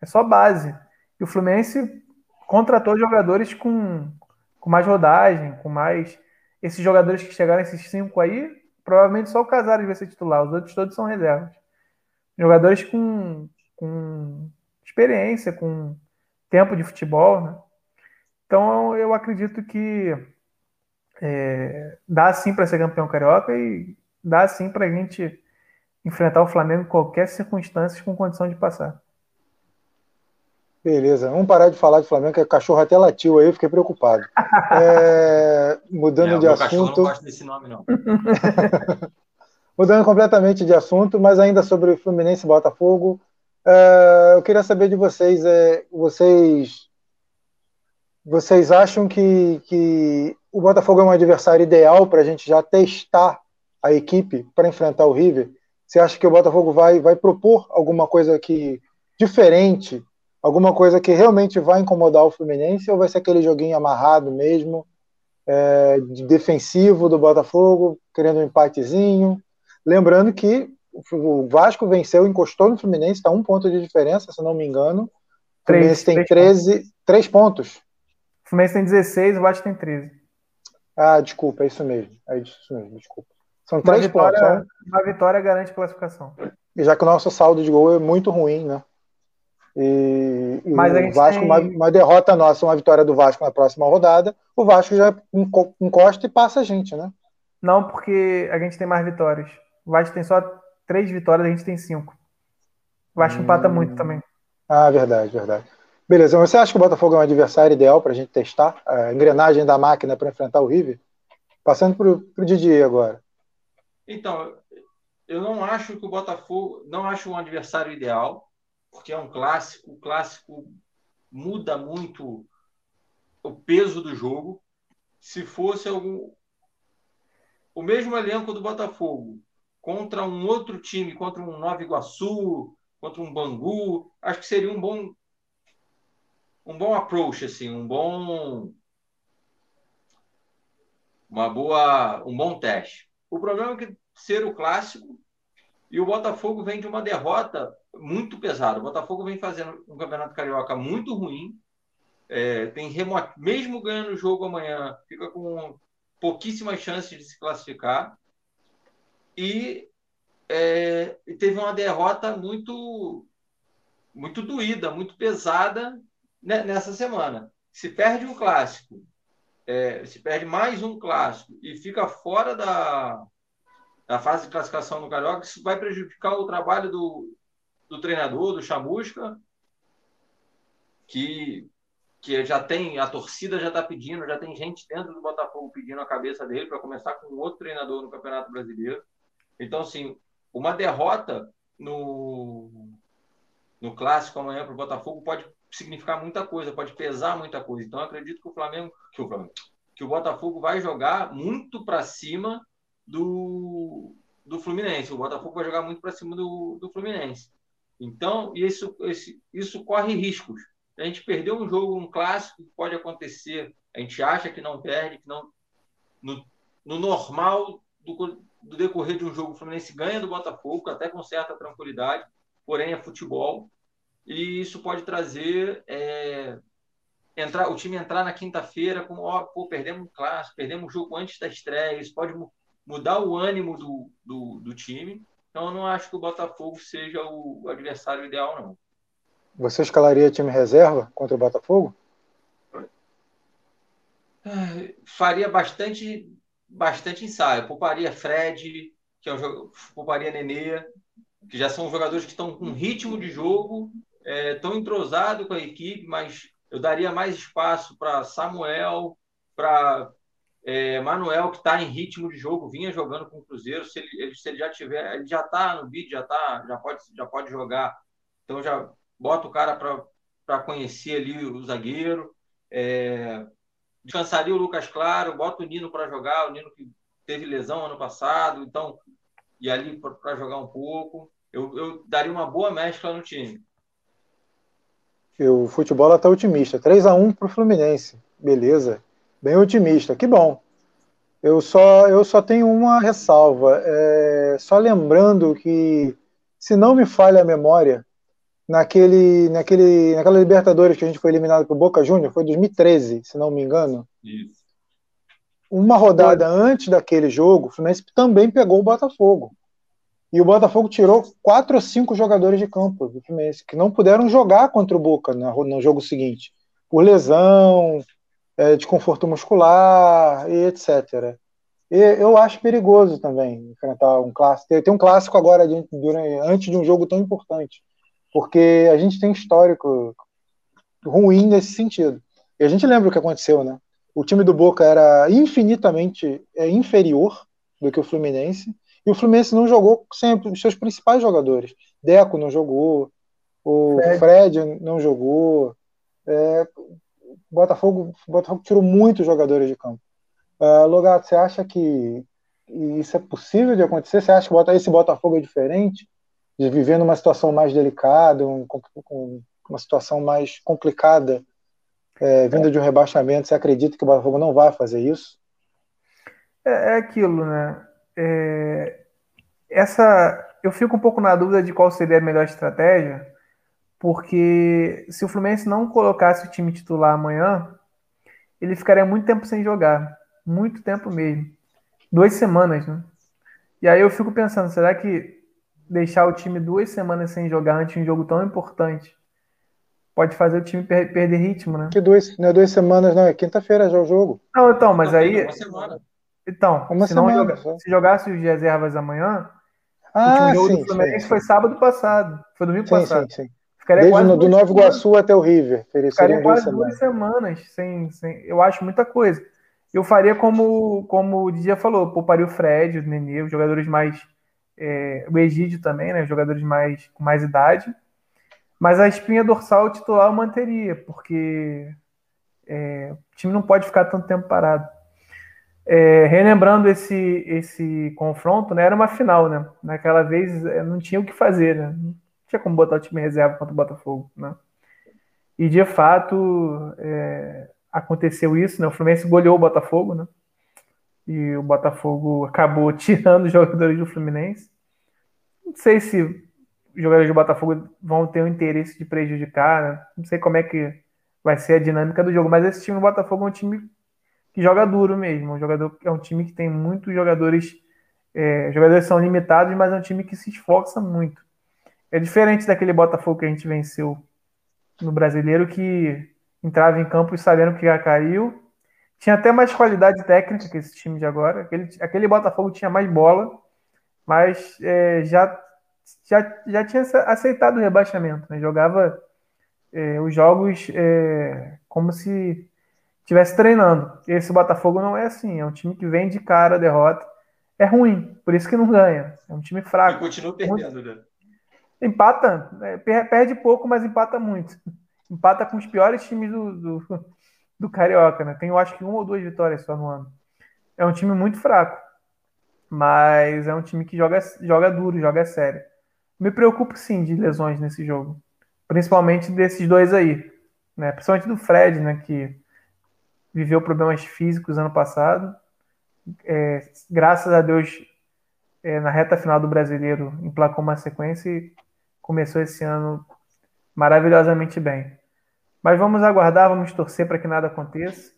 é só base. E o Fluminense contratou jogadores com, com mais rodagem, com mais. Esses jogadores que chegaram, esses cinco aí, provavelmente só o Casares vai ser titular, os outros todos são reservas. Jogadores com, com experiência, com tempo de futebol, né? Então eu acredito que é, dá sim para ser campeão carioca e dá sim para a gente enfrentar o Flamengo em qualquer circunstância com condição de passar. Beleza, vamos parar de falar de Flamengo, que o cachorro até latiu aí, eu fiquei preocupado. É, mudando é, de assunto. Não gosto desse nome, não. mudando completamente de assunto, mas ainda sobre Fluminense e Botafogo. Uh, eu queria saber de vocês, é, vocês, vocês acham que, que o Botafogo é um adversário ideal para a gente já testar a equipe para enfrentar o River? Você acha que o Botafogo vai, vai propor alguma coisa que diferente, alguma coisa que realmente vai incomodar o Fluminense, ou vai ser aquele joguinho amarrado mesmo, é, de defensivo do Botafogo, querendo um empatezinho? Lembrando que o Vasco venceu, encostou no Fluminense, está um ponto de diferença, se não me engano. O Fluminense tem 13, pontos. 3 pontos. O Fluminense tem 16, o Vasco tem 13. Ah, desculpa, é isso mesmo. É isso mesmo, desculpa. São três pontos. Né? Uma vitória garante classificação. E já que o nosso saldo de gol é muito ruim, né? E, e Mas o Vasco, tem... uma, uma, derrota nossa, uma vitória do Vasco na próxima rodada, o Vasco já encosta e passa a gente, né? Não, porque a gente tem mais vitórias. O Vasco tem só três vitórias, a gente tem cinco. O Vasco hum. empata muito também. Ah, verdade, verdade. Beleza, você acha que o Botafogo é um adversário ideal para a gente testar a engrenagem da máquina para enfrentar o River? Passando para o Didier agora. Então, eu não acho que o Botafogo, não acho um adversário ideal, porque é um clássico, o clássico muda muito o peso do jogo. Se fosse algum o mesmo elenco do Botafogo contra um outro time, contra um Nova Iguaçu, contra um Bangu, acho que seria um bom um bom approach assim, um bom uma boa um bom teste. O problema é que ser o clássico e o Botafogo vem de uma derrota muito pesada. O Botafogo vem fazendo um campeonato carioca muito ruim. É, tem remoto, mesmo ganhando o jogo amanhã, fica com pouquíssimas chances de se classificar. E é, teve uma derrota muito muito doída, muito pesada nessa semana. Se perde um clássico, é, se perde mais um clássico e fica fora da, da fase de classificação no Carioca, isso vai prejudicar o trabalho do, do treinador, do Chamusca, que, que já tem, a torcida já está pedindo, já tem gente dentro do Botafogo pedindo a cabeça dele para começar com outro treinador no Campeonato Brasileiro. Então, assim, uma derrota no, no clássico amanhã para o Botafogo pode significar muita coisa, pode pesar muita coisa. Então, acredito que o Flamengo, que o Flamengo, que o Botafogo vai jogar muito para cima do, do Fluminense. O Botafogo vai jogar muito para cima do, do Fluminense. Então, isso, esse, isso corre riscos. A gente perdeu um jogo, um clássico, pode acontecer. A gente acha que não perde, que não. No, no normal do, do decorrer de um jogo, o Fluminense ganha do Botafogo, até com certa tranquilidade, porém é futebol. E isso pode trazer. É, entrar, o time entrar na quinta-feira como, ó, pô, perdemos um clássico, perdemos um jogo antes da estreia, isso pode mudar o ânimo do, do, do time. Então, eu não acho que o Botafogo seja o adversário ideal, não. Você escalaria time reserva contra o Botafogo? Faria bastante, bastante ensaio. Pouparia Fred, que é um jogo, pouparia Nenê, que já são jogadores que estão com ritmo de jogo, estão é, entrosados com a equipe, mas eu daria mais espaço para Samuel, para é, Manuel, que está em ritmo de jogo, vinha jogando com o Cruzeiro. Se ele, se ele já tiver, ele já está no vídeo, já tá, já pode, já pode jogar. Então já bota o cara para conhecer ali o zagueiro. É, descansaria o Lucas Claro, bota o Nino para jogar, o Nino que teve lesão ano passado, então e ali para jogar um pouco. Eu, eu daria uma boa mescla no time. O futebol está otimista. 3 a 1 para o Fluminense. Beleza bem otimista. Que bom. Eu só, eu só tenho uma ressalva. É, só lembrando que, se não me falha a memória, naquele, naquele, naquela Libertadores que a gente foi eliminado por Boca Júnior, foi 2013, se não me engano. Isso. Uma rodada foi. antes daquele jogo, o Fluminense também pegou o Botafogo. E o Botafogo tirou quatro ou cinco jogadores de campo do Fluminense, que não puderam jogar contra o Boca no, no jogo seguinte. Por lesão, é, desconforto muscular e etc. E eu acho perigoso também enfrentar um clássico. Tem um clássico agora de, antes de um jogo tão importante, porque a gente tem um histórico ruim nesse sentido. E a gente lembra o que aconteceu, né? O time do Boca era infinitamente é, inferior do que o Fluminense, e o Fluminense não jogou sempre os seus principais jogadores. Deco não jogou, o Fred, Fred não jogou. É, o Botafogo, Botafogo tirou muitos jogadores de campo. Uh, Logato, você acha que isso é possível de acontecer? Você acha que esse Botafogo é diferente? De viver numa situação mais delicada, um, com uma situação mais complicada, é, vinda de um rebaixamento, você acredita que o Botafogo não vai fazer isso? É, é aquilo, né? É, essa, eu fico um pouco na dúvida de qual seria a melhor estratégia, porque se o Fluminense não colocasse o time titular amanhã, ele ficaria muito tempo sem jogar. Muito tempo mesmo. Duas semanas, né? E aí eu fico pensando, será que deixar o time duas semanas sem jogar antes de um jogo tão importante pode fazer o time per perder ritmo, né? Que duas, não é duas semanas, não, é quinta-feira já o jogo. Não, então, mas aí. Uma semana. Então, uma se, semana, joga, se jogasse os reservas amanhã, ah, o último jogo sim, do Fluminense sim, foi sábado passado. Foi domingo sim, passado. Sim, sim. Ficaria Desde no, do Nova Iguaçu até o River. Ficaria quase duas, duas semanas. sem, sem, eu acho muita coisa. Eu faria como, como o Didia falou, pouparia o Fred, o Nenê, os jogadores mais é, o Egídio também, né? Jogadores mais, com mais idade. Mas a espinha dorsal titular eu manteria, porque é, o time não pode ficar tanto tempo parado. É, relembrando esse, esse confronto, né, era uma final, né? Naquela vez é, não tinha o que fazer, né? Tinha como botar o time reserva contra o Botafogo, né? E de fato é, aconteceu isso, né? O Fluminense goleou o Botafogo, né? E o Botafogo acabou tirando os jogadores do Fluminense. Não sei se os jogadores do Botafogo vão ter o interesse de prejudicar, né? Não sei como é que vai ser a dinâmica do jogo, mas esse time do Botafogo é um time que joga duro mesmo. Um jogador, é um time que tem muitos jogadores. É, jogadores são limitados, mas é um time que se esforça muito. É diferente daquele Botafogo que a gente venceu no brasileiro, que entrava em campo sabendo que já caiu. Tinha até mais qualidade técnica que esse time de agora. Aquele, aquele Botafogo tinha mais bola, mas é, já, já, já tinha aceitado o rebaixamento. Né? Jogava é, os jogos é, como se estivesse treinando. Esse Botafogo não é assim, é um time que vem de cara a derrota. É ruim, por isso que não ganha. É um time fraco. E continua perdendo, né? Empata, é, perde pouco, mas empata muito. Empata com os piores times do, do, do Carioca, né? Tem, eu acho que uma ou duas vitórias só no ano. É um time muito fraco, mas é um time que joga, joga duro, joga sério. Me preocupo sim de lesões nesse jogo, principalmente desses dois aí, né? Principalmente do Fred, né? Que viveu problemas físicos ano passado. É, graças a Deus, é, na reta final do brasileiro, emplacou uma sequência e começou esse ano maravilhosamente bem. Mas vamos aguardar, vamos torcer para que nada aconteça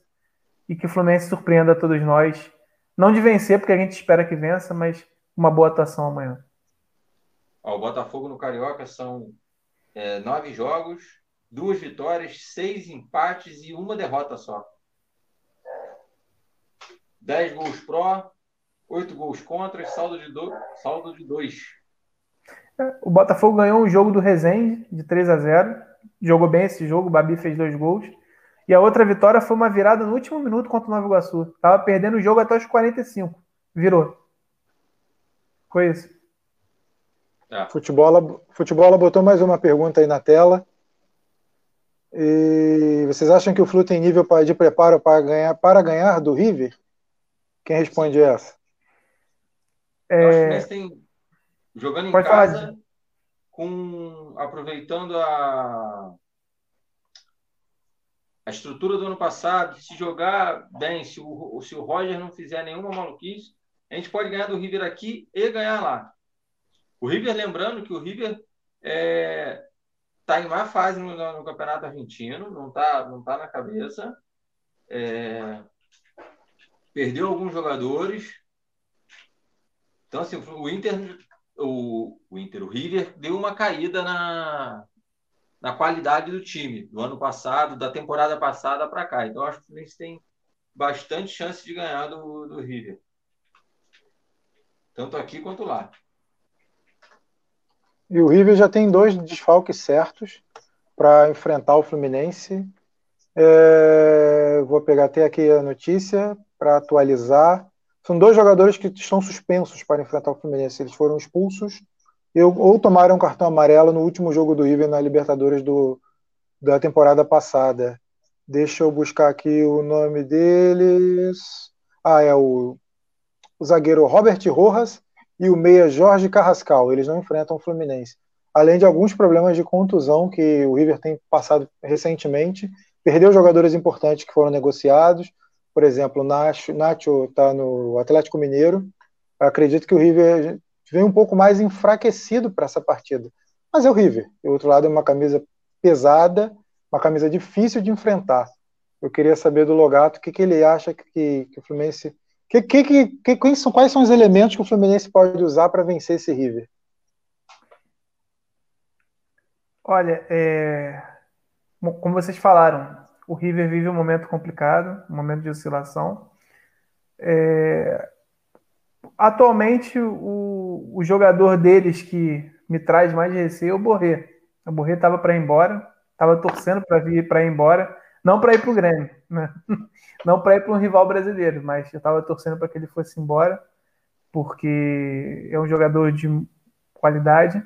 e que o Fluminense surpreenda todos nós. Não de vencer, porque a gente espera que vença, mas uma boa atuação amanhã. o Botafogo no Carioca são é, nove jogos, duas vitórias, seis empates e uma derrota só. 10 gols pró, 8 gols contra, saldo de, do, saldo de 2. É, o Botafogo ganhou um jogo do Resende de 3 a 0 Jogou bem esse jogo, o Babi fez dois gols. E a outra vitória foi uma virada no último minuto contra o Nova Iguaçu. Tava perdendo o jogo até os 45. Virou. Foi isso. É. Futebol, futebol botou mais uma pergunta aí na tela. E vocês acham que o Flu tem nível de preparo para ganhar, para ganhar do River? Quem responde essa? É... Eu acho que nós tem jogando em Pode casa, falar. com aproveitando a a estrutura do ano passado, se jogar bem, se o, se o Roger não fizer nenhuma maluquice, a gente pode ganhar do River aqui e ganhar lá. O River, lembrando que o River está é, tá em má fase no, no, Campeonato Argentino, não está não tá na cabeça. É, perdeu alguns jogadores. Então, assim, o Inter, o, o Inter, o River deu uma caída na, na qualidade do time do ano passado, da temporada passada para cá. Então, acho que o Fluminense tem bastante chance de ganhar do, do River. Tanto aqui quanto lá. E o River já tem dois desfalques certos para enfrentar o Fluminense. É, vou pegar até aqui a notícia para atualizar. São dois jogadores que estão suspensos para enfrentar o Fluminense. Eles foram expulsos ou tomaram cartão amarelo no último jogo do River na Libertadores do, da temporada passada. Deixa eu buscar aqui o nome deles. Ah, é o, o zagueiro Robert Rojas e o meia Jorge Carrascal. Eles não enfrentam o Fluminense. Além de alguns problemas de contusão que o River tem passado recentemente, perdeu jogadores importantes que foram negociados, por exemplo, o Nacho está no Atlético Mineiro. Eu acredito que o River vem um pouco mais enfraquecido para essa partida. Mas é o River. Do outro lado é uma camisa pesada, uma camisa difícil de enfrentar. Eu queria saber do Logato o que, que ele acha que, que o Fluminense. Que, que, que, quais, são, quais são os elementos que o Fluminense pode usar para vencer esse River? Olha, é... como vocês falaram, o River vive um momento complicado, um momento de oscilação. É... Atualmente, o, o, jogador deles que me traz mais receio é o Borré. O Borré estava para ir embora, estava torcendo para vir para ir embora, não para ir para o Grêmio, né? não para ir para um rival brasileiro, mas eu estava torcendo para que ele fosse embora. porque é um jogador de qualidade,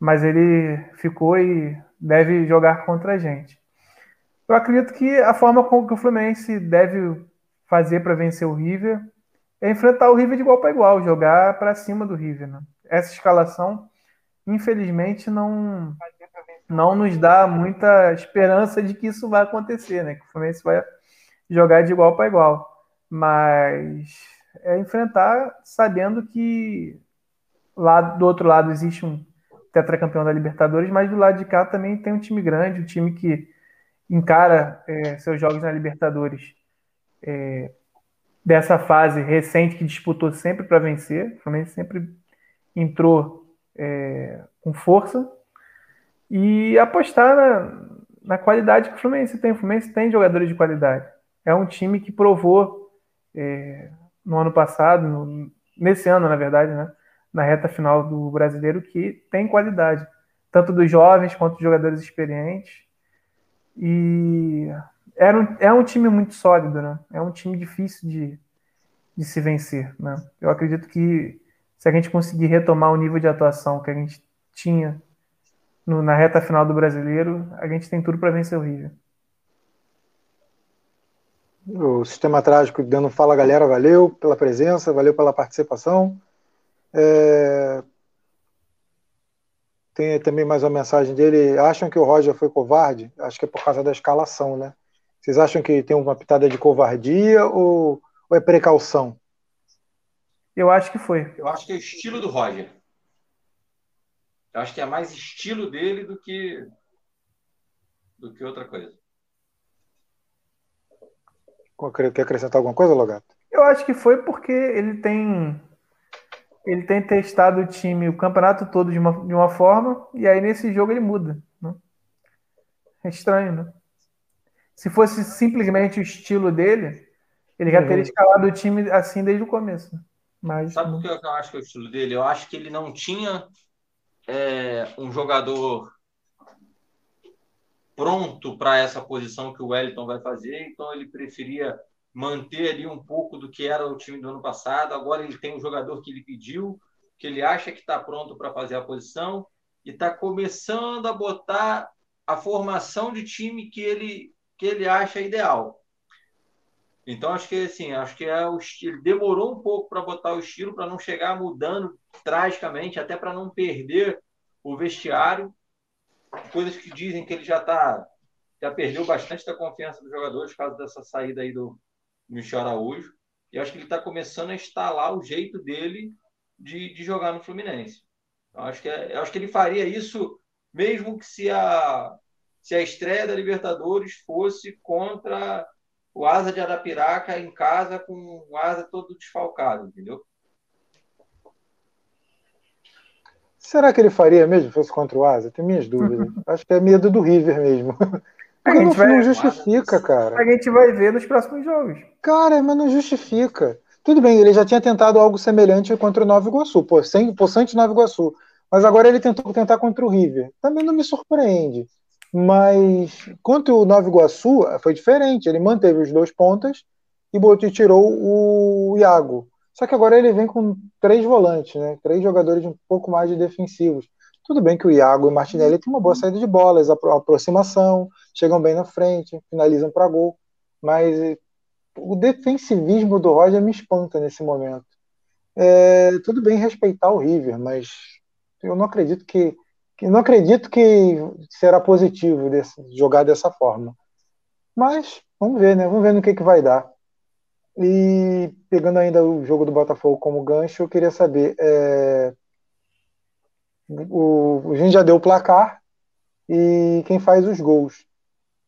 mas ele ficou e deve jogar contra a gente. Eu acredito que a forma como que o Fluminense deve fazer para vencer o River é enfrentar o River de igual para igual, jogar para cima do River. Né? Essa escalação, infelizmente, não não nos dá muita esperança de que isso vai acontecer, né? Que o Fluminense vai jogar de igual para igual. Mas é enfrentar sabendo que lá do outro lado existe um tetracampeão da Libertadores, mas do lado de cá também tem um time grande, um time que encara é, seus jogos na Libertadores é, dessa fase recente que disputou sempre para vencer. O Fluminense sempre entrou é, com força e apostar na, na, qualidade que o Fluminense tem. O Fluminense tem jogadores de qualidade. É um time que provou é, no ano passado, no, nesse ano, na verdade, né, na reta final do brasileiro, que tem qualidade, tanto dos jovens quanto dos jogadores experientes. E era um, é um time muito sólido, né? É um time difícil de, de se vencer, né? Eu acredito que se a gente conseguir retomar o nível de atuação que a gente tinha no, na reta final do brasileiro, a gente tem tudo para vencer o River. O Sistema Trágico dando fala, galera. Valeu pela presença, valeu pela participação. É... Tem também mais uma mensagem dele. Acham que o Roger foi covarde? Acho que é por causa da escalação, né? Vocês acham que tem uma pitada de covardia ou, ou é precaução? Eu acho que foi. Eu acho que é o estilo do Roger. Eu acho que é mais estilo dele do que do que outra coisa. Quer acrescentar alguma coisa, Logato? Eu acho que foi porque ele tem ele tem testado o time o campeonato todo de uma, de uma forma e aí nesse jogo ele muda. Né? É estranho, né? Se fosse simplesmente o estilo dele, ele já uhum. teria escalado o time assim desde o começo. Mas, Sabe por que eu acho que é o estilo dele? Eu acho que ele não tinha é, um jogador pronto para essa posição que o Wellington vai fazer, então ele preferia manter ali um pouco do que era o time do ano passado. Agora ele tem um jogador que ele pediu, que ele acha que está pronto para fazer a posição e está começando a botar a formação de time que ele que ele acha ideal. Então acho que assim, acho que é o estilo. Demorou um pouco para botar o estilo para não chegar mudando tragicamente, até para não perder o vestiário coisas que dizem que ele já tá, já perdeu bastante da confiança dos jogadores por causa dessa saída aí do Michel Araújo. E acho que ele está começando a instalar o jeito dele de, de jogar no Fluminense. Eu acho que, é, acho que ele faria isso mesmo que se a, se a estreia da Libertadores fosse contra o Asa de Arapiraca em casa com o Asa todo desfalcado, entendeu? Será que ele faria mesmo se fosse contra o Asa? Tenho minhas dúvidas. Acho que é medo do River mesmo. A gente não, vai, não justifica, cara. A gente vai ver nos próximos jogos. Cara, mas não justifica. Tudo bem, ele já tinha tentado algo semelhante contra o Nova Iguaçu, pô, sem, Poçante Nova Iguaçu. Mas agora ele tentou tentar contra o River. Também não me surpreende. Mas contra o Nova Iguaçu foi diferente. Ele manteve os dois pontas e botou, tirou o Iago. Só que agora ele vem com três volantes, né? Três jogadores um pouco mais de defensivos. Tudo bem que o Iago e o Martinelli têm uma boa saída de bolas, aproximação, chegam bem na frente, finalizam para gol, mas o defensivismo do Roger me espanta nesse momento. É, tudo bem respeitar o River, mas eu não acredito que, que não acredito que será positivo desse, jogar dessa forma. Mas vamos ver, né? Vamos ver no que, que vai dar. E pegando ainda o jogo do Botafogo como gancho, eu queria saber. É, o, a gente já deu o placar e quem faz os gols.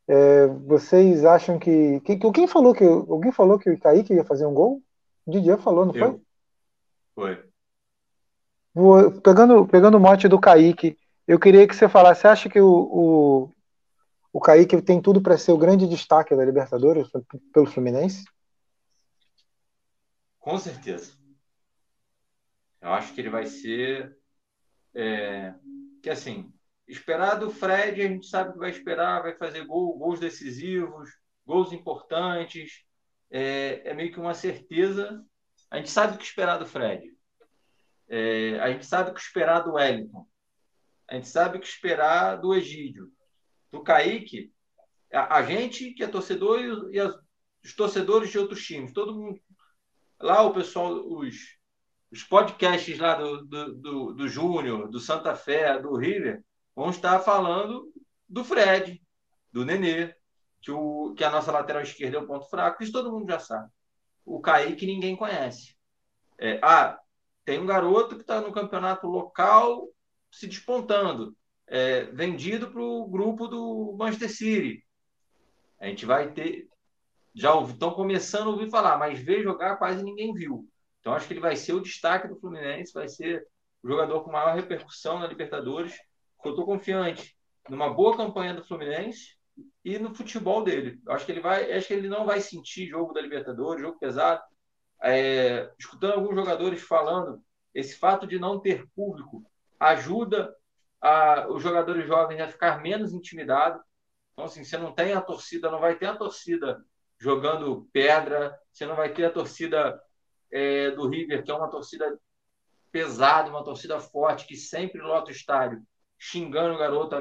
É, vocês acham que, que, Quem falou que. Alguém falou que o Kaique ia fazer um gol? O Didier falou, não eu. foi? Foi. Vou, pegando, pegando o mote do Kaique, eu queria que você falasse, você acha que o, o, o Kaique tem tudo para ser o grande destaque da Libertadores pelo Fluminense? Com certeza. Eu acho que ele vai ser. É, que assim, esperar do Fred, a gente sabe que vai esperar, vai fazer gol, gols decisivos, gols importantes. É, é meio que uma certeza A gente sabe o que esperar do Fred. É, a gente sabe o que esperar do Wellington. A gente sabe o que esperar do Egídio. Do Kaique, a, a gente que é torcedor e, e as, os torcedores de outros times. Todo mundo. Lá o pessoal, os, os podcasts lá do, do, do, do Júnior, do Santa Fé, do River, vão estar falando do Fred, do Nenê, que, o, que a nossa lateral esquerda é o ponto fraco, isso todo mundo já sabe. O Kaique ninguém conhece. É, ah, tem um garoto que está no campeonato local se despontando, é, vendido para o grupo do Manchester City. A gente vai ter. Já estão começando a ouvir falar, mas ver jogar quase ninguém viu. Então acho que ele vai ser o destaque do Fluminense, vai ser o jogador com maior repercussão na Libertadores. Eu estou confiante numa boa campanha do Fluminense e no futebol dele. Acho que ele vai, acho que ele não vai sentir jogo da Libertadores, jogo pesado. É, escutando alguns jogadores falando, esse fato de não ter público ajuda a, os jogadores jovens a ficar menos intimidados. Então, assim, você não tem a torcida, não vai ter a torcida jogando pedra, você não vai ter a torcida é, do River, que é uma torcida pesada, uma torcida forte, que sempre lota o estádio, xingando o garoto,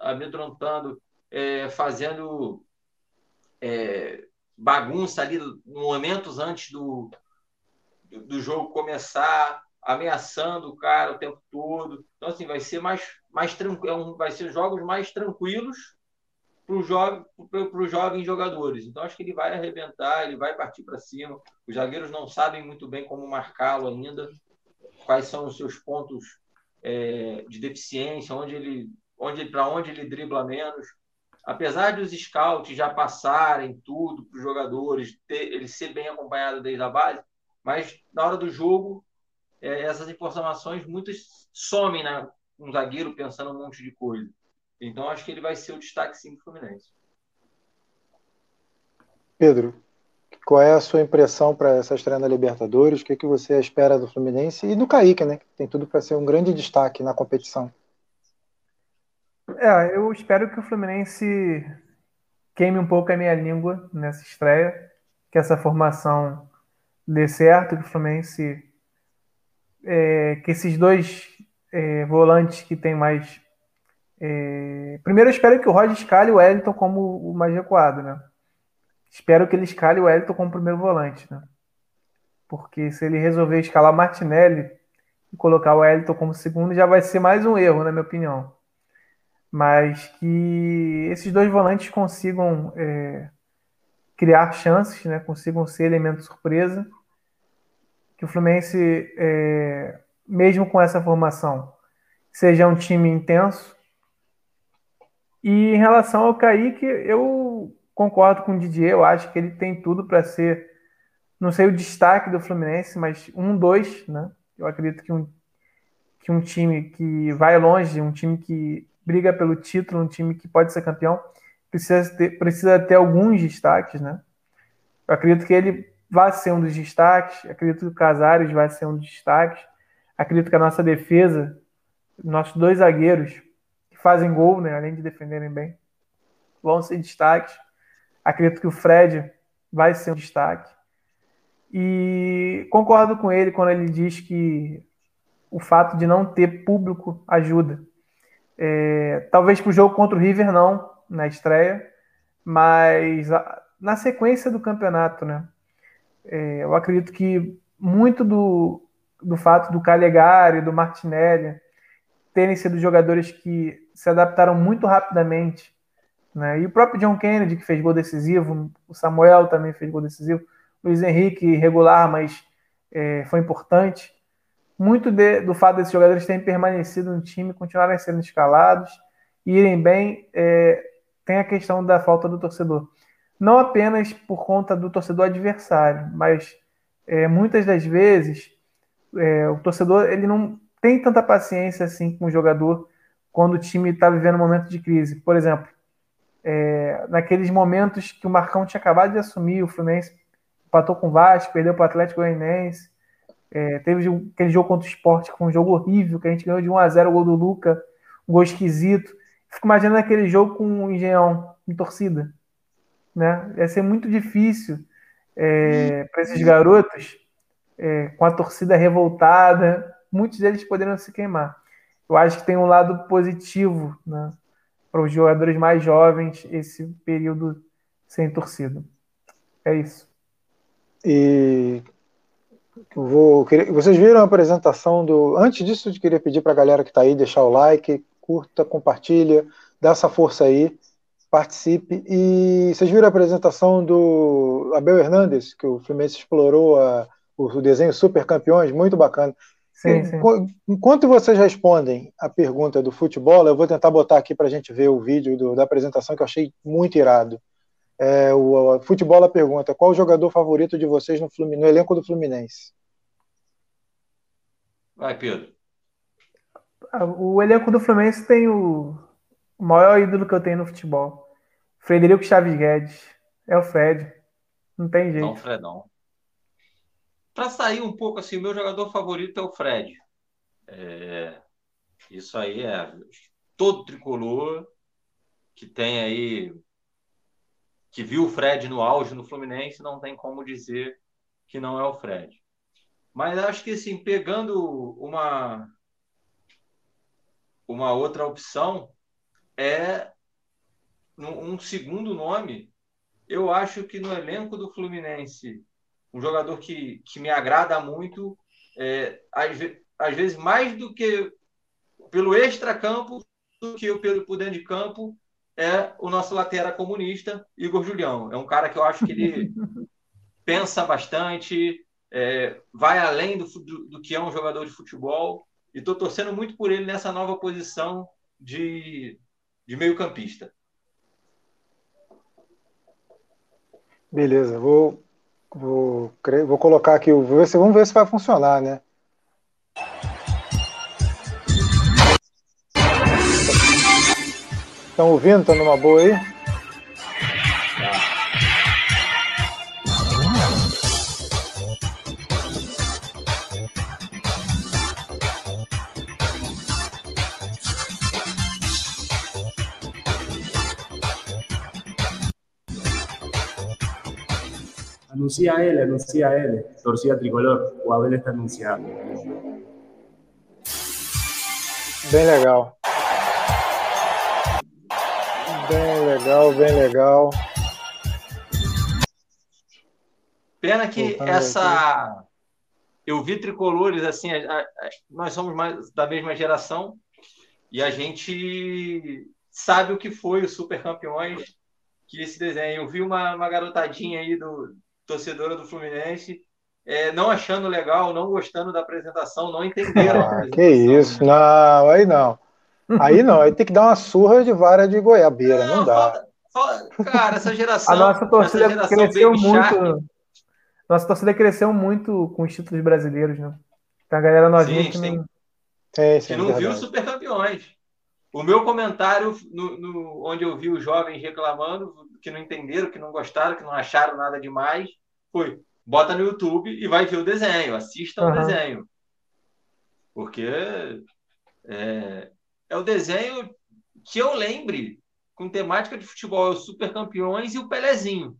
amedrontando, é, fazendo é, bagunça ali momentos antes do, do, do, jogo começar, ameaçando o cara o tempo todo. Então, assim, vai ser mais, mais tranquilo, é vai ser jogos mais tranquilos para os jovens, jogadores. Então, acho que ele vai arrebentar, ele vai partir para cima. Os zagueiros não sabem muito bem como marcá-lo ainda, quais são os seus pontos é, de deficiência, onde ele, onde, para onde ele dribla menos. Apesar de os scouts já passarem tudo para os jogadores, ter, ele ser bem acompanhado desde a base, mas na hora do jogo, é, essas informações muitas somem na, né? um zagueiro pensando um monte de coisa. Então, acho que ele vai ser o destaque sim do Fluminense. Pedro, qual é a sua impressão para essa estreia na Libertadores? O que, que você espera do Fluminense e do Kaique, né? Que tem tudo para ser um grande destaque na competição. É, eu espero que o Fluminense queime um pouco a minha língua nessa estreia, que essa formação dê certo, que o Fluminense, é, que esses dois é, volantes que tem mais é... Primeiro, eu espero que o Roger escale o Wellington como o mais recuado, né? Espero que ele escale o Wellington como primeiro volante, né? Porque se ele resolver escalar Martinelli e colocar o Wellington como segundo, já vai ser mais um erro, na minha opinião. Mas que esses dois volantes consigam é, criar chances, né? Consigam ser elemento surpresa. Que o Fluminense, é, mesmo com essa formação, seja um time intenso, e em relação ao Kaique, eu concordo com o Didier, eu acho que ele tem tudo para ser, não sei o destaque do Fluminense, mas um, dois, né? Eu acredito que um, que um time que vai longe, um time que briga pelo título, um time que pode ser campeão, precisa ter, precisa ter alguns destaques, né? Eu acredito que ele vai ser um dos destaques, acredito que o Casares vai ser um dos destaques, acredito que a nossa defesa, nossos dois zagueiros, fazem gol, né, além de defenderem bem, vão ser destaques. Acredito que o Fred vai ser um destaque. E concordo com ele quando ele diz que o fato de não ter público ajuda. É, talvez para o jogo contra o River não, na estreia, mas a, na sequência do campeonato, né? É, eu acredito que muito do, do fato do Calegari, do Martinelli, terem sido jogadores que se adaptaram muito rapidamente. Né? E o próprio John Kennedy, que fez gol decisivo, o Samuel também fez gol decisivo, o Luiz Henrique, irregular, mas é, foi importante. Muito de, do fato desses jogadores terem permanecido no time, continuarem sendo escalados, irem bem, é, tem a questão da falta do torcedor. Não apenas por conta do torcedor adversário, mas é, muitas das vezes é, o torcedor ele não tem tanta paciência assim com o jogador quando o time está vivendo um momento de crise. Por exemplo, é, naqueles momentos que o Marcão tinha acabado de assumir, o Fluminense empatou com o Vasco, perdeu para o Atlético Goianiense, é, teve aquele jogo contra o Sport, que foi um jogo horrível, que a gente ganhou de 1 a 0 o gol do Luca, um gol esquisito. Fico imaginando aquele jogo com o Engenhão em torcida. Né? Ia ser muito difícil é, para esses garotos é, com a torcida revoltada, muitos deles poderiam se queimar. Eu acho que tem um lado positivo né, para os jogadores mais jovens esse período sem torcida. É isso. E vou, vocês viram a apresentação do. Antes disso, eu queria pedir para a galera que está aí deixar o like, curta, compartilha, dá essa força aí, participe. E vocês viram a apresentação do Abel Hernandes, que o Fluminense explorou a, o desenho Super Campeões, muito bacana. Sim, sim. Enquanto vocês respondem a pergunta do futebol, eu vou tentar botar aqui para a gente ver o vídeo do, da apresentação que eu achei muito irado. É, o, o futebol a pergunta: qual o jogador favorito de vocês no, no elenco do Fluminense? Vai, Pedro. Ah, o elenco do Fluminense tem o, o maior ídolo que eu tenho no futebol. Frederico Chaves Guedes. É o Fred. Não tem jeito. Não, Fredão para sair um pouco assim, o meu jogador favorito é o Fred. É, isso aí é todo tricolor que tem aí que viu o Fred no auge no Fluminense não tem como dizer que não é o Fred. Mas acho que assim, pegando uma uma outra opção é um segundo nome. Eu acho que no elenco do Fluminense um jogador que, que me agrada muito, é, às, às vezes mais do que pelo extra-campo, do que pelo por dentro de campo, é o nosso lateral comunista, Igor Julião. É um cara que eu acho que ele pensa bastante, é, vai além do, do, do, que é um jogador de futebol, e estou torcendo muito por ele nessa nova posição de, de meio-campista. Beleza, vou Vou, vou colocar aqui, se, vamos ver se vai funcionar, né? Estão ouvindo? Estão numa boa aí? Anuncia él, anuncia él, torcida tricolor, o Abel está anunciado. Bem legal. Bem legal, bem legal. Pena que Voltando essa. Aqui. Eu vi tricolores assim, a, a, nós somos mais da mesma geração e a gente sabe o que foi o Super Campeões, que esse desenho. Eu vi uma, uma garotadinha aí do, torcedora do Fluminense, é, não achando legal, não gostando da apresentação, não entenderam. Ah, que isso, não, aí não. Aí não, aí tem que dar uma surra de vara de goiabeira, não, não dá. cara, essa geração. A nossa torcida cresceu muito. Nossa torcida cresceu muito com os títulos brasileiros, né? Tem a galera novinha sim, que sim. não. Sim, sim, que não viu os super campeões. O meu comentário, no, no, onde eu vi os jovens reclamando, que não entenderam, que não gostaram, que não acharam nada demais, foi bota no YouTube e vai ver o desenho, assista uhum. o desenho. Porque é, é o desenho que eu lembre com temática de futebol, é o Super Campeões e o Pelezinho.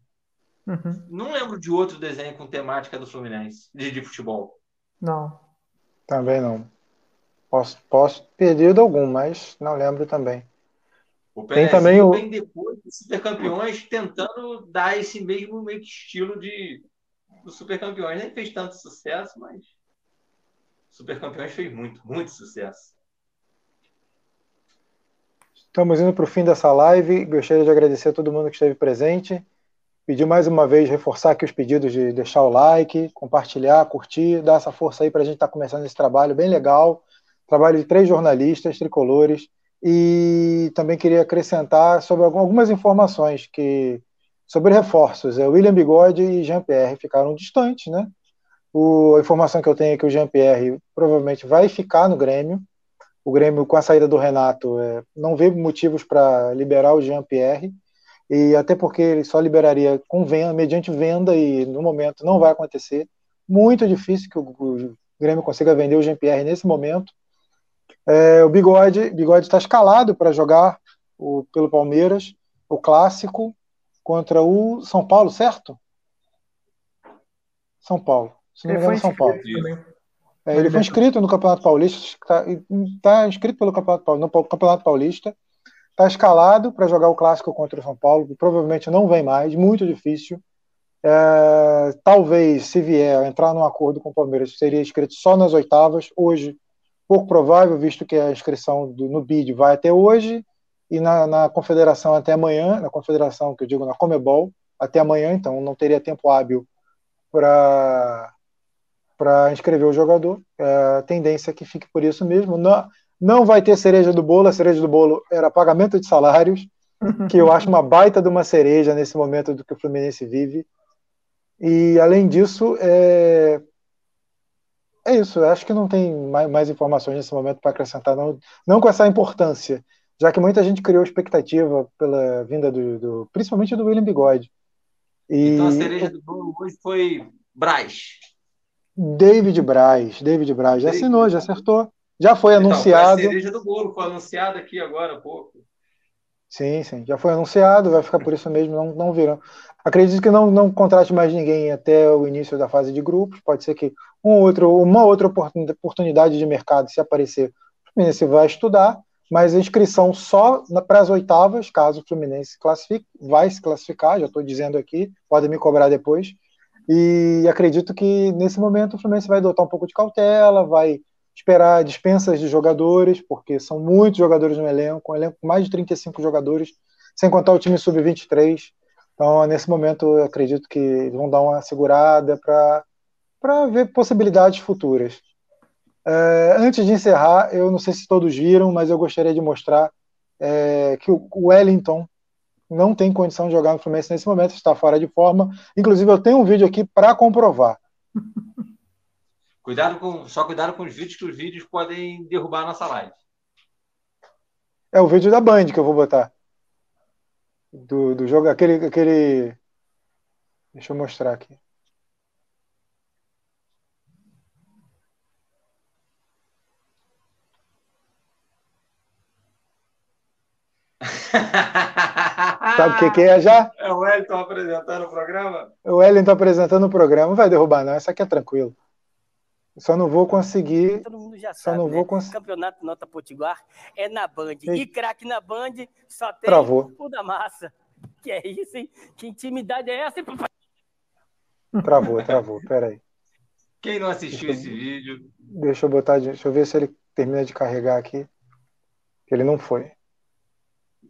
Uhum. Não lembro de outro desenho com temática do Fluminense, de, de futebol. Não. Também não. Posso, posso perdido algum, mas não lembro também. O Tem também o... vem depois dos Super Campeões tentando dar esse mesmo meio que estilo de do Super Campeões. Nem fez tanto sucesso, mas Super Campeões fez muito, muito sucesso. Estamos indo para o fim dessa live. Gostaria de agradecer a todo mundo que esteve presente. Pedir mais uma vez, reforçar aqui os pedidos de deixar o like, compartilhar, curtir, dar essa força aí para a gente estar tá começando esse trabalho bem legal. Trabalho de três jornalistas tricolores e também queria acrescentar sobre algumas informações que sobre reforços. É, William Bigode e Jean-Pierre ficaram distantes, né? O, a informação que eu tenho é que o Jean-Pierre provavelmente vai ficar no Grêmio. O Grêmio, com a saída do Renato, é, não vê motivos para liberar o Jean-Pierre, e até porque ele só liberaria com venda, mediante venda, e no momento não vai acontecer. Muito difícil que o, o Grêmio consiga vender o Jean-Pierre nesse momento. É, o Bigode Bigode está escalado para jogar o, pelo Palmeiras o clássico contra o São Paulo, certo? São Paulo. Se não me engano, São Paulo. É, ele foi inscrito no Campeonato Paulista, está tá inscrito pelo Campeonato Paulista, no Campeonato Paulista, está escalado para jogar o clássico contra o São Paulo, que provavelmente não vem mais, muito difícil. É, talvez, se vier entrar num acordo com o Palmeiras, seria inscrito só nas oitavas. Hoje, pouco provável, visto que a inscrição do, no BID vai até hoje e na, na confederação até amanhã, na confederação que eu digo na Comebol, até amanhã, então não teria tempo hábil para para inscrever o jogador. É, a tendência é que fique por isso mesmo. Não, não vai ter cereja do bolo, a cereja do bolo era pagamento de salários, que eu acho uma baita de uma cereja nesse momento do que o Fluminense vive. E além disso, é, é isso. Acho que não tem mais, mais informações nesse momento para acrescentar, não, não com essa importância, já que muita gente criou expectativa pela vinda do, do principalmente do William Bigode. E, então a cereja do bolo hoje foi Braz. David Braz, David Braz, já assinou, já acertou. Já foi então, anunciado. Foi a cereja do bolo, foi anunciado aqui agora há pouco. Sim, sim, já foi anunciado, vai ficar por isso mesmo, não, não viram. Acredito que não, não contrate mais ninguém até o início da fase de grupos. Pode ser que um outro, uma outra oportunidade de mercado, se aparecer, o Fluminense vai estudar, mas a inscrição só para as oitavas, caso o Fluminense classifique, vai se classificar, já estou dizendo aqui, podem me cobrar depois. E acredito que nesse momento o Fluminense vai adotar um pouco de cautela, vai esperar dispensas de jogadores, porque são muitos jogadores no elenco, um elenco com mais de 35 jogadores, sem contar o time sub-23. Então, nesse momento, acredito que vão dar uma segurada para ver possibilidades futuras. É, antes de encerrar, eu não sei se todos viram, mas eu gostaria de mostrar é, que o Wellington não tem condição de jogar no Fluminense nesse momento, está fora de forma. Inclusive, eu tenho um vídeo aqui para comprovar. Cuidado com, só cuidado com os vídeos, que os vídeos podem derrubar a nossa live. É o vídeo da Band que eu vou botar. Do, do jogo, aquele, aquele. Deixa eu mostrar aqui. Sabe o que, que é já? É o Wellington apresentando o programa? O Wellington apresentando o programa. Não vai derrubar, não. Isso aqui é tranquilo. Só não vou conseguir. Todo mundo já só sabe, não né? vou conseguir. Campeonato Nota Potiguar é na Band. Ei. E craque na Band só tem Travou. o da massa. Que é isso, hein? Que intimidade é essa? Travou, travou. Peraí. Quem não assistiu esse vídeo, Deixa eu botar. de- Deixa eu ver se ele termina de carregar aqui. Que ele não foi.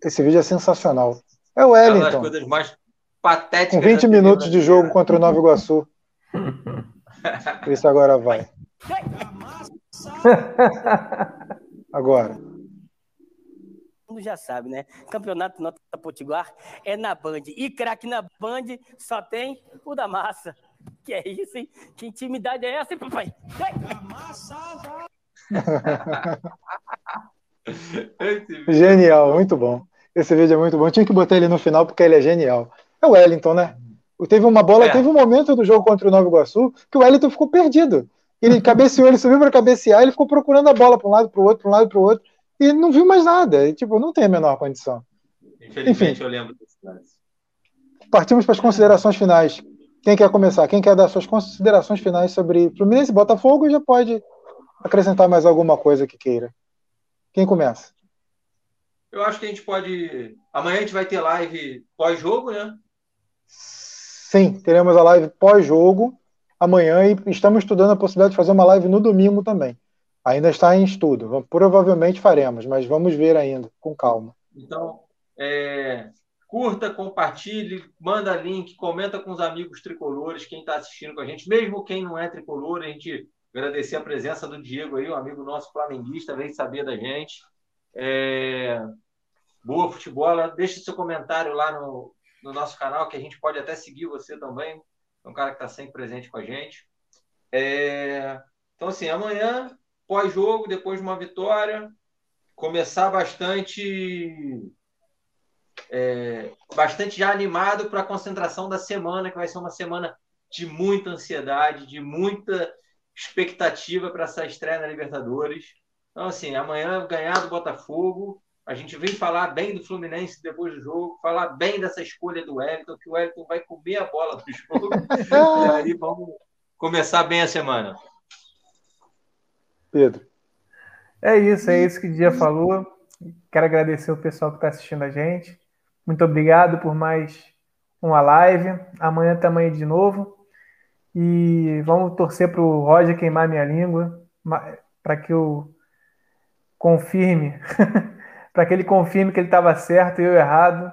Esse vídeo é sensacional. É o é uma das Wellington. coisas mais patéticas. Com 20 da TV minutos de jogo contra o Nova Iguaçu. Se agora vai. Agora. Todo mundo já sabe, né? Campeonato Nota Potiguar é na Band. E craque na Band só tem o da massa. Que é isso, hein? Que intimidade é essa, hein, papai? Genial, muito bom. Esse vídeo é muito bom. Tinha que botar ele no final porque ele é genial. É o Wellington, né? Teve uma bola, É. teve um momento do jogo contra o Nova Iguaçu que o Wellington ficou perdido. Ele cabeceou, ele subiu para cabecear, ele ficou procurando a bola para um lado, para o outro, para um lado, para o outro, e não viu mais nada. E, tipo, não tem a menor condição. Infelizmente, Enfim. eu lembro desse lance. Partimos para as considerações finais. Quem quer começar? Quem quer dar suas considerações finais sobre Fluminense e Botafogo já pode acrescentar mais alguma coisa que queira. Quem começa? Eu acho que a gente pode. Amanhã a gente vai ter live pós-jogo, né? Sim, teremos a live pós-jogo amanhã e estamos estudando a possibilidade de fazer uma live no domingo também. Ainda está em estudo. Provavelmente faremos, mas vamos ver ainda, com calma. Então, é, curta, compartilhe, manda link, comenta com os amigos tricolores, quem está assistindo com a gente, mesmo quem não é tricolor, a gente agradecer a presença do Diego aí, um amigo nosso flamenguista, veio saber da gente. É, boa futebol, deixa seu comentário lá no, no nosso canal, que a gente pode até seguir você também, é um cara que está sempre presente com a gente. É, então, assim, amanhã, pós-jogo, depois de uma vitória, começar bastante é, bastante já animado para a concentração da semana, que vai ser uma semana de muita ansiedade, de muita expectativa para essa estreia na Libertadores. Então, assim, amanhã ganhar do Botafogo, a gente vem falar bem do Fluminense depois do jogo, falar bem dessa escolha do Wellington, que o Wellington vai comer a bola do jogo. e aí vamos, começar bem a semana. Pedro. É isso, é isso que o Dia falou. Quero agradecer o pessoal que está assistindo a gente. Muito obrigado por mais uma live. Amanhã também de novo. E vamos torcer para o Roger queimar minha língua, para que eu confirme, para que ele confirme que ele estava certo e eu errado,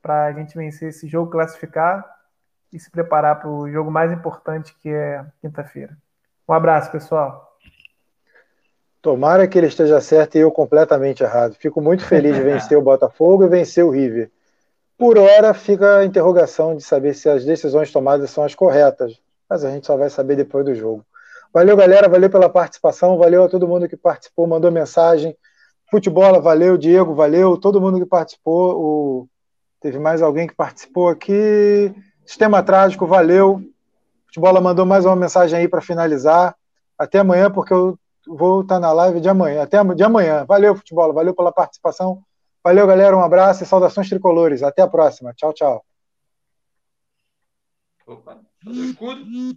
para a gente vencer esse jogo, classificar e se preparar para o jogo mais importante que é quinta-feira. Um abraço, pessoal. Tomara que ele esteja certo e eu completamente errado. Fico muito feliz de vencer o Botafogo e vencer o River. Por hora fica a interrogação de saber se as decisões tomadas são as corretas, mas a gente só vai saber depois do jogo. Valeu, galera, valeu pela participação, valeu a todo mundo que participou, mandou mensagem. Futebol, valeu, Diego, valeu, todo mundo que participou. O... Teve mais alguém que participou aqui. Sistema Trágico, valeu. Futebol mandou mais uma mensagem aí para finalizar. Até amanhã, porque eu vou estar na live de amanhã. Até de amanhã. Valeu, futebol. Valeu pela participação. Valeu, galera. Um abraço e saudações tricolores. Até a próxima. Tchau, tchau. Opa, escudo.